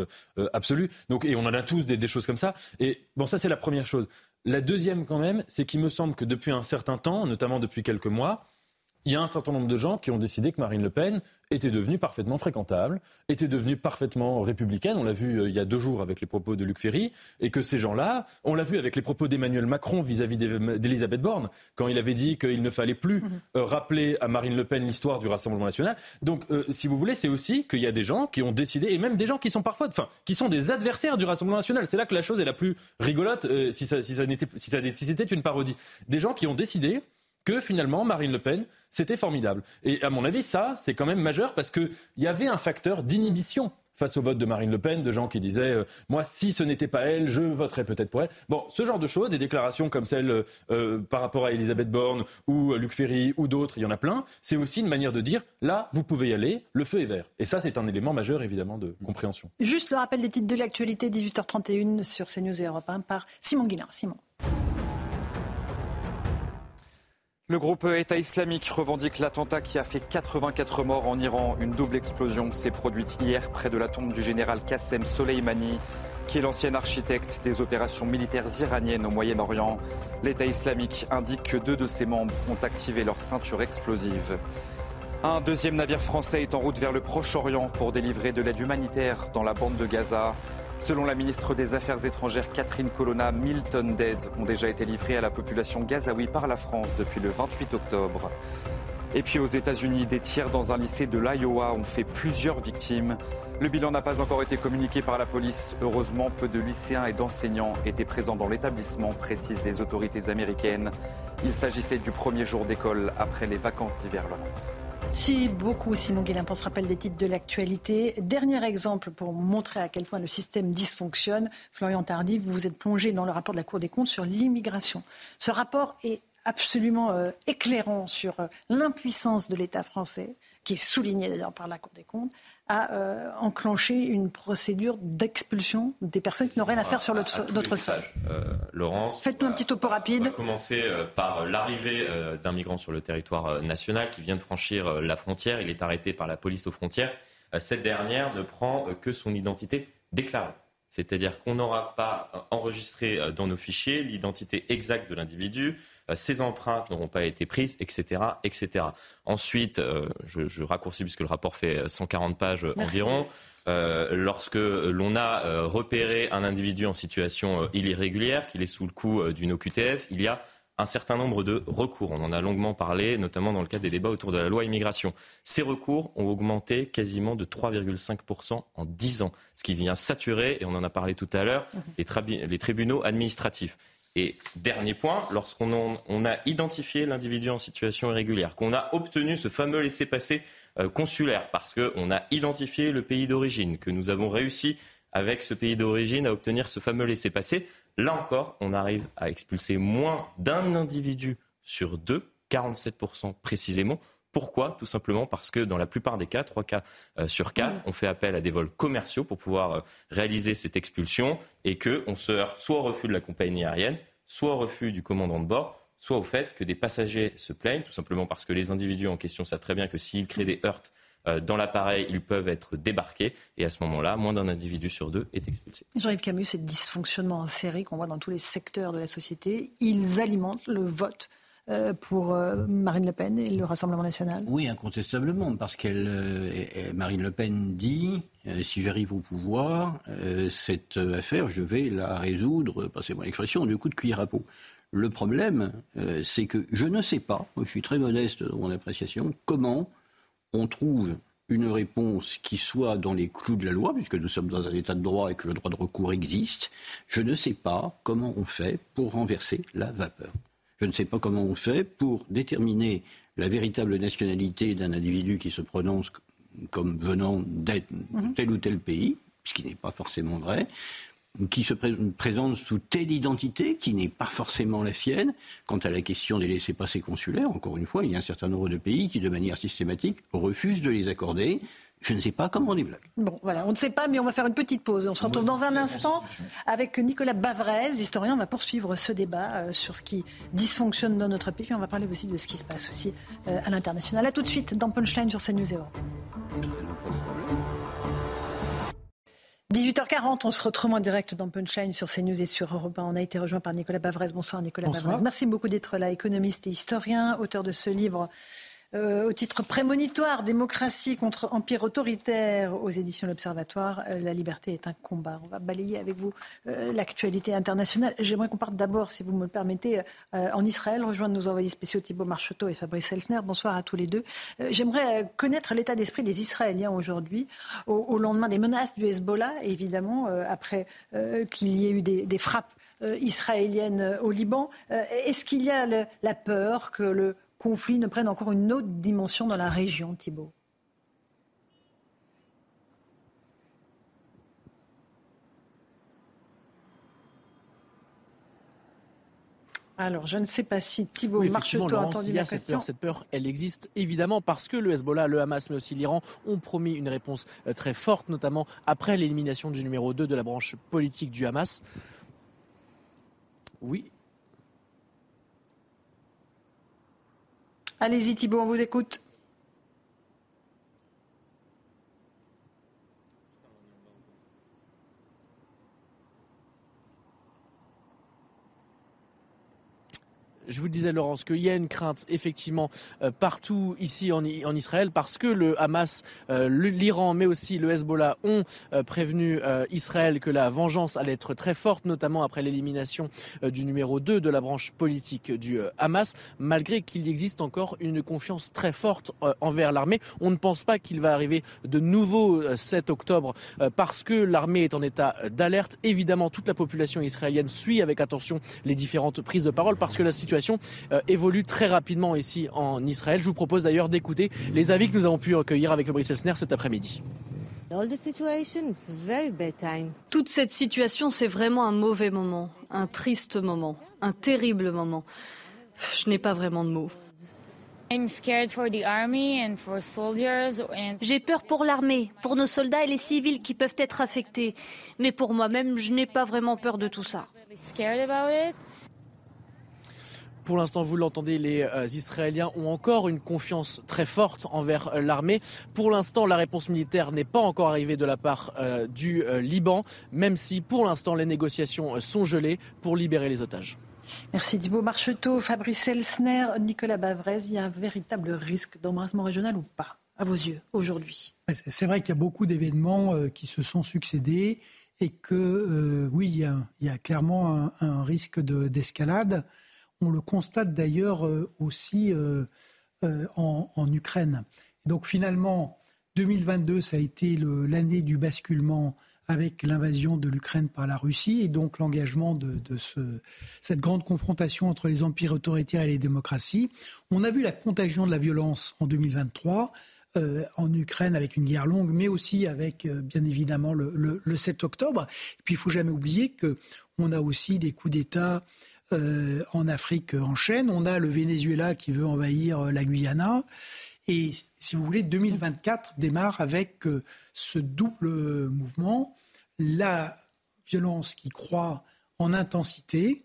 absolue. Donc, et on en a tous des, des choses comme ça. Et bon, ça c'est la première chose. La deuxième quand même, c'est qu'il me semble que depuis un certain temps, notamment depuis quelques mois, il y a un certain nombre de gens qui ont décidé que Marine Le Pen était devenue parfaitement fréquentable, était devenue parfaitement républicaine. On l'a vu euh, il y a deux jours avec les propos de Luc Ferry, et que ces gens-là, on l'a vu avec les propos d'Emmanuel Macron vis-à-vis d'Elisabeth Borne, quand il avait dit qu'il ne fallait plus mhm. euh, rappeler à Marine Le Pen l'histoire du Rassemblement national. Donc, euh, si vous voulez, c'est aussi qu'il y a des gens qui ont décidé, et même des gens qui sont parfois, enfin, qui sont des adversaires du Rassemblement national. C'est là que la chose est la plus rigolote, si ça, si ça n'était, si c'était une parodie. Des gens qui ont décidé que finalement Marine Le Pen, c'était formidable. Et à mon avis, ça, c'est quand même majeur parce qu'il y avait un facteur d'inhibition face au vote de Marine Le Pen, de gens qui disaient euh, Moi, si ce n'était pas elle, je voterais peut-être pour elle. Bon, ce genre de choses, des déclarations comme celle euh, par rapport à Elisabeth Borne ou Luc Ferry ou d'autres, il y en a plein, c'est aussi une manière de dire Là, vous pouvez y aller, le feu est vert. Et ça, c'est un élément majeur, évidemment, de compréhension. Juste le rappel des titres de l'actualité, 18h31 sur CNews et Europe 1 par Simon Guillain. Simon. Le groupe État islamique revendique l'attentat qui a fait 84 morts en Iran. Une double explosion s'est produite hier près de la tombe du général Qassem Soleimani, qui est l'ancien architecte des opérations militaires iraniennes au Moyen-Orient. L'État islamique indique que deux de ses membres ont activé leur ceinture explosive. Un deuxième navire français est en route vers le Proche-Orient pour délivrer de l'aide humanitaire dans la bande de Gaza. Selon la ministre des Affaires étrangères Catherine Colonna, 1000 tonnes d'aide ont déjà été livrées à la population gazaoui par la France depuis le 28 octobre. Et puis aux États-Unis, des tirs dans un lycée de l'Iowa ont fait plusieurs victimes. Le bilan n'a pas encore été communiqué par la police. Heureusement, peu de lycéens et d'enseignants étaient présents dans l'établissement, précisent les autorités américaines. Il s'agissait du premier jour d'école après les vacances d'hiver. Si beaucoup, Simon Guillain, se rappelle des titres de l'actualité. Dernier exemple pour montrer à quel point le système dysfonctionne. Florian Tardy, vous vous êtes plongé dans le rapport de la Cour des comptes sur l'immigration. Ce rapport est absolument euh, éclairant sur euh, l'impuissance de l'État français, qui est souligné d'ailleurs par la Cour des comptes, à euh, enclencher une procédure d'expulsion des personnes qui n'ont rien à faire sur notre sol. Laurence, faites-nous un petit topo rapide. On va commencer par l'arrivée d'un migrant sur le territoire national qui vient de franchir la frontière. Il est arrêté par la police aux frontières. Cette dernière ne prend que son identité déclarée. C'est-à-dire qu'on n'aura pas enregistré dans nos fichiers l'identité exacte de l'individu, ces euh, empreintes n'auront pas été prises, etc. etc. Ensuite, euh, je, raccourcis puisque le rapport fait 140 pages environ. Euh, lorsque l'on a repéré un individu en situation irrégulière, qu'il est sous le coup d'une OQTF, il y a un certain nombre de recours. On en a longuement parlé, notamment dans le cadre des débats autour de la loi immigration. Ces recours ont augmenté quasiment de 3,5% en 10 ans, ce qui vient saturer, et on en a parlé tout à l'heure, les, les tribunaux administratifs. Et dernier point, lorsqu'on a identifié l'individu en situation irrégulière, qu'on a obtenu ce fameux laissez-passer euh, consulaire, parce qu'on a identifié le pays d'origine, que nous avons réussi avec ce pays d'origine à obtenir ce fameux laissez-passer, là encore, on arrive à expulser moins d'un individu sur deux, 47% précisément. Pourquoi? Tout simplement parce que dans la plupart des cas, 3 cas euh, sur 4, on fait appel à des vols commerciaux pour pouvoir euh, réaliser cette expulsion et qu'on se heurte soit au refus de la compagnie aérienne, soit au refus du commandant de bord, soit au fait que des passagers se plaignent, tout simplement parce que les individus en question savent très bien que s'ils créent des heurts euh, dans l'appareil, ils peuvent être débarqués. Et à ce moment-là, moins d'un individu sur deux est expulsé. Jean-Yves Camus, ces dysfonctionnements en série qu'on voit dans tous les secteurs de la société, ils alimentent le vote pour euh, Marine Le Pen et le Rassemblement national Oui, incontestablement, parce que euh, Marine Le Pen dit si j'arrive au pouvoir, cette affaire, je vais la résoudre, passez-moi l'expression, du coup de cuillère à peau. Le problème, c'est que je ne sais pas, je suis très modeste dans mon appréciation, comment on trouve une réponse qui soit dans les clous de la loi, puisque nous sommes dans un état de droit et que le droit de recours existe. Je ne sais pas comment on fait pour renverser la vapeur. Je ne sais pas comment on fait pour déterminer la véritable nationalité d'un individu qui se prononce comme venant d'être mhm. tel ou tel pays, ce qui n'est pas forcément vrai, qui se présente sous telle identité qui n'est pas forcément la sienne. Quant à la question des laissés-passer consulaires, encore une fois, il y a un certain nombre de pays qui, de manière systématique, refusent de les accorder. Je ne sais pas comment on débloque. Bon, voilà, on ne sait pas, mais on va faire une petite pause. On se retrouve dans un instant avec Nicolas Bavrez, historien. On va poursuivre ce débat euh, sur ce qui dysfonctionne dans notre pays. On va parler aussi de ce qui se passe aussi euh, à l'international. A tout de suite dans Punchline sur CNews 18h40, on se retrouve en direct dans Punchline sur CNews et sur Europe 1. On a été rejoint par Nicolas Bavrez. Bonsoir Nicolas Bavrez. Merci beaucoup d'être là, économiste et historien, auteur de ce livre euh, au titre prémonitoire, démocratie contre empire autoritaire aux éditions L'Observatoire. Euh, la liberté est un combat. On va balayer avec vous euh, l'actualité internationale. J'aimerais qu'on parte d'abord, si vous me le permettez, en Israël, rejoindre nos envoyés spéciaux Thibault Marcheteau et Fabrice Elsner. Bonsoir à tous les deux. J'aimerais connaître l'état d'esprit des Israéliens aujourd'hui, au, lendemain des menaces du Hezbollah, évidemment, après qu'il y ait eu des, frappes israéliennes au Liban. Est-ce qu'il y a la peur que le conflit ne prennent encore une autre dimension dans la région, Thibault Alors, je ne sais pas si Thibault oui, marche a entendu la question. Cette peur, cette peur, elle existe évidemment parce que le Hezbollah, le Hamas, mais aussi l'Iran ont promis une réponse euh, très forte, notamment après l'élimination du numéro 2 de la branche politique du Hamas. Oui, Allez-y Thibault, on vous écoute. Je vous disais, Laurence, qu'il y a une crainte effectivement euh, partout ici en, Israël parce que le Hamas, euh, l'Iran, mais aussi le Hezbollah ont euh, prévenu Israël que la vengeance allait être très forte, notamment après l'élimination du numéro 2 de la branche politique du Hamas, malgré qu'il existe encore une confiance très forte envers l'armée. On ne pense pas qu'il va arriver de nouveau 7 octobre parce que l'armée est en état d'alerte. Évidemment, toute la population israélienne suit avec attention les différentes prises de parole parce que la situation euh, évolue très rapidement ici en Israël. Je vous propose d'ailleurs d'écouter les avis que nous avons pu recueillir avec Fabrice Elsner cet après-midi. Toute cette situation, c'est vraiment un mauvais moment, un triste moment, un terrible moment. Je n'ai pas vraiment de mots. J'ai peur pour l'armée, pour nos soldats et les civils qui peuvent être affectés. Mais pour moi-même, je n'ai pas vraiment peur de tout ça. Pour l'instant, vous l'entendez, les euh, Israéliens ont encore une confiance très forte envers euh, l'armée. Pour l'instant, la réponse militaire n'est pas encore arrivée de la part euh, du Liban, même si pour l'instant les négociations sont gelées pour libérer les otages. Merci Thibault Marcheteau, Fabrice Elsner, Nicolas Bavrez. Il y a un véritable risque d'embrasement régional ou pas, à vos yeux, aujourd'hui? C'est vrai qu'il y a beaucoup d'événements qui se sont succédés et que, oui, il y, a, clairement un, risque d'escalade. On le constate d'ailleurs euh, aussi euh, euh, en, Ukraine. donc finalement, 2022, ça a été l'année du basculement avec l'invasion de l'Ukraine par la Russie et donc l'engagement de, cette grande confrontation entre les empires autoritaires et les démocraties. On a vu la contagion de la violence en 2023. en Ukraine avec une guerre longue, mais aussi avec bien évidemment le, 7 octobre. Et puis il faut jamais oublier que on a aussi des coups d'État euh, en Afrique en chaîne. On a le Venezuela qui veut envahir euh, la Guyana. Et si vous voulez, 2024 démarre avec euh, ce double mouvement, la violence qui croît en intensité,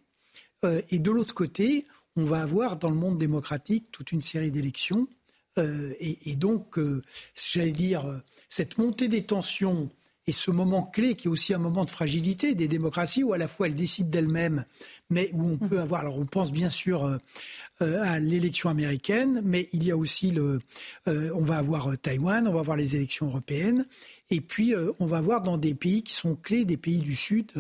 et de l'autre côté, on va avoir dans le monde démocratique toute une série d'élections. et, et, donc, j'allais dire, cette montée des tensions et ce moment clé qui est aussi un moment de fragilité des démocraties où à la fois elles décident d'elles-mêmes, mais où on peut avoir, alors on pense bien sûr euh, euh, à l'élection américaine, mais il y a aussi le, euh, on va avoir Taïwan, on va avoir les élections européennes, et puis on va voir dans des pays qui sont clés, des pays du Sud,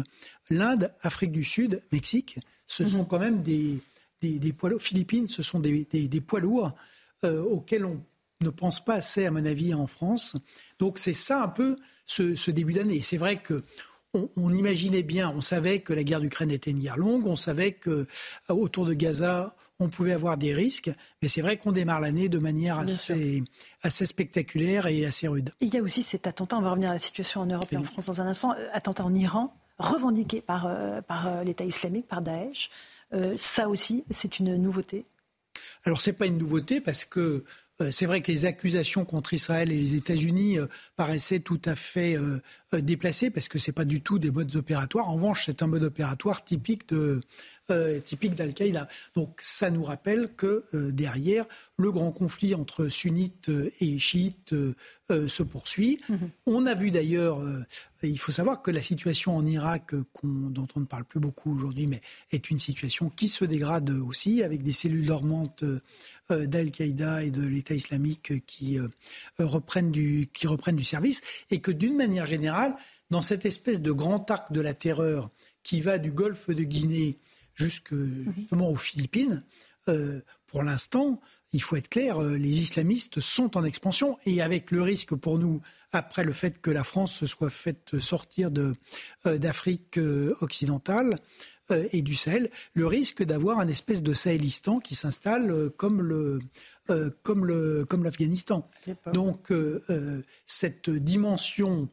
l'Inde, Afrique du Sud, Mexique, ce sont quand même des, des, poids lourds, Philippines, ce sont des, des poids lourds auxquels on ne pense pas assez, à mon avis, en France. Donc c'est ça un peu ce, début d'année. C'est vrai que on, imaginait bien, on savait que la guerre d'Ukraine était une guerre longue, on savait que euh, autour de Gaza, on pouvait avoir des risques, mais c'est vrai qu'on démarre l'année de manière assez, assez, spectaculaire et assez rude. Il y a aussi cet attentat, on va revenir à la situation en Europe et en France dans un instant, euh, attentat en Iran, revendiqué par, euh, par l'État islamique, par Daesh. ça aussi, c'est une nouveauté? Alors, ce n'est pas une nouveauté parce que c'est vrai que les accusations contre Israël et les États-Unis euh, paraissaient tout à fait euh, déplacées parce que ce n'est pas du tout des modes opératoires. En revanche, c'est un mode opératoire typique de typique d'Al-Qaïda. Donc ça nous rappelle que derrière, le grand conflit entre sunnites et chiites se poursuit. Mm-hmm. On a vu d'ailleurs, il faut savoir que la situation en Irak, dont on ne parle plus beaucoup aujourd'hui, mais est une situation qui se dégrade aussi, avec des cellules dormantes euh, d'Al-Qaïda et de l'État islamique qui, euh, reprennent du, qui reprennent du service, et que d'une manière générale, dans cette espèce de grand arc de la terreur qui va du golfe de Guinée jusqu'aux Philippines, euh, pour l'instant, il faut être clair, les islamistes sont en expansion et avec le risque pour nous, après le fait que la France se soit faite sortir d'Afrique occidentale, euh, et du Sahel, le risque d'avoir un espèce de Sahélistan qui s'installe euh, comme le euh, comme le comme l'Afghanistan. Donc cette dimension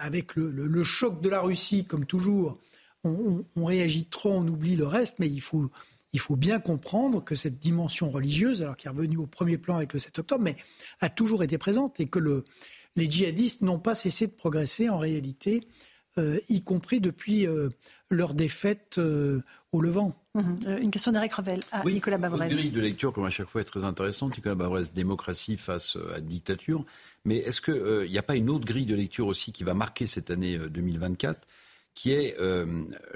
avec le, choc de la Russie, comme toujours, on, réagit trop, on oublie le reste, mais il faut il faut bien comprendre que cette dimension religieuse, alors qui est revenue au premier plan avec le 7 octobre, mais a toujours été présente et que le, les djihadistes n'ont pas cessé de progresser en réalité, euh, y compris depuis euh, leur défaite euh, au Levant. Mhm. Une question d'Eric Revel à Nicolas Bavrez. Une grille de lecture, comme à chaque fois, est très intéressante. Nicolas Bavrez, démocratie face à dictature. Mais est-ce qu'il n'y a pas une autre grille de lecture aussi qui va marquer cette année 2024 qui est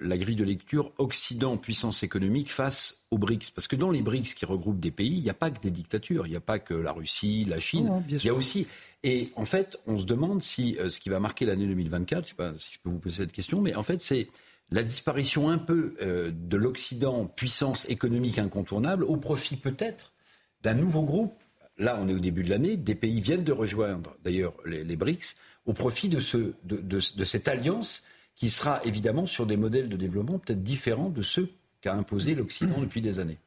la grille de lecture Occident, puissance économique face aux BRICS? Parce que dans les BRICS qui regroupent des pays, il n'y a pas que des dictatures, il n'y a pas que la Russie, la Chine, il y a aussi et en fait, on se demande si euh, ce qui va marquer l'année 2024, je ne sais pas si je peux vous poser cette question, mais en fait, c'est la disparition un peu euh, de l'Occident, puissance économique incontournable, au profit peut-être d'un nouveau groupe. Là, on est au début de l'année, des pays viennent de rejoindre d'ailleurs les, BRICS, au profit de, ce, de, de cette alliance qui sera évidemment sur des modèles de développement peut-être différents de ceux qu'a imposé l'Occident depuis des années.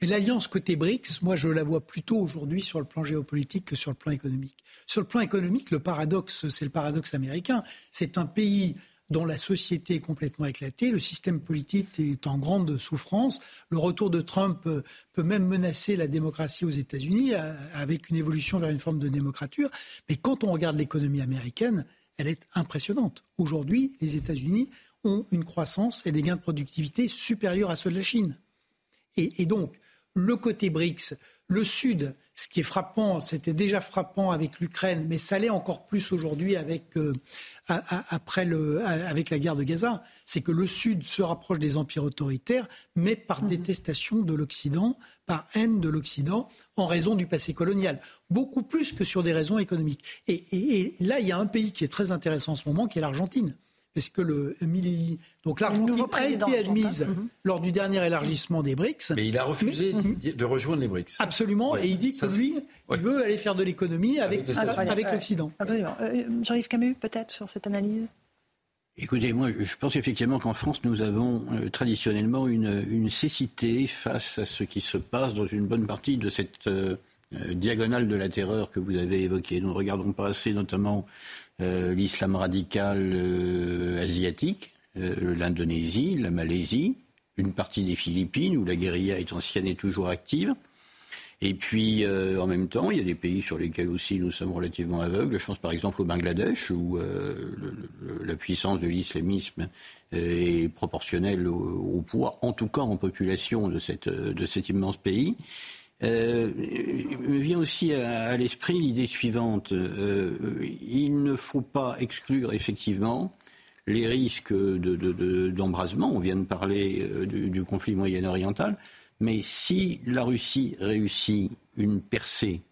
Mais l'alliance côté BRICS, moi je la vois plutôt aujourd'hui sur le plan géopolitique que sur le plan économique. Sur le plan économique, le paradoxe, c'est le paradoxe américain. C'est un pays dont la société est complètement éclatée, le système politique est en grande souffrance. Le retour de Trump peut même menacer la démocratie aux États-Unis euh, avec une évolution vers une forme de démocrature. Mais quand on regarde l'économie américaine, elle est impressionnante. Aujourd'hui, les États-Unis ont une croissance et des gains de productivité supérieurs à ceux de la Chine. Et, et donc, le côté BRICS, le Sud, ce qui est frappant, c'était déjà frappant avec l'Ukraine, mais ça l'est encore plus aujourd'hui avec, euh, après le, avec la guerre de Gaza, c'est que le Sud se rapproche des empires autoritaires, mais par mhm. détestation de l'Occident, par haine de l'Occident, en raison du passé colonial, beaucoup plus que sur des raisons économiques. et là, il y a un pays qui est très intéressant en ce moment, qui est l'Argentine parce que le donc l'Argentine a été admise mhm. lors du dernier élargissement des BRICS. Mais il a refusé de rejoindre les BRICS. Absolument, et il dit que lui, il veut aller faire de l'économie avec, avec, l'Occident. Euh, Jean-Yves Camus, peut-être, sur cette analyse? Écoutez, moi, je pense effectivement qu'en France, nous avons euh, traditionnellement une, une, cécité face à ce qui se passe dans une bonne partie de cette euh, diagonale de la terreur que vous avez évoquée. Nous ne regardons pas assez, notamment, l'islam radical euh, asiatique, euh, l'Indonésie, la Malaisie, une partie des Philippines où la guérilla est ancienne et toujours active. Et puis, en même temps, il y a des pays sur lesquels aussi nous sommes relativement aveugles. Je pense par exemple au Bangladesh, où la puissance de l'islamisme est proportionnelle au, au, poids, en tout cas en population, de, cette, de cet immense pays. Euh, me vient aussi à, l'esprit l'idée suivante. Euh, il ne faut pas exclure effectivement les risques d'embrasement. De, On vient de parler euh, du, du, conflit moyen-oriental. Mais si la Russie réussit une percée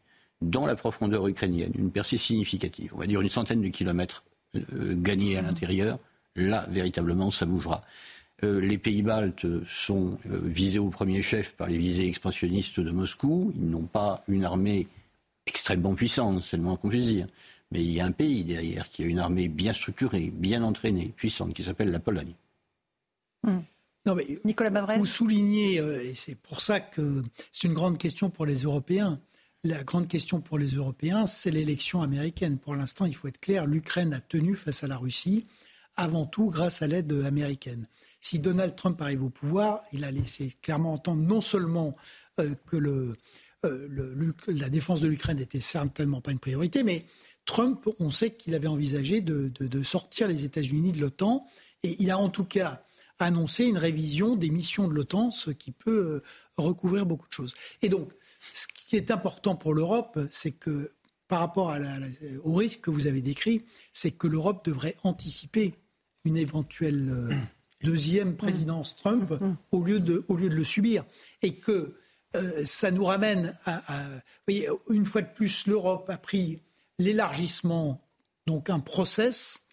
dans la profondeur ukrainienne, une percée significative, on va dire une centaine de kilomètres gagnés à l'intérieur, là, véritablement, ça bougera. Euh, les pays baltes sont euh, visés au premier chef par les visées expansionnistes de Moscou. Ils n'ont pas une armée extrêmement puissante, c'est le moins qu'on puisse dire. Mais il y a un pays derrière qui a une armée bien structurée, bien entraînée, puissante, qui s'appelle la Pologne. Hmm. Non, mais Nicolas Bavrez. Vous soulignez, euh, et c'est pour ça que c'est une grande question pour les Européens. La grande question pour les Européens, c'est l'élection américaine. Pour l'instant, il faut être clair, l'Ukraine a tenu face à la Russie, avant tout grâce à l'aide américaine. Si Donald Trump arrive au pouvoir, il a laissé clairement entendre non seulement euh, que euh, la défense de l'Ukraine n'était certainement pas une priorité, mais Trump, on sait qu'il avait envisagé de, sortir les États-Unis de l'OTAN, et il a en tout cas annoncé une révision des missions de l'OTAN, ce qui peut euh, recouvrir beaucoup de choses. Et donc, ce qui est important pour l'Europe, c'est que par rapport au risque que vous avez décrit, c'est que l'Europe devrait anticiper une éventuelle deuxième présidence Trump mm. Mm. au, lieu de, au lieu de le subir. Et que euh, ça nous ramène à, voyez, une fois de plus, l'Europe a pris l'élargissement, donc un process,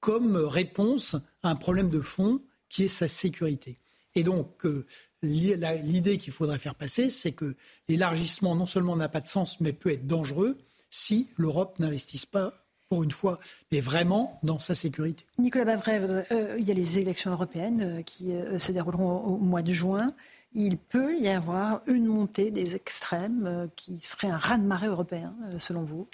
comme réponse à un problème de fond qui est sa sécurité. Et donc, euh, l'idée qu'il faudrait faire passer, c'est que l'élargissement non seulement n'a pas de sens, mais peut être dangereux si l'Europe n'investisse pas pour une fois, mais vraiment dans sa sécurité. Nicolas Bavrev, euh, il y a les élections européennes euh, qui euh, se dérouleront au, mois de juin. Il peut y avoir une montée des extrêmes qui serait un raz-de-marée européen, selon vous?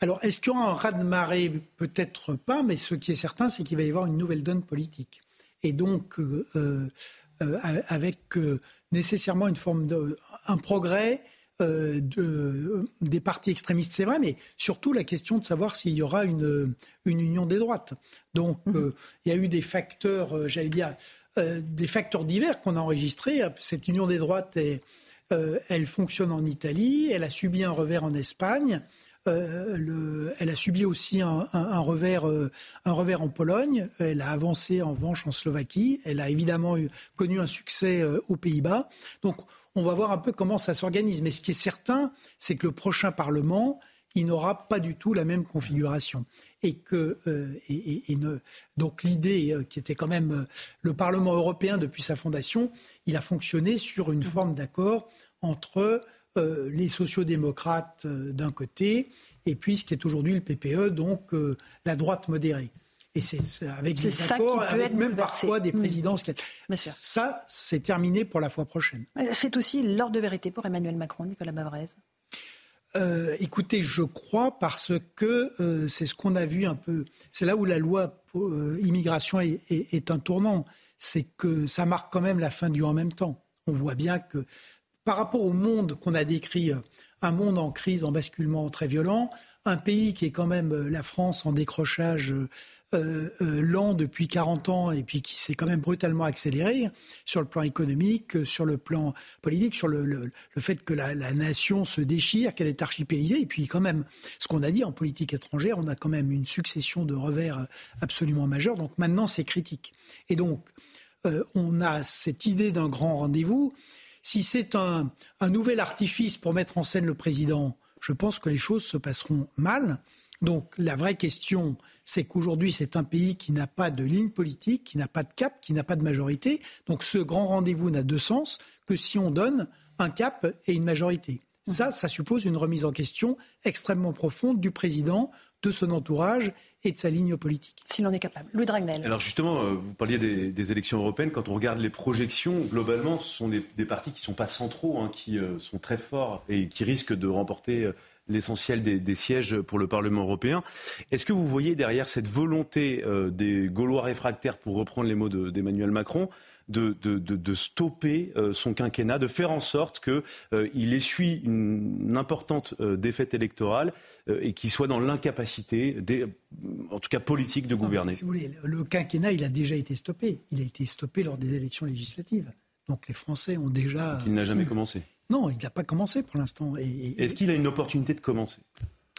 Alors, est-ce qu'il y aura un raz-de-marée? Peut-être pas, mais ce qui est certain, c'est qu'il va y avoir une nouvelle donne politique. Et donc, avec nécessairement une forme de un progrès euh, de, des partis extrémistes, c'est vrai, mais surtout la question de savoir s'il y aura une, une union des droites. Donc, mhm. euh, il y a eu des facteurs, euh, j'allais dire, des facteurs divers qu'on a enregistrés. Cette union des droites, elle fonctionne en Italie, elle a subi un revers en Espagne. Le, elle a subi aussi un, revers, un revers en Pologne. Elle a avancé en revanche en Slovaquie. Elle a évidemment connu un succès aux Pays-Bas. Donc, on va voir un peu comment ça s'organise. Mais ce qui est certain, c'est que le prochain Parlement, il n'aura pas du tout la même configuration. Et que euh, donc l'idée euh, qui était quand même euh, le Parlement européen depuis sa fondation, il a fonctionné sur une forme d'accord entre les sociodémocrates d'un côté et puis ce qui est aujourd'hui le PPE, donc la droite modérée. Et c'est avec des accords, avec même parfois des présidences. Ça, c'est terminé pour la fois prochaine. C'est aussi l'ordre de vérité pour Emmanuel Macron, Nicolas Bavrez. Euh, écoutez, je crois parce que euh, c'est ce qu'on a vu un peu. C'est là où la loi euh, immigration est, est, un tournant. C'est que ça marque quand même la fin du en même temps. On voit bien que par rapport au monde qu'on a décrit, un monde en crise, en basculement très violent, un pays qui est quand même la France en décrochage euh, euh, lent depuis 40 ans et puis qui s'est quand même brutalement accéléré sur le plan économique, euh, sur le plan politique, sur le, fait que la, nation se déchire, qu'elle est archipélisée. Et puis quand même, ce qu'on a dit en politique étrangère, on a quand même une succession de revers absolument majeurs. Donc maintenant, c'est critique. Et donc, on a cette idée d'un grand rendez-vous. Si c'est un, nouvel artifice pour mettre en scène le président, je pense que les choses se passeront mal. Donc la vraie question, c'est qu'aujourd'hui, c'est un pays qui n'a pas de ligne politique, qui n'a pas de cap, qui n'a pas de majorité. Donc ce grand rendez-vous n'a de sens que si on donne un cap et une majorité. Ça, ça suppose une remise en question extrêmement profonde du président, de son entourage et de sa ligne politique. S'il en est capable. Louis Dragnel. Alors justement, euh, vous parliez des, élections européennes. Quand on regarde les projections, globalement, ce sont des, partis qui ne sont pas centraux, hein, qui euh, sont très forts et qui risquent de remporter euh, l'essentiel des, sièges pour le Parlement européen. Est-ce que vous voyez derrière cette volonté euh, des Gaulois réfractaires, pour reprendre les mots d'Emmanuel Macron, de, stopper euh, son quinquennat, de faire en sorte qu'il euh, essuie une, importante défaite électorale et qu'il soit dans l'incapacité, en tout cas politique, de gouverner. si vous voulez, le quinquennat, il a déjà été stoppé. Il a été stoppé lors des élections législatives. Donc les Français ont déjà. il n'a jamais commencé. Non, il n'a pas commencé pour l'instant. Est-ce qu'il a une opportunité de commencer?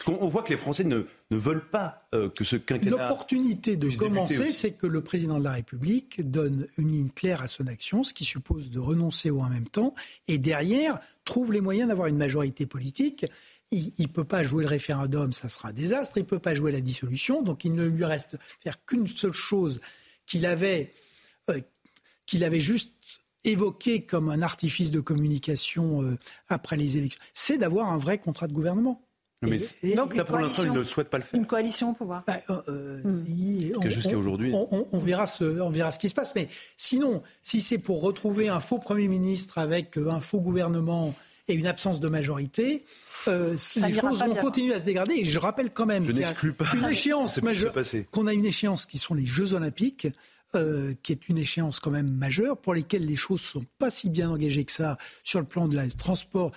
On voit que les Français ne, veulent pas euh, que ce quinquennat. L'opportunité de commencer, c'est que le président de la République donne une ligne claire à son action, ce qui suppose de renoncer au en même temps, et derrière trouve les moyens d'avoir une majorité politique. Il ne peut pas jouer le référendum, ça sera un désastre. Il ne peut pas jouer la dissolution, donc il ne lui reste faire qu'une seule chose qu'il avait, euh, qu'il avait juste évoqué comme un artifice de communication euh, après les élections, c'est d'avoir un vrai contrat de gouvernement. Mais donc, ça, pour l'instant, il ne souhaite pas le faire. Une coalition au pouvoir. Bah, euh, hmm. Jusqu'à aujourd'hui. On, verra ce, on verra ce qui se passe. Mais sinon, si c'est pour retrouver un faux Premier ministre avec euh, un faux gouvernement et une absence de majorité, les choses vont continuer à se dégrader. Et je rappelle quand même qu'il y a une échéance qu'on a une échéance qui sont les Jeux Olympiques. Euh, qui est une échéance quand même majeure, pour lesquelles les choses sont pas si bien engagées que ça sur le plan de la transport,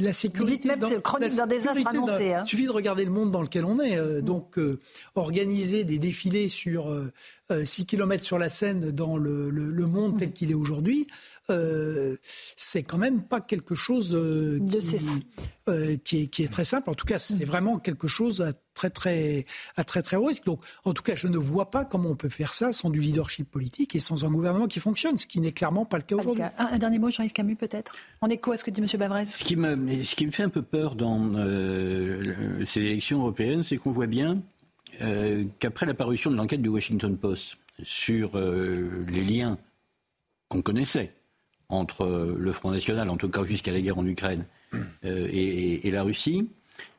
la, sécurité. Vous dites même c'est chronique d'un désastre annoncé. Hein. Il suffit de regarder le monde dans lequel on est. Euh, donc euh, organiser des défilés sur 6 km sur la Seine dans le, le monde tel qu'il est aujourd'hui, euh, c'est quand même pas quelque chose euh, euh, qui, est, qui, est, très simple. En tout cas, c'est vraiment quelque chose à très très à très très haut risque. Donc, en tout cas, je ne vois pas comment on peut faire ça sans du leadership politique et sans un gouvernement qui fonctionne, ce qui n'est clairement pas le cas aujourd'hui. Un, dernier mot, Jean-Yves Camus, peut-être. En écho à ce que dit M. Bavrez? Ce qui me ce qui me fait un peu peur dans ces élections européennes, c'est qu'on voit bien qu'après l'apparition de l'enquête du Washington Post sur les liens qu'on connaissait entre le Front National, en tout cas jusqu'à la guerre en Ukraine, euh, et, la Russie,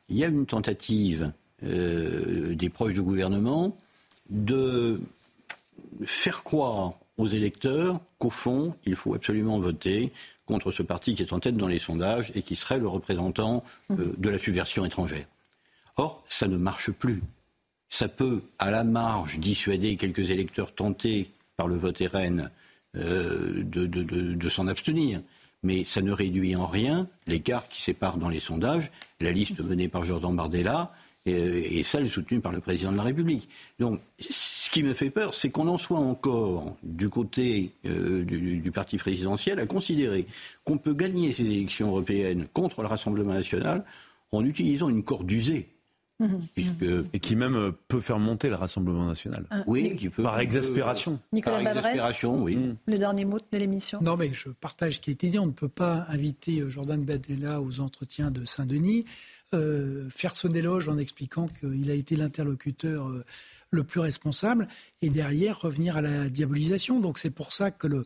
il y a une tentative euh, des proches du gouvernement de faire croire aux électeurs qu'au fond, il faut absolument voter contre ce parti qui est en tête dans les sondages et qui serait le représentant euh, de la subversion étrangère. Or, ça ne marche plus. Ça peut, à la marge, dissuader quelques électeurs tentés par le vote RN de, de, de s'en abstenir mais ça ne réduit en rien l'écart qui sépare dans les sondages la liste menée par Jordan Bardella et, celle soutenue par le président de la République. Donc, ce qui me fait peur, c'est qu'on en soit encore du côté euh, du, parti présidentiel à considérer qu'on peut gagner ces élections européennes contre le Rassemblement national en utilisant une corde usée. Puisque... Et qui même euh, peut faire monter le Rassemblement national. Ah, oui, qui peut. Par exaspération. Nicolas Par exaspération, oui. Mm. Le dernier mot de l'émission. Non, mais je partage ce qui a été dit. On ne peut pas inviter euh, Jordan Badella aux entretiens de Saint-Denis, euh, faire son éloge en expliquant qu'il a été l'interlocuteur le plus responsable, et derrière revenir à la diabolisation. Donc c'est pour ça que le,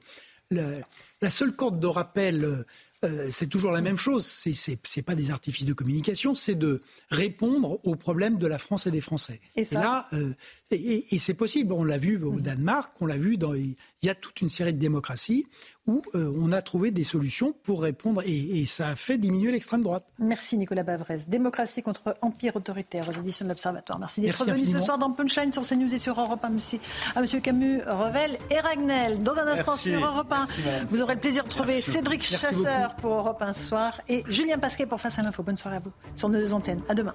la, seule corde de rappel euh, c'est toujours la même chose. C'est n'est pas des artifices de communication, c'est de répondre aux problèmes de la France et des Français. Et, là, et, c'est possible. On l'a vu au mm. Danemark, on l'a vu dans. Il y a toute une série de démocraties où euh, on a trouvé des solutions pour répondre et, ça a fait diminuer l'extrême droite. Merci Nicolas Bavrez. Démocratie contre empire autoritaire aux éditions de l'Observatoire. Merci d'être venu ce soir dans Punchline sur CNews et sur Europe 1. Merci à M. Camus, Revel et Ragnel. Dans un instant sur Europe 1, vous aurez le plaisir de trouver Cédric Chasseur pour Europe 1 soir et Julien Pasquet pour Face à l'info. Bonne soirée à vous sur nos deux antennes. À demain.